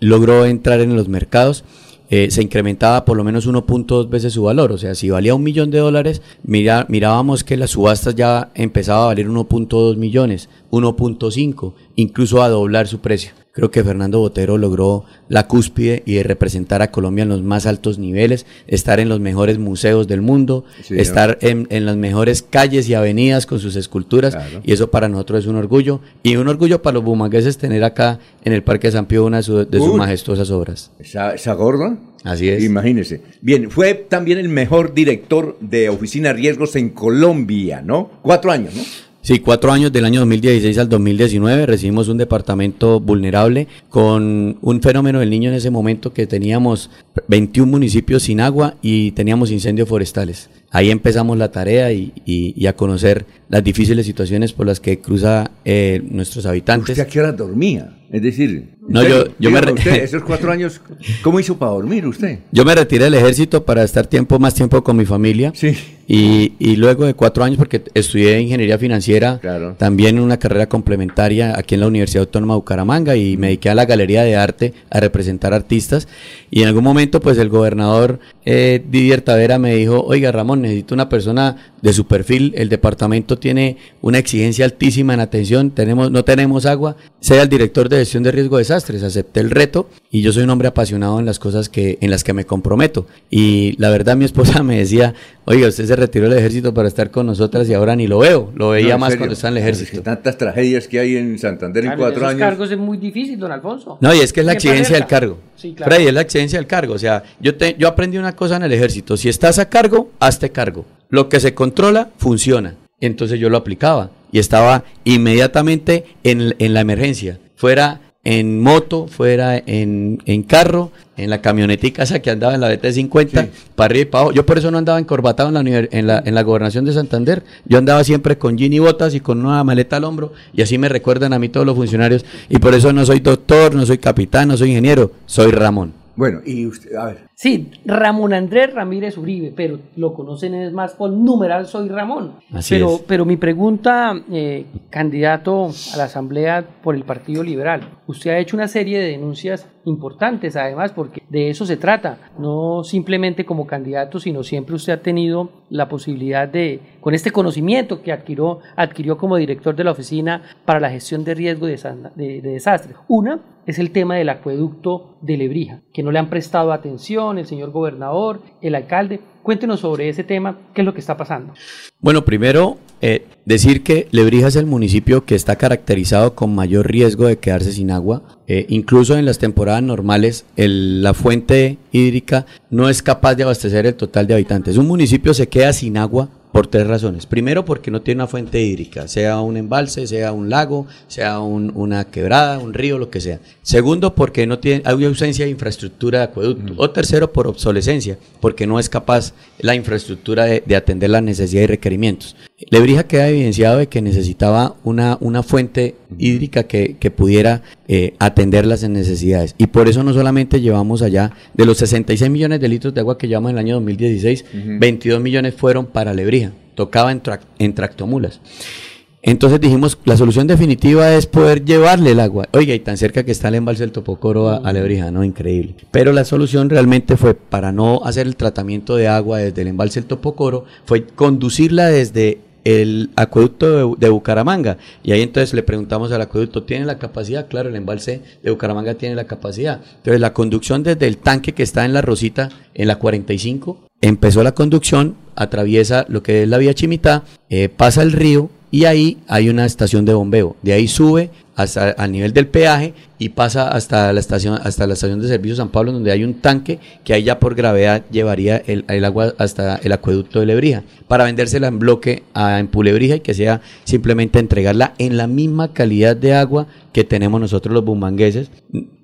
logró entrar en los mercados, eh, se incrementaba por lo menos 1.2 veces su valor. O sea, si valía un millón de dólares, mira, mirábamos que las subastas ya empezaba a valer 1.2 millones, 1.5, incluso a doblar su precio. Creo que Fernando Botero logró la cúspide y de representar a Colombia en los más altos niveles, estar en los mejores museos del mundo, Sí, estar en, en las mejores calles y avenidas con sus esculturas, y eso para nosotros es un orgullo, y un orgullo para los bumangueses tener acá en el Parque San Pío una de, su- de sus Uy. majestuosas obras. Esa, esa gorda. Así es. Imagínese. Bien, fue también el mejor director de oficina de riesgos en Colombia, ¿no? Cuatro años, ¿no? Sí, cuatro años del año 2016 al 2019 recibimos un departamento vulnerable con un fenómeno del niño en ese momento que teníamos 21 municipios sin agua y teníamos incendios forestales. Ahí empezamos la tarea y, a conocer las difíciles situaciones por las que cruza eh, nuestros habitantes. ¿Usted a qué hora dormía? Es decir, No, usted- yo- yo me dígame usted, [laughs] esos cuatro años, ¿cómo hizo para dormir usted? Yo me retiré del ejército para estar tiempo más tiempo con mi familia. Y, y luego de cuatro años, porque estudié ingeniería financiera, también una carrera complementaria aquí en la Universidad Autónoma de Bucaramanga y me dediqué a la galería de arte a representar artistas. Y en algún momento, pues el gobernador eh, Didier Tavera me dijo, oiga Ramón, necesito una persona de su perfil. El departamento tiene una exigencia altísima en atención, tenemos, no tenemos agua. Sea el director de gestión de riesgo de desastres. Acepté el reto y yo soy un hombre apasionado en las cosas que, en las que me comprometo. Y la verdad mi esposa [laughs] me decía, oiga, usted se retiró del ejército para estar con nosotras y ahora ni lo veo. Lo veía No, más serio. cuando estaba en el Es ejército. que tantas tragedias que hay en Santander en cuatro esos años. cargos es muy difícil, don Alfonso. No, y es que es la exigencia del cargo. Sí, claro. Freddy, es la exigencia del cargo. O sea, yo, te, yo aprendí una cosa en el ejército. Si estás a cargo, hazte cargo. Lo que se controla, funciona. Entonces yo lo aplicaba y estaba inmediatamente en, en la emergencia. Fuera en moto, fuera en, en carro, en la camionetica esa que andaba en la BT-50, para arriba y para abajo. Yo por eso no andaba encorbatado en la, en, la, en la gobernación de Santander. Yo andaba siempre con jean y botas y con una maleta al hombro. Y así me recuerdan a mí todos los funcionarios. Y por eso no soy doctor, no soy capitán, no soy ingeniero, soy Ramón. Bueno, y usted, a ver. Sí, Ramón Andrés Ramírez Uribe, pero lo conocen es más por numeral Soy Ramón. Así pero, es. pero mi pregunta, eh, candidato a la Asamblea por el Partido Liberal, usted ha hecho una serie de denuncias importantes, además, porque de eso se trata, no simplemente como candidato, sino siempre usted ha tenido la posibilidad de, con este conocimiento que adquirió, adquirió como director de la Oficina para la Gestión de Riesgo de, de- de Desastres. Una es el tema del acueducto de Lebrija, que no le han prestado atención el señor gobernador, el alcalde. Cuéntenos sobre ese tema, qué es lo que está pasando. Bueno, primero eh, decir que Lebrija es el municipio que está caracterizado con mayor riesgo de quedarse sin agua. Eh, incluso en las temporadas normales, la fuente hídrica no es capaz de abastecer el total de habitantes. Un municipio se queda sin agua por tres razones. Primero, porque no tiene una fuente hídrica, sea un embalse, sea un lago, sea un- una quebrada, un río, lo que sea. Segundo, porque no tiene, hay ausencia de infraestructura de acueducto. O tercero, por obsolescencia, porque no es capaz la infraestructura de, de atender las necesidades y requerimientos. Lebrija queda evidenciado de que necesitaba una, una fuente hídrica que, que pudiera eh, atender las necesidades. Y por eso no solamente llevamos allá, de los 66 millones de litros de agua que llevamos en el año 2016, Ujú. 22 millones fueron para Lebrija, tocaba en tractomulas. Entonces dijimos, la solución definitiva es poder llevarle el agua. Oiga, y tan cerca que está el embalse del Topocoro a, a Lebrija, ¿no? Increíble. Pero la solución realmente fue, para no hacer el tratamiento de agua desde el embalse del Topocoro, fue conducirla desde el acueducto de, de Bucaramanga. Y ahí entonces le preguntamos al acueducto, ¿tiene la capacidad? Claro, el embalse de Bucaramanga tiene la capacidad. Entonces la conducción desde el tanque que está en la Rosita, en la 45, empezó la conducción, atraviesa lo que es la vía Chimitá, eh, pasa el río y ahí hay una estación de bombeo. De ahí sube hasta al nivel del peaje y pasa hasta la estación hasta la estación de servicio San Pablo donde hay un tanque que ahí ya por gravedad llevaría el, el agua hasta el acueducto de Lebrija para vendérsela en bloque a en Pulebrija y que sea simplemente entregarla en la misma calidad de agua que tenemos nosotros los bumangueses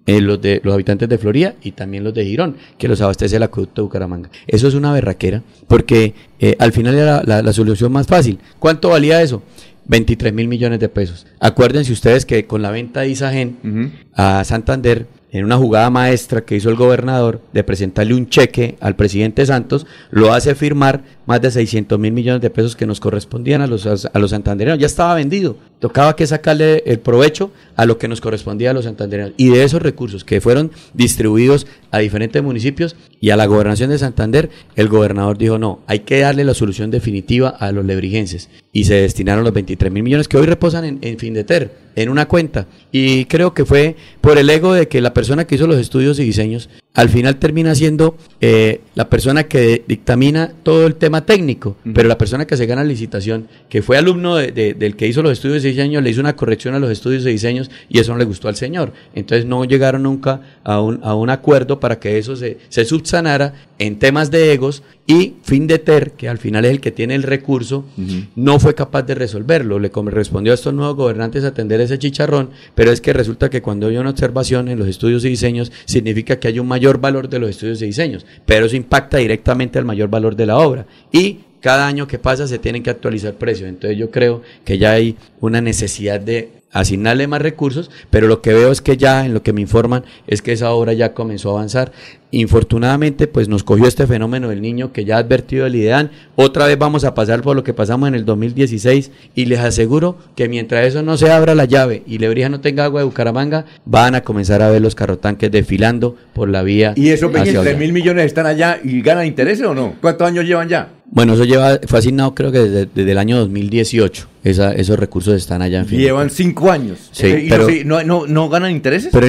eh, los de los habitantes de Florida y también los de Girón, que los abastece el acueducto de Bucaramanga. Eso es una berraquera, porque eh, al final era la, la solución más fácil. ¿Cuánto valía eso? 23 mil millones de pesos. Acuérdense ustedes que con la venta de Isagen a Santander, en una jugada maestra que hizo el gobernador de presentarle un cheque al presidente Santos, lo hace firmar más de 600 mil millones de pesos que nos correspondían a los, a los santandereanos. Ya estaba vendido. Tocaba que sacarle el provecho a lo que nos correspondía a los santandereanos. Y de esos recursos que fueron distribuidos a diferentes municipios y a la gobernación de Santander, el gobernador dijo, no, hay que darle la solución definitiva a los lebrigenses. Y se destinaron los 23 mil millones que hoy reposan en, en Findeter, en una cuenta. Y creo que fue por el ego de que la persona que hizo los estudios y diseños, al final termina siendo eh, la persona que dictamina todo el tema técnico, pero la persona que se gana la licitación, que fue alumno del que hizo los estudios de diseño, le hizo una corrección a los estudios de diseños y eso no le gustó al señor. Entonces no llegaron nunca a un, a un acuerdo para que eso se, se subsanara en temas de egos y Findeter, que al final es el que tiene el recurso, no fue capaz de resolverlo. Le correspondió a estos nuevos gobernantes atender ese chicharrón, pero es que resulta que cuando hay una observación en los estudios y diseños, significa que hay un mayor valor de los estudios y diseños, pero eso impacta directamente al mayor valor de la obra. Y cada año que pasa se tienen que actualizar precios. Entonces yo creo que ya hay una necesidad de asignarle más recursos, pero lo que veo es que ya en lo que me informan es que esa obra ya comenzó a avanzar. Infortunadamente, pues nos cogió este fenómeno del niño que ya ha advertido el IDEAN. Otra vez vamos a pasar por lo que pasamos en el 2016 y les aseguro que mientras eso no se abra la llave y Lebrija no tenga agua de Bucaramanga, van a comenzar a ver los carrotanques desfilando por la vía. ¿Y esos 23 mil millones están allá y ganan intereses o no? ¿Cuántos años llevan ya? Bueno, eso lleva, fue asignado creo que desde, el año 2018. Esa, esos recursos están allá en fin. Llevan cinco años. Sí, pero, no, no, no, ganan intereses? Pero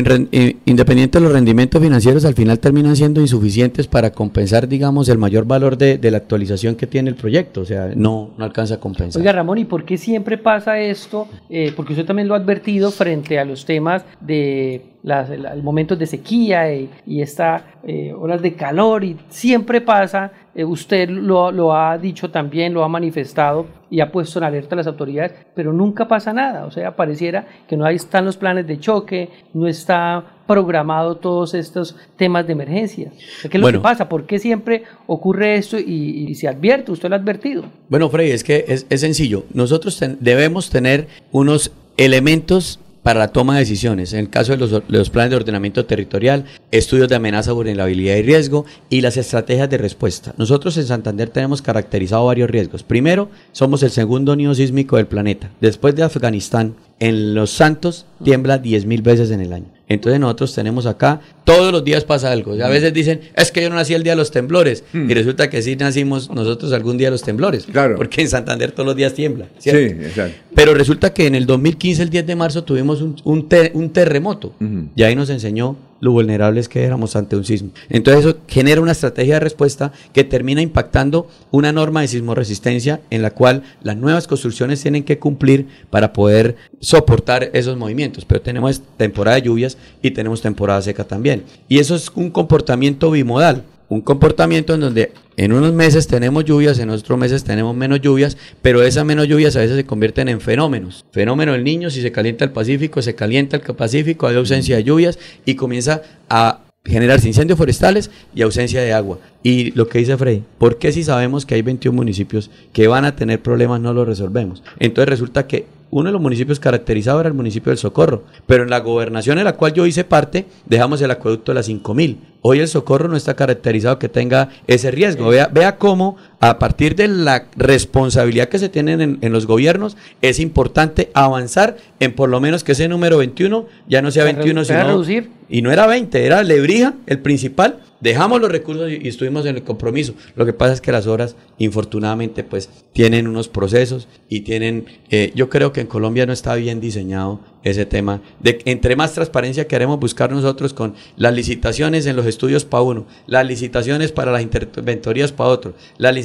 independiente de los rendimientos financieros, al final terminan siendo insuficientes para compensar, digamos, el mayor valor de, la actualización que tiene el proyecto. O sea, no, no alcanza a compensar. Oiga, Ramón, ¿y por qué siempre pasa esto? Eh, porque usted también lo ha advertido frente a los temas de las, momentos de sequía y, y estas eh, horas de calor y siempre pasa, eh, usted lo, lo, ha dicho también, lo ha manifestado y ha puesto en alerta a las autoridades, pero nunca pasa nada, o sea, pareciera que no ahí están los planes de choque, no está programado todos estos temas de emergencia. ¿Qué es lo que pasa? ¿Por qué siempre ocurre esto y, se advierte? Usted lo ha advertido. Bueno, Frey, es que es, es sencillo. Nosotros debemos tener unos elementos para la toma de decisiones. En el caso de los, planes de ordenamiento territorial, estudios de amenaza, vulnerabilidad y riesgo y las estrategias de respuesta. Nosotros en Santander tenemos caracterizado varios riesgos. Primero, somos el segundo nido sísmico del planeta. Después de Afganistán, en Los Santos tiembla 10.000 veces en el año. Entonces nosotros tenemos acá, todos los días pasa algo. A veces dicen, es que yo no nací el día de los temblores. Hmm. Y resulta que sí nacimos nosotros algún día de los temblores. Claro. Porque en Santander todos los días tiembla. Sí, exacto. Pero resulta que en el 2015, el 10 de marzo, tuvimos un, un, terremoto. Y ahí nos enseñó lo vulnerables que éramos ante un sismo. Entonces eso genera una estrategia de respuesta que termina impactando una norma de sismoresistencia en la cual las nuevas construcciones tienen que cumplir para poder soportar esos movimientos. Pero tenemos temporada de lluvias y tenemos temporada seca también. Y eso es un comportamiento bimodal un comportamiento en donde en unos meses tenemos lluvias, en otros meses tenemos menos lluvias, pero esas menos lluvias a veces se convierten en fenómenos. Fenómeno del niño, si se calienta el Pacífico, se calienta el Pacífico, hay ausencia de lluvias y comienza a generarse incendios forestales y ausencia de agua. Y lo que dice Frey, ¿por qué si sabemos que hay 21 municipios que van a tener problemas no los resolvemos? Entonces resulta que uno de los municipios caracterizados era el municipio del Socorro, pero en la gobernación en la cual yo hice parte, dejamos el acueducto de las 5000. Hoy el Socorro no está caracterizado que tenga ese riesgo. Vea, vea cómo a partir de la responsabilidad que se tienen en, los gobiernos, es importante avanzar en por lo menos que ese número 21 ya no sea 21, sino... Reducir. Y no era 20, era Lebrija, el principal, dejamos los recursos y, estuvimos en el compromiso. Lo que pasa es que las obras, infortunadamente, pues tienen unos procesos y tienen, eh, yo creo que en Colombia no está bien diseñado ese tema. De, entre más transparencia queremos buscar nosotros con las licitaciones en los estudios para uno, las licitaciones para las interventorías para otro, las,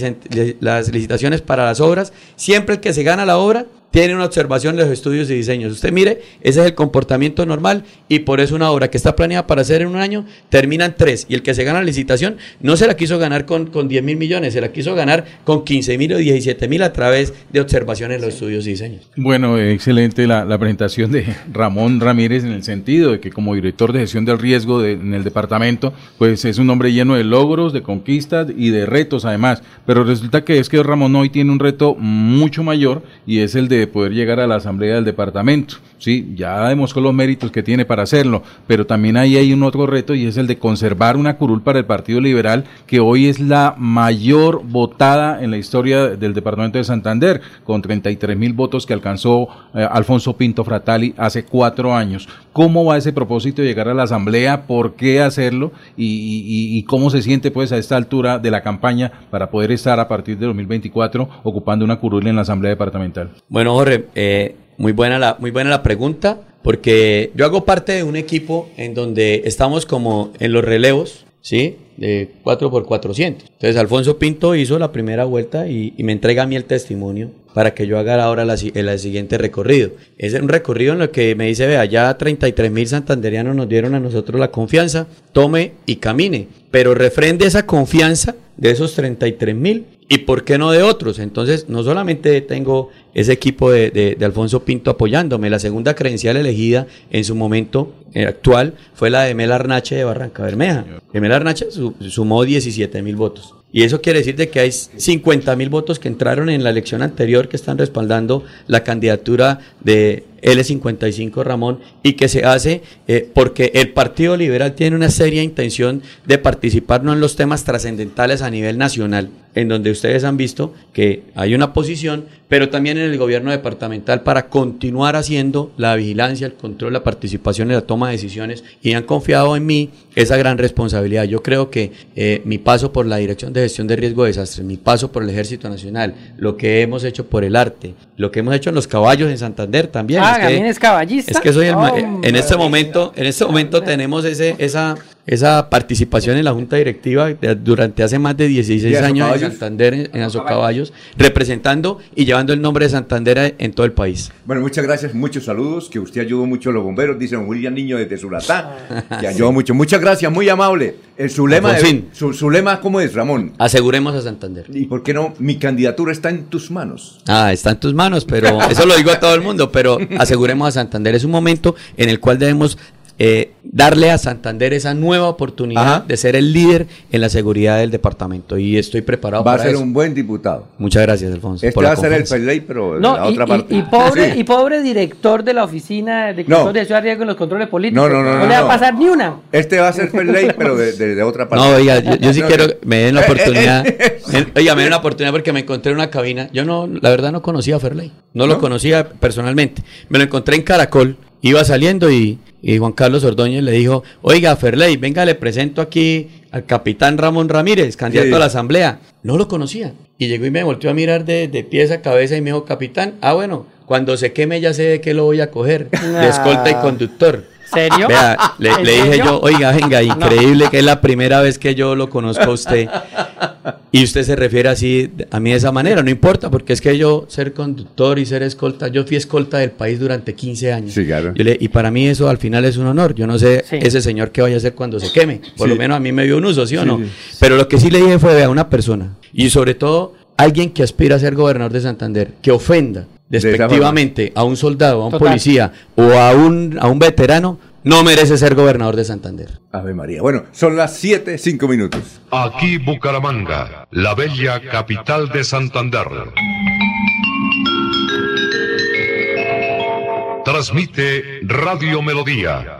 las licitaciones para las obras, siempre el que se gana la obra tiene una observación de los estudios y diseños. Usted mire, ese es el comportamiento normal y por eso una obra que está planeada para hacer en un año termina en tres. Y el que se gana la licitación no se la quiso ganar con, con 10 mil millones, se la quiso ganar con 15 mil o 17 mil a través de observaciones de los estudios y diseños. Bueno, excelente la, presentación de Ramón Ramírez en el sentido de que como director de gestión del riesgo en el departamento, pues es un hombre lleno de logros, de conquistas y de retos además. Pero resulta que es que Ramón hoy tiene un reto mucho mayor y es el de poder llegar a la asamblea del departamento. Sí, ya demostró los méritos que tiene para hacerlo, pero también ahí hay un otro reto y es el de conservar una curul para el Partido Liberal, que hoy es la mayor votada en la historia del departamento de Santander, con 33 mil votos que alcanzó eh, Alfonso Pinto Fratali hace cuatro años. ¿Cómo va ese propósito de llegar a la Asamblea? ¿Por qué hacerlo? Y, y- cómo se siente pues a esta altura de la campaña para poder estar a partir de 2024 ocupando una curul en la Asamblea Departamental. Bueno, Jorge, eh, muy, buena la, muy buena la pregunta, porque yo hago parte de un equipo en donde estamos como en los relevos, ¿sí? De 4 por 400 Entonces, Alfonso Pinto hizo la primera vuelta y, y me entrega a mí el testimonio para que yo haga ahora la, si- el siguiente recorrido. Es un recorrido en lo que me dice, vea, ya 33 mil santanderianos nos dieron a nosotros la confianza, tome y camine, pero refrende esa confianza de esos 33 mil y por qué no de otros. Entonces, no solamente tengo ese equipo de, de- de Alfonso Pinto apoyándome, la segunda credencial elegida en su momento eh, actual fue la de Mel Arnache de Barranca Bermeja. Mel Arnache su- sumó 17 mil votos. Y eso quiere decir de que hay 50 mil votos que entraron en la elección anterior que están respaldando la candidatura de L55 Ramón y que se hace eh, porque el Partido Liberal tiene una seria intención de participar no en los temas trascendentales a nivel nacional, en donde ustedes han visto que hay una posición, pero también en el gobierno departamental para continuar haciendo la vigilancia, el control, la participación en la toma de decisiones y han confiado en mí esa gran responsabilidad. Yo creo que eh, mi paso por la Dirección de Gestión de Riesgo de Desastres, mi paso por el Ejército Nacional, lo que hemos hecho por el arte, lo que hemos hecho en los caballos en Santander también. Ah, que- también es caballista. es que soy el Hombre. en este momento, en este momento tenemos ese, esa, esa participación en la Junta Directiva de- durante hace más de 16 ¿Y años en? Santander, en, en Azocaballos, representando y llevando el nombre de Santander en todo el país. Bueno, muchas gracias, muchos saludos, que usted ayudó mucho a los bomberos, dice William Niño desde Suratá, que [laughs] ayudó mucho. Muchas gracias, muy amable. Eh, su, lema de- su, su lema, ¿cómo es, Ramón? Aseguremos a Santander. ¿Y por qué no? Mi candidatura está en tus manos. Ah, está en tus manos, pero eso lo digo a todo el mundo, pero aseguremos a Santander. Es un momento en el cual debemos eh, darle a Santander esa nueva oportunidad Ajá. de ser el líder en la seguridad del departamento y estoy preparado Va a para ser eso. un buen diputado. Muchas gracias, Alfonso. Este por la va a ser el. Peley, pero de No, la y, otra y- parte. y pobre, Sí. y pobre director de la oficina de No. control de ciudad riesgo en los controles políticos. No, no, no, No, no, le va no. a pasar ni una. Este va a ser Peley, pero de, de- de otra parte. No, oiga, yo, yo sí No, quiero no. que me den la Eh, eh, oportunidad. eh, Me- Oiga, me den la oportunidad porque me encontré en una cabina. Yo no, la verdad no conocía a Ferley. No, lo ¿No? conocía personalmente. Me lo encontré en Caracol. Iba saliendo y, y Juan Carlos Ordóñez le dijo, oiga, Ferley, venga, le presento aquí al capitán Ramón Ramírez, candidato Sí. a la asamblea. No lo conocía. Y llegó y me volteó a mirar de, de pies a cabeza y me dijo, capitán, ah, bueno, cuando se queme ya sé de qué lo voy a coger. De escolta y conductor. ¿Serio? Vea, le, ¿En le dije serio? yo, oiga, venga, increíble que es la primera vez que yo lo conozco a usted. Y usted se refiere así a mí de esa manera, no importa, porque es que yo ser conductor y ser escolta, yo fui escolta del país durante 15 años. Sí, claro. Yo le- y para mí eso al final es un honor. Yo no sé Sí. ese señor qué vaya a hacer cuando se queme. Por Sí. lo menos a mí me dio un uso, ¿sí o Sí, no? sí. Pero lo que sí le dije fue, vea, una persona, y sobre todo alguien que aspira a ser gobernador de Santander, que ofenda despectivamente a un soldado, a un Total. policía o a un, a un veterano, no merece ser gobernador de Santander. Ave María. Bueno, son las 7, 5 minutos. Aquí Bucaramanga, la bella capital de Santander. Transmite Radio Melodía,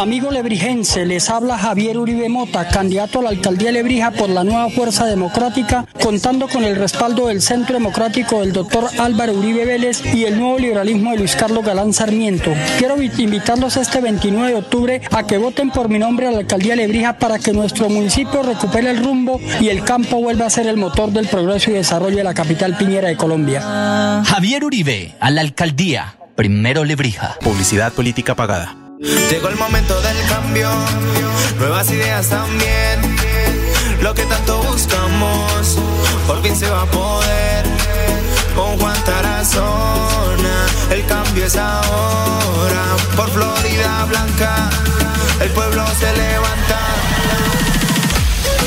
Amigo lebrijense, les habla Javier Uribe Mota, candidato a la alcaldía de Lebrija por la nueva Fuerza Democrática, contando con el respaldo del Centro Democrático del doctor Álvaro Uribe Vélez y el nuevo liberalismo de Luis Carlos Galán Sarmiento. Quiero vi- invitarlos este 29 de octubre a que voten por mi nombre a la alcaldía de Lebrija para que nuestro municipio recupere el rumbo y el campo vuelva a ser el motor del progreso y desarrollo de la capital piñera de Colombia. Javier Uribe, a la alcaldía. Primero Lebrija. Publicidad política pagada. Llegó el momento del cambio, nuevas ideas también. Lo que tanto buscamos, por fin se va a poder. Con Juan Tarazona, el cambio es ahora. Por Florida Blanca, el pueblo se levanta.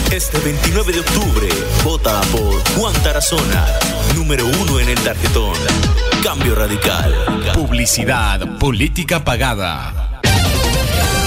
Este 29 de octubre, vota por Juan Tarazona, número uno en el tarjetón. Cambio radical. Publicidad, política pagada.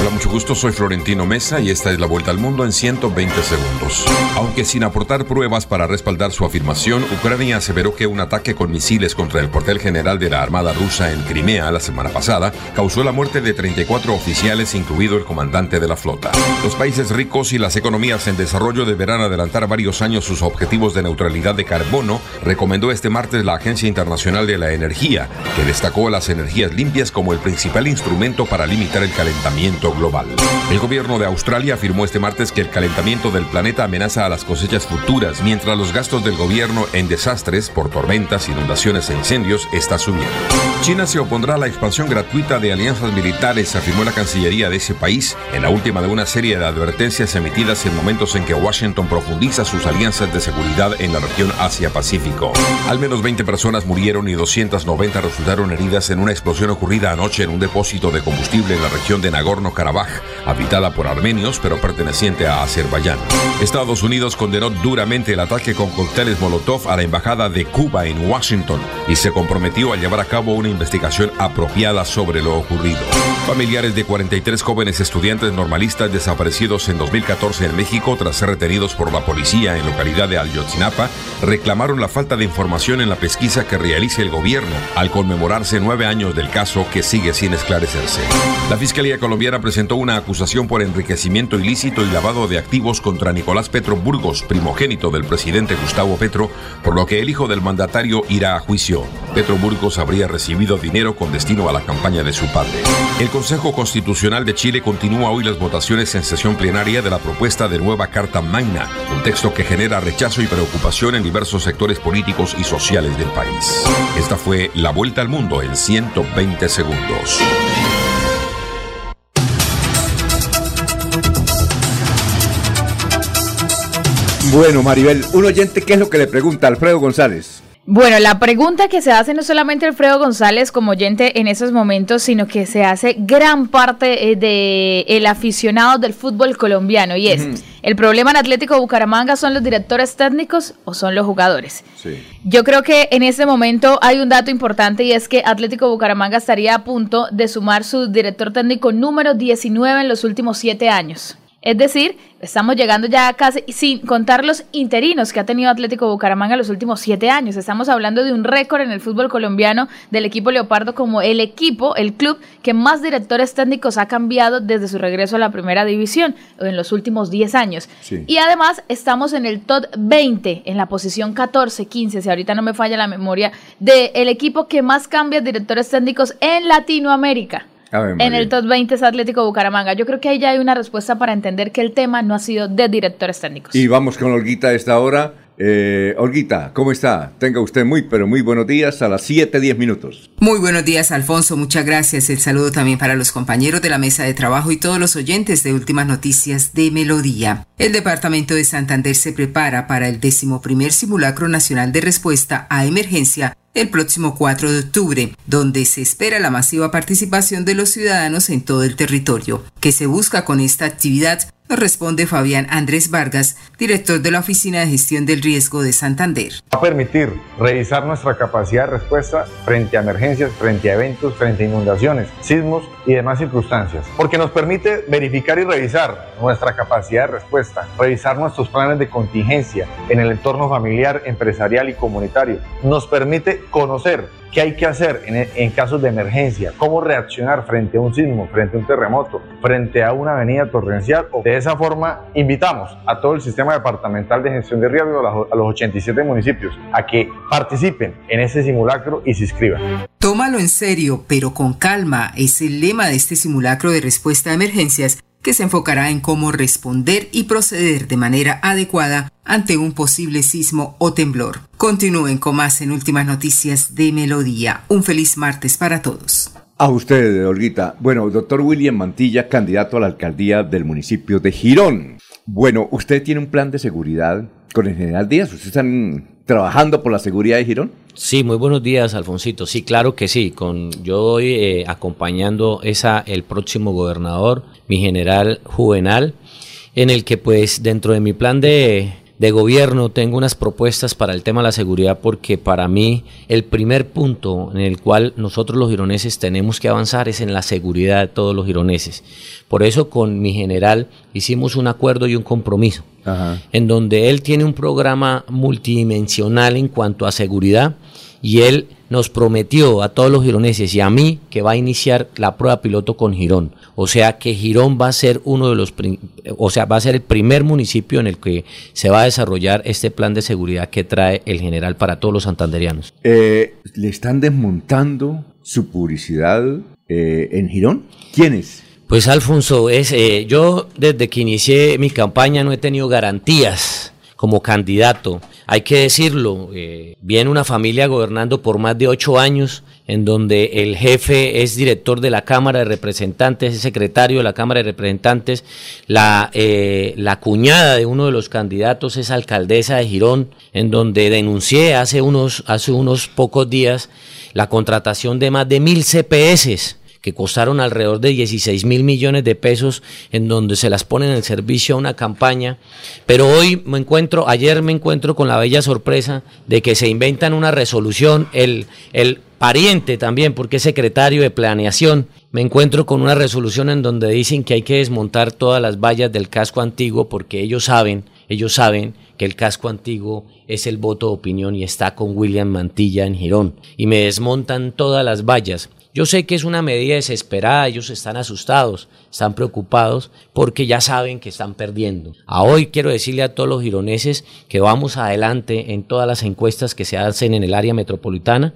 Hola, mucho gusto, soy Florentino Mesa y esta es la vuelta al mundo en 120 segundos. Aunque sin aportar pruebas para respaldar su afirmación, Ucrania aseveró que un ataque con misiles contra el cuartel general de la Armada rusa en Crimea la semana pasada causó la muerte de 34 oficiales, incluido el comandante de la flota. Los países ricos y las economías en desarrollo deberán adelantar varios años sus objetivos de neutralidad de carbono, recomendó este martes la Agencia Internacional de la Energía, que destacó las energías limpias como el principal instrumento para limitar el calentamiento global. El gobierno de Australia afirmó este martes que el calentamiento del planeta amenaza a las cosechas futuras, mientras los gastos del gobierno en desastres por tormentas, inundaciones e incendios está subiendo. China se opondrá a la expansión gratuita de alianzas militares, afirmó la Cancillería de ese país, en la última de una serie de advertencias emitidas en momentos en que Washington profundiza sus alianzas de seguridad en la región Asia-Pacífico. Al menos 20 personas murieron y 290 resultaron heridas en una explosión ocurrida anoche en un depósito de combustible en la región de Nagorno-Karabaj habitada por armenios pero perteneciente a Azerbaiyán. Estados Unidos condenó duramente el ataque con cócteles Molotov a la embajada de Cuba en Washington y se comprometió a llevar a cabo una investigación apropiada sobre lo ocurrido. Familiares de 43 jóvenes estudiantes normalistas desaparecidos en 2014 en México tras ser retenidos por la policía en localidad de Ayotzinapa reclamaron la falta de información en la pesquisa que realice el gobierno al conmemorarse nueve años del caso que sigue sin esclarecerse. La Fiscalía colombiana presentó una acusación por enriquecimiento ilícito y lavado de activos contra Nicolás Petro Burgos, primogénito del presidente Gustavo Petro, por lo que el hijo del mandatario irá a juicio. Petro Burgos habría recibido dinero con destino a la campaña de su padre. El Consejo Constitucional de Chile continúa hoy las votaciones en sesión plenaria de la propuesta de nueva Carta Magna, un texto que genera rechazo y preocupación en diversos sectores políticos y sociales del país. Esta fue la vuelta al mundo en 120 segundos. Bueno, Maribel, un oyente, ¿qué es lo que le pregunta Alfredo González? Bueno, la pregunta que se hace no solamente Alfredo González como oyente en esos momentos, sino que se hace gran parte eh, de el aficionado del fútbol colombiano y es, ¿el problema en Atlético Bucaramanga son los directores técnicos o son los jugadores? Sí. Yo creo que en este momento hay un dato importante y es que Atlético Bucaramanga estaría a punto de sumar su director técnico número 19 en los últimos siete años. Es decir, estamos llegando ya casi, sin contar los interinos que ha tenido Atlético Bucaramanga en los últimos siete años. Estamos hablando de un récord en el fútbol colombiano del equipo Leopardo como el equipo, el club que más directores técnicos ha cambiado desde su regreso a la primera división en los últimos 10 años. Sí. Y además estamos en el top 20, en la posición 14, 15, si ahorita no me falla la memoria, del equipo que más cambia directores técnicos en Latinoamérica. En el top 20 es Atlético Bucaramanga. Yo creo que ahí ya hay una respuesta para entender que el tema no ha sido de directores técnicos. Y vamos con Olguita a esta hora. Eh, Olguita, ¿cómo está? Tenga usted muy, pero muy buenos días a las 7.10 minutos. Muy buenos días, Alfonso. Muchas gracias. El saludo también para los compañeros de la mesa de trabajo y todos los oyentes de Últimas Noticias de Melodía. El Departamento de Santander se prepara para el decimoprimer simulacro nacional de respuesta a emergencia el próximo 4 de octubre, donde se espera la masiva participación de los ciudadanos en todo el territorio. ¿Qué se busca con esta actividad? Nos responde Fabián Andrés Vargas, director de la Oficina de Gestión del Riesgo de Santander. Va a permitir revisar nuestra capacidad de respuesta frente a emergencias, frente a eventos, frente a inundaciones, sismos y demás circunstancias. Porque nos permite verificar y revisar nuestra capacidad de respuesta, revisar nuestros planes de contingencia en el entorno familiar, empresarial y comunitario. Nos permite conocer qué hay que hacer en, casos de emergencia, cómo reaccionar frente a un sismo, frente a un terremoto, frente a una avenida torrencial. De esa forma, invitamos a todo el sistema departamental de gestión de riesgo, a los- a los 87 municipios, a que participen en ese simulacro y se inscriban. Tómalo en serio, pero con calma, es el lema de este simulacro de respuesta a emergencias que se enfocará en cómo responder y proceder de manera adecuada ante un posible sismo o temblor. Continúen con más en Últimas Noticias de Melodía. Un feliz martes para todos. A usted, Olguita. Bueno, doctor William Mantilla, candidato a la alcaldía del municipio de Girón. Bueno, ¿usted tiene un plan de seguridad con el general Díaz? ¿Ustedes están trabajando por la seguridad de Girón? Sí, muy buenos días, Alfonsito. Sí, claro que sí. Con yo voy eh, acompañando esa el próximo gobernador, mi general Juvenal, en el que pues dentro de mi plan de, de gobierno tengo unas propuestas para el tema de la seguridad porque para mí el primer punto en el cual nosotros los gironeses tenemos que avanzar es en la seguridad de todos los gironeses. Por eso con mi general hicimos un acuerdo y un compromiso en donde él tiene un programa multidimensional en cuanto a seguridad y él nos prometió a todos los gironeses y a mí que va a iniciar la prueba piloto con Girón. O sea que Girón va a ser uno de los, o sea, va a ser el primer municipio en el que se va a desarrollar este plan de seguridad que trae el general para todos los santanderianos. Eh, ¿Le están desmontando su publicidad eh, en Girón? ¿Quiénes? Pues Alfonso, es, eh, yo desde que inicié mi campaña no he tenido garantías como candidato. Hay que decirlo, eh, viene una familia gobernando por más de ocho años, en donde el jefe es director de la Cámara de Representantes, es secretario de la Cámara de Representantes, la, eh, la cuñada de uno de los candidatos es alcaldesa de Girón, en donde denuncié hace unos, hace unos pocos días la contratación de más de mil CPS que costaron alrededor de 16 mil millones de pesos, en donde se las ponen en servicio a una campaña. Pero hoy me encuentro, ayer me encuentro con la bella sorpresa de que se inventan una resolución, el, el pariente también, porque es secretario de planeación, me encuentro con una resolución en donde dicen que hay que desmontar todas las vallas del casco antiguo porque ellos saben, ellos saben que el casco antiguo es el voto de opinión y está con William Mantilla en Girón. Y me desmontan todas las vallas. Yo sé que es una medida desesperada, ellos están asustados, están preocupados porque ya saben que están perdiendo. A hoy quiero decirle a todos los gironeses que vamos adelante en todas las encuestas que se hacen en el área metropolitana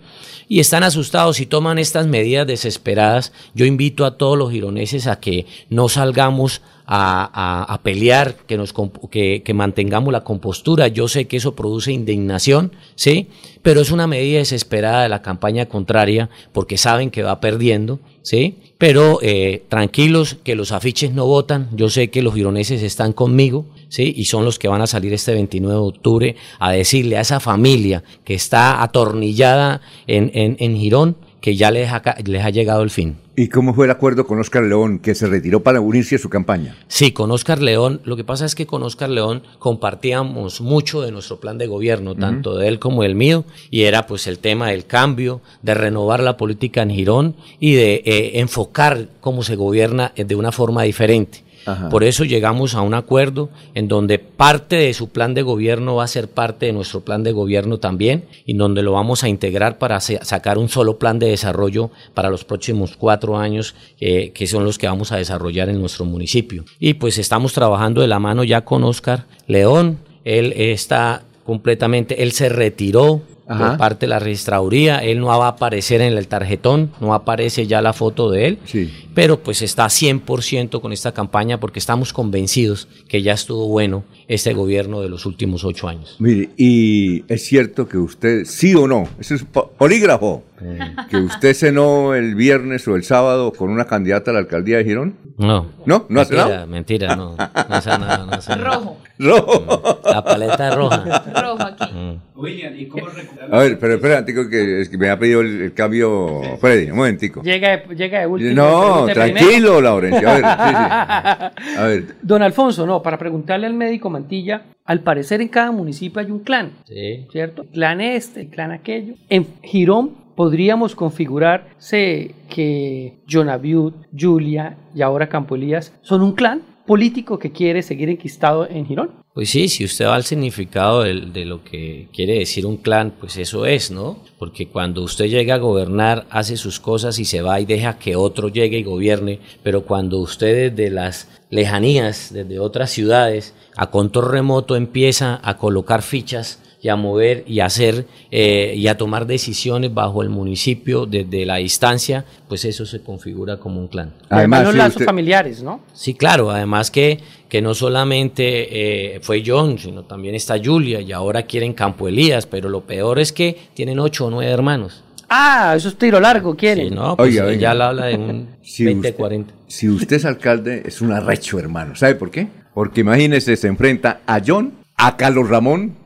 y están asustados y toman estas medidas desesperadas. Yo invito a todos los gironeses a que no salgamos a, a, pelear, que, nos, que, que, mantengamos la compostura. Yo sé que eso produce indignación, ¿sí? Pero es una medida desesperada de la campaña contraria porque saben que va perdiendo, ¿sí? Pero eh, tranquilos, que los afiches no votan. Yo sé que los gironeses están conmigo, ¿sí? Y son los que van a salir este 29 de octubre a decirle a esa familia que está atornillada en, en, en Girón que ya les ha, les ha llegado el fin. ¿Y cómo fue el acuerdo con Oscar León, que se retiró para unirse a su campaña? Sí, con Oscar León. Lo que pasa es que con Oscar León compartíamos mucho de nuestro plan de gobierno, tanto de él como del mío, y era pues el tema del cambio, de renovar la política en Girón y de eh, enfocar cómo se gobierna de una forma diferente. Ajá. Por eso llegamos a un acuerdo en donde parte de su plan de gobierno va a ser parte de nuestro plan de gobierno también, y donde lo vamos a integrar para sacar un solo plan de desarrollo para los próximos cuatro años, eh, que son los que vamos a desarrollar en nuestro municipio. Y pues estamos trabajando de la mano ya con Oscar León, él está completamente, él se retiró Ajá. por parte de la registraduría. Él no va a aparecer en el tarjetón, no aparece ya la foto de él, sí. pero pues está 100% con esta campaña porque estamos convencidos que ya estuvo bueno este gobierno de los últimos ocho años. Mire, y es cierto que usted, sí o no, ese es polígrafo, eh. que usted cenó el viernes o el sábado con una candidata a la alcaldía de Girón. No. ¿No? ¿No hace mentira, nada? Mentira, no. No hace nada, no hace [laughs] nada. Rojo. Rojo. La paleta roja. Rojo aquí. William, ¿y cómo recuperar? A ver, pero espera, Antico, que, es que me ha pedido el, el cambio Freddy, un momentico. Llega, de- llega de último. No, tranquilo, primero. Laurencio. A ver, sí, sí. [laughs] A ver, Don Alfonso, no, para preguntarle al médico Mantilla, al parecer en cada municipio hay un clan, Sí. ¿cierto? El clan este, el clan aquello. En Girón podríamos configurarse que Jonaviud, Julia y ahora Campo Elías son un clan político que quiere seguir enquistado en Girón. Pues sí, si usted va al significado de, lo que quiere decir un clan, pues eso es, ¿no? Porque cuando usted llega a gobernar, hace sus cosas y se va y deja que otro llegue y gobierne, pero cuando usted desde las lejanías, desde otras ciudades, a control remoto empieza a colocar fichas y a mover y a hacer eh, y a tomar decisiones bajo el municipio desde la distancia, pues eso se configura como un clan. Además, los lazos familiares, ¿no? Sí, claro, además que, que no solamente eh, fue John, sino también está Julia y ahora quieren Campo Elías, pero lo peor es que tienen ocho o nueve hermanos. Ah, eso es tiro largo, quieren. Sí, no, pues Oiga, ella oiga. habla de un [laughs] Si 20, usted- 40. si usted es alcalde, es un arrecho, hermano. ¿Sabe por qué? Porque imagínese, se enfrenta a John, a Carlos Ramón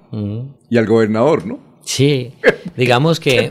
y al gobernador, ¿no? Sí. digamos que...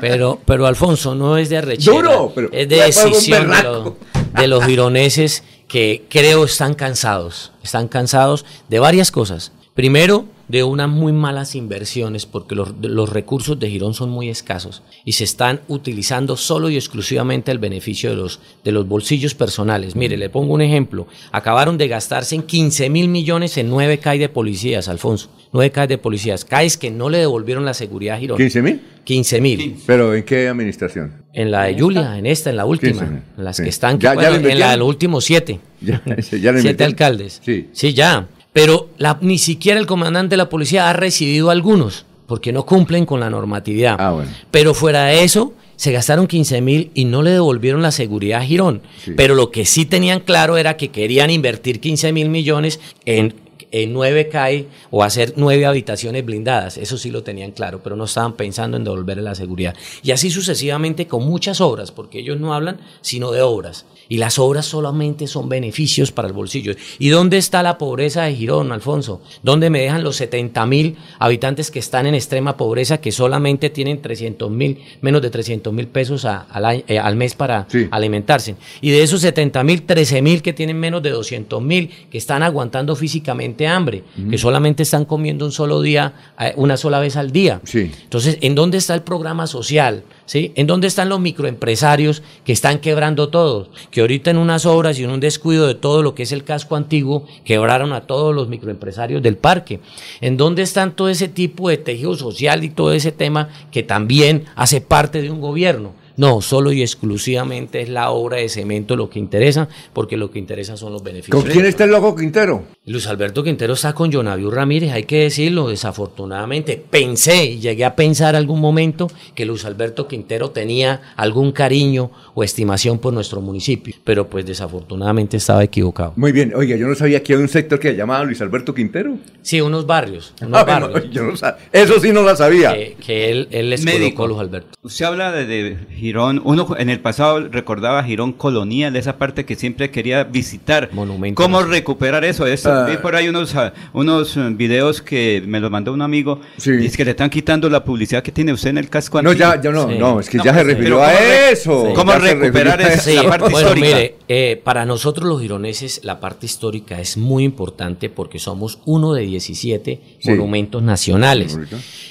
Pero, pero Alfonso, no es de arrechera, Duro, pero- es de decisión de, los- de los gironeses que creo están cansados. Están cansados de varias cosas. Primero, de unas muy malas inversiones, porque los, recursos de Girón son muy escasos y se están utilizando solo y exclusivamente el beneficio de los, de los bolsillos personales. Mire, le pongo un ejemplo. Acabaron de gastarse en 15 mil millones en 9 CAI de policías, Alfonso. 9 CAI de policías. CAIs que no le devolvieron la seguridad a Girón. ¿15 mil? 15 mil. ¿Pero en qué administración? En la de Julia, en esta, en la última. 15 mil. En las Sí. que están, ¿Ya- ya bueno, lo en la de los últimos siete. [laughs] Ya, ya siete alcaldes. Sí. Sí, ya. Pero la- ni siquiera el comandante de la policía ha recibido algunos, porque no cumplen con la normatividad. Ah, bueno. Pero fuera de eso, se gastaron 15 mil y no le devolvieron la seguridad a Girón. Sí. Pero lo que sí tenían claro era que querían invertir 15 mil millones en, en nueve CAI o hacer nueve habitaciones blindadas. Eso sí lo tenían claro, pero no estaban pensando en devolverle la seguridad. Y así sucesivamente con muchas obras, porque ellos no hablan sino de obras. Y las obras solamente son beneficios para el bolsillo. ¿Y dónde está la pobreza de Girón, Alfonso? ¿Dónde me dejan los 70 mil habitantes que están en extrema pobreza, que solamente tienen 300 mil, menos de 300 mil pesos a- eh, al mes para alimentarse? Y de esos 70 mil, 13 mil que tienen menos de 200 mil, que están aguantando físicamente hambre, que solamente están comiendo un solo día, eh, una sola vez al día. Entonces, ¿en dónde está el programa social? ¿Sí? ¿En dónde están los microempresarios que están quebrando todos? Que ahorita en unas obras y en un descuido de todo lo que es el casco antiguo, quebraron a todos los microempresarios del parque. ¿En dónde están todo ese tipo de tejido social y todo ese tema que también hace parte de un gobierno? No, solo y exclusivamente es la obra de cemento lo que interesa, porque lo que interesa son los beneficios. ¿Con quién está el loco Quintero? Luis Alberto Quintero está con Jonaviu Ramírez, hay que decirlo, desafortunadamente pensé y llegué a pensar algún momento que Luis Alberto Quintero tenía algún cariño o estimación por nuestro municipio, pero pues desafortunadamente estaba equivocado. Muy bien, oiga, yo no sabía que había un sector que se llamaba Luis Alberto Quintero. Sí, unos barrios, [laughs] unos Ah, bueno, barrios. yo no sab- Eso sí no la sabía. Que, que él, él les Médico. colocó Luis Alberto. Usted habla de, de Girón, uno en el pasado recordaba Girón colonial, esa parte que siempre quería visitar. Monumento ¿Cómo recuperar eso? Eso, Ah. Vi por ahí unos, ah, unos eh, videos que me los mandó un amigo, y es que le están quitando la publicidad que tiene usted en el casco No, antiguo. ya, ya no, no, es que ya se refirió a ¿cómo re- eso. ¿Cómo recuperar esa parte bueno, histórica? mire, eh, para nosotros los gironeses la parte histórica es muy importante porque somos uno de 17 Sí. monumentos nacionales.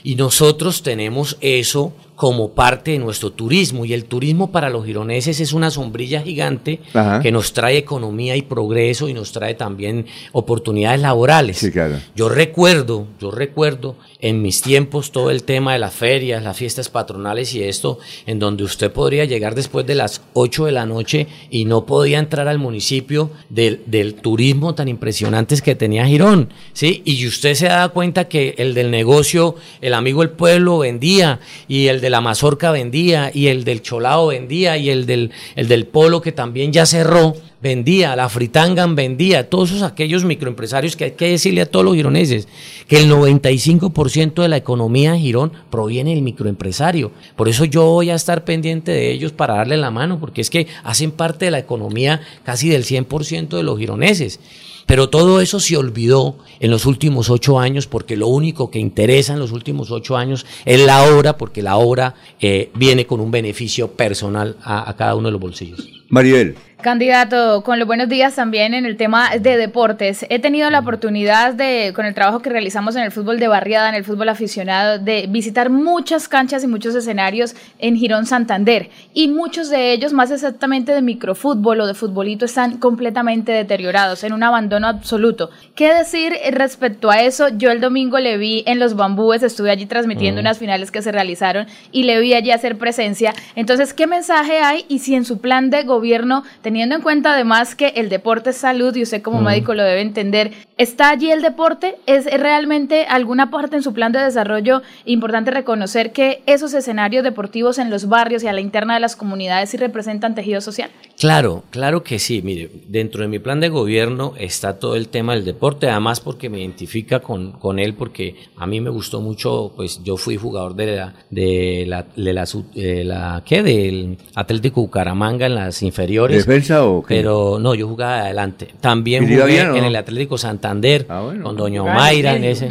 Y nosotros tenemos eso como parte de nuestro turismo. Y el turismo para los gironeses es una sombrilla gigante Ajá. que nos trae economía y progreso y nos trae también oportunidades laborales. Sí, claro. Yo recuerdo, yo recuerdo en mis tiempos todo el tema de las ferias, las fiestas patronales y esto, en donde usted podría llegar después de las 8 de la noche y no podía entrar al municipio del, turismo tan impresionantes que tenía Girón, ¿sí? Y usted se da cuenta que el del negocio, el amigo del pueblo vendía, y el de la mazorca vendía, y el del cholao vendía, y el del, el del polo que también ya cerró, vendía, la fritangan vendía, todos esos aquellos microempresarios que hay que decirle a todos los gironeses que el 95% de la economía de Girón proviene del microempresario. Por eso yo voy a estar pendiente de ellos para darle la mano, porque es que hacen parte de la economía casi del 100% de los gironeses. Pero todo eso se olvidó en los últimos ocho años porque lo único que interesa en los últimos ocho años es la obra, porque la obra eh, viene con un beneficio personal a, a cada uno de los bolsillos. Mariel. Candidato, con los buenos días también en el tema de deportes. He tenido la oportunidad de, con el trabajo que realizamos en el fútbol de barriada, en el fútbol aficionado, de visitar muchas canchas y muchos escenarios en Girón Santander. Y muchos de ellos, más exactamente de microfútbol o de futbolito, están completamente deteriorados, en un abandono absoluto. ¿Qué decir respecto a eso? Yo el domingo le vi en los bambúes, estuve allí transmitiendo Mm. unas finales que se realizaron y le vi allí hacer presencia. Entonces, ¿qué mensaje hay? Y si en su plan de gobierno, teniendo en cuenta además que el deporte es salud y usted como médico lo debe entender, ¿está allí el deporte? ¿Es realmente alguna parte en su plan de desarrollo importante reconocer que esos escenarios deportivos en los barrios y a la interna de las comunidades sí representan tejido social? Claro, claro que sí. Mire, dentro de mi plan de gobierno está todo el tema del deporte, además porque me identifica con, con él, porque a mí me gustó mucho, pues yo fui jugador de la, de la, de la, su- de la- ¿qué? Del Atlético Bucaramanga en las inferiores. ¿Defensa o qué? Pero no, yo jugaba de adelante. También ¿Y le iba jugué bien en el Atlético Santander, con Doña Jugaba Omaira en ese.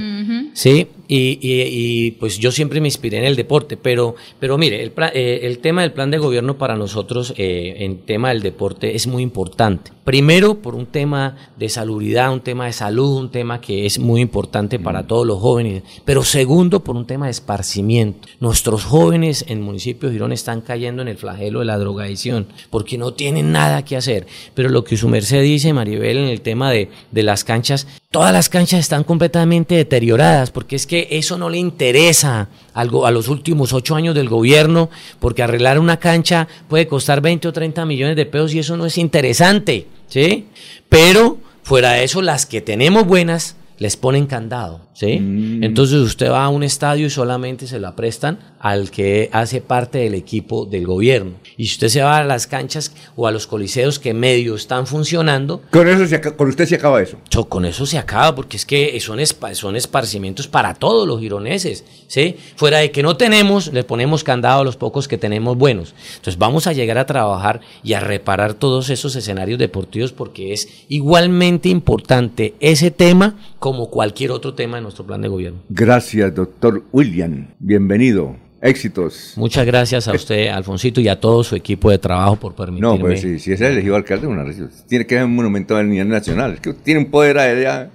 Sí, y, y- y, pues yo siempre me inspiré en el deporte, pero, pero mire, el, eh, el tema del plan de gobierno para nosotros eh, en tema del deporte es muy importante. Primero por un tema de salubridad, un tema de salud, un tema que es muy importante para todos los jóvenes, pero segundo por un tema de esparcimiento. Nuestros jóvenes en el municipio de Girón están cayendo en el flagelo de la drogadicción porque no tienen nada que hacer. Pero lo que su merced dice, Maribel, en el tema de, de las canchas, todas las canchas están completamente deterioradas porque es que eso no le interesa algo a los últimos ocho años del gobierno porque arreglar una cancha puede costar 20 o 30 millones de pesos y eso no es interesante, ¿sí? Pero fuera de eso, las que tenemos buenas les ponen candado, ¿sí? Entonces usted va a un estadio y solamente se la prestan al que hace parte del equipo del gobierno. Y si usted se va a las canchas o a los coliseos que medio están funcionando, Con, eso se aca- con usted se acaba eso. Con eso se acaba, porque es que son, espa- son esparcimientos para todos los gironeses, ¿sí? Fuera de que no tenemos, le ponemos candado a los pocos que tenemos buenos. Entonces vamos a llegar a trabajar y a reparar todos esos escenarios deportivos porque es igualmente importante ese tema como cualquier otro tema de nuestro plan de gobierno. Gracias, doctor William. Bienvenido. Éxitos. Muchas gracias a usted, Alfonsito, y a todo su equipo de trabajo por permitirme. No, pues si, si es el elegido alcalde, una tiene que ser un monumento a nivel nacional. Es que tiene un poder allá.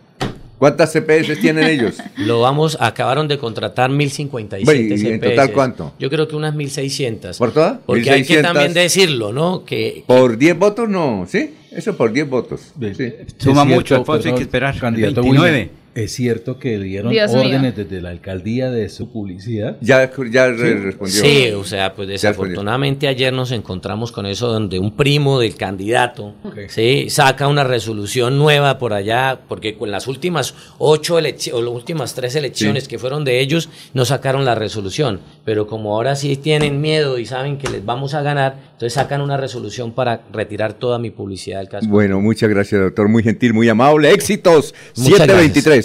¿Cuántas CPS tienen ellos? [laughs] Lo vamos, acabaron de contratar 1057 Bueno, ¿y en CPS. total cuánto? Yo creo que unas 1600. ¿Por todas? Porque hay que 1600. también decirlo, ¿no? Que Por 10 votos, no, ¿sí? Eso por 10 votos. Sí. Es cierto, perdón, Candidato 29. William, es cierto que dieron Dios mío. órdenes desde la alcaldía de su publicidad. Ya, ya re- respondió. Sí, o sea, pues desafortunadamente ayer nos encontramos con eso donde un primo del candidato sí, saca una resolución nueva por allá, porque con las últimas ocho elecciones, o las últimas tres elecciones Sí. que fueron de ellos, no sacaron la resolución. Pero como ahora sí tienen miedo y saben que les vamos a ganar, entonces sacan una resolución para retirar toda mi publicidad del caso. Bueno, muchas gracias, doctor. Muy gentil, muy amable. Éxitos. Muchas 723.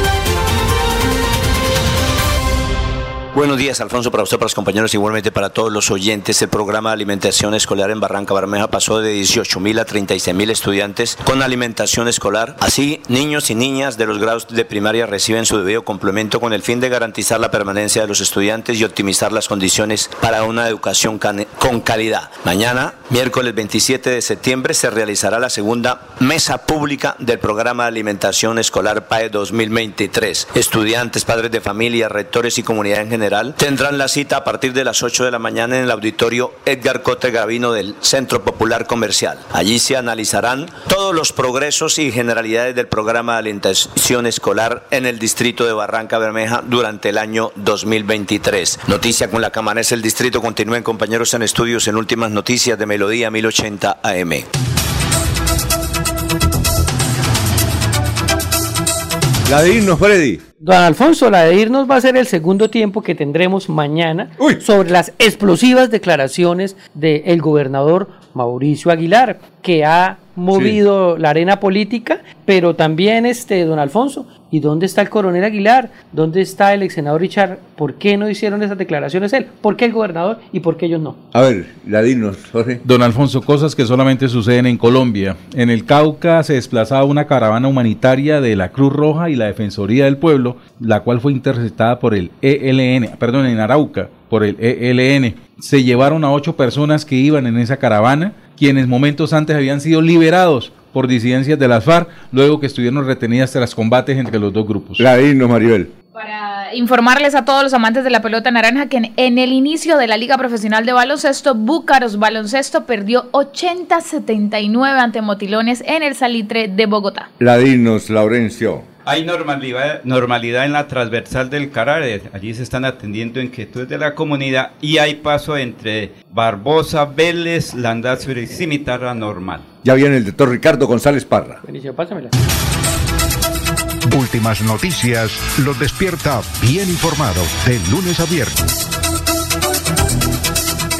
Buenos días, Alfonso, para usted, para los compañeros, igualmente para todos los oyentes. El programa de alimentación escolar en Barranca Bermeja pasó de 18 mil a 36 mil estudiantes con alimentación escolar. Así, niños y niñas de los grados de primaria reciben su debido complemento con el fin de garantizar la permanencia de los estudiantes y optimizar las condiciones para una educación con calidad. Mañana, miércoles 27 de septiembre, se realizará la segunda mesa pública del programa de alimentación escolar PAE 2023. Estudiantes, padres de familia, rectores y comunidad en general tendrán la cita a partir de las 8 de la mañana en el auditorio Edgar Cote Gavino del Centro Popular Comercial. Allí se analizarán todos los progresos y generalidades del programa de alimentación escolar en el distrito de Barranca Bermeja durante el año 2023. Noticia con la cámara es el distrito. Continúen compañeros en estudios en últimas noticias de Melodía 1080 AM. La de irnos, Freddy. Don Alfonso, la de irnos va a ser el segundo tiempo que tendremos mañana sobre las explosivas declaraciones del gobernador Mauricio Aguilar, que ha movido la arena política, pero también este don Alfonso, ¿y dónde está el coronel Aguilar? ¿Dónde está el ex senador Richard? ¿Por qué no hicieron esas declaraciones él? ¿Por qué el gobernador y por qué ellos no? A ver, la de irnos, Jorge. Don Alfonso, cosas que solamente suceden en Colombia. En el Cauca se desplazaba una caravana humanitaria de la Cruz Roja y la Defensoría del Pueblo, la cual fue interceptada por el ELN, perdón, en Arauca, por el ELN. Se llevaron a ocho personas que iban en esa caravana, quienes momentos antes habían sido liberados por disidencias de las FARC, luego que estuvieron retenidas tras combates entre los dos grupos. La digno, Maribel. Para informarles a todos los amantes de la pelota naranja que en, en el inicio de la Liga Profesional de Baloncesto, Búcaros Baloncesto perdió 80-79 ante Motilones en el Salitre de Bogotá. La dignos, Laurencio. Hay normalidad, normalidad en la transversal del Carare. Allí se están atendiendo inquietudes de la comunidad y hay paso entre Barbosa, Vélez, Landazur y Cimitarra normal. Ya viene el doctor Ricardo González Parra. Benicio, pásamela. Últimas noticias los despierta bien informados de lunes a viernes.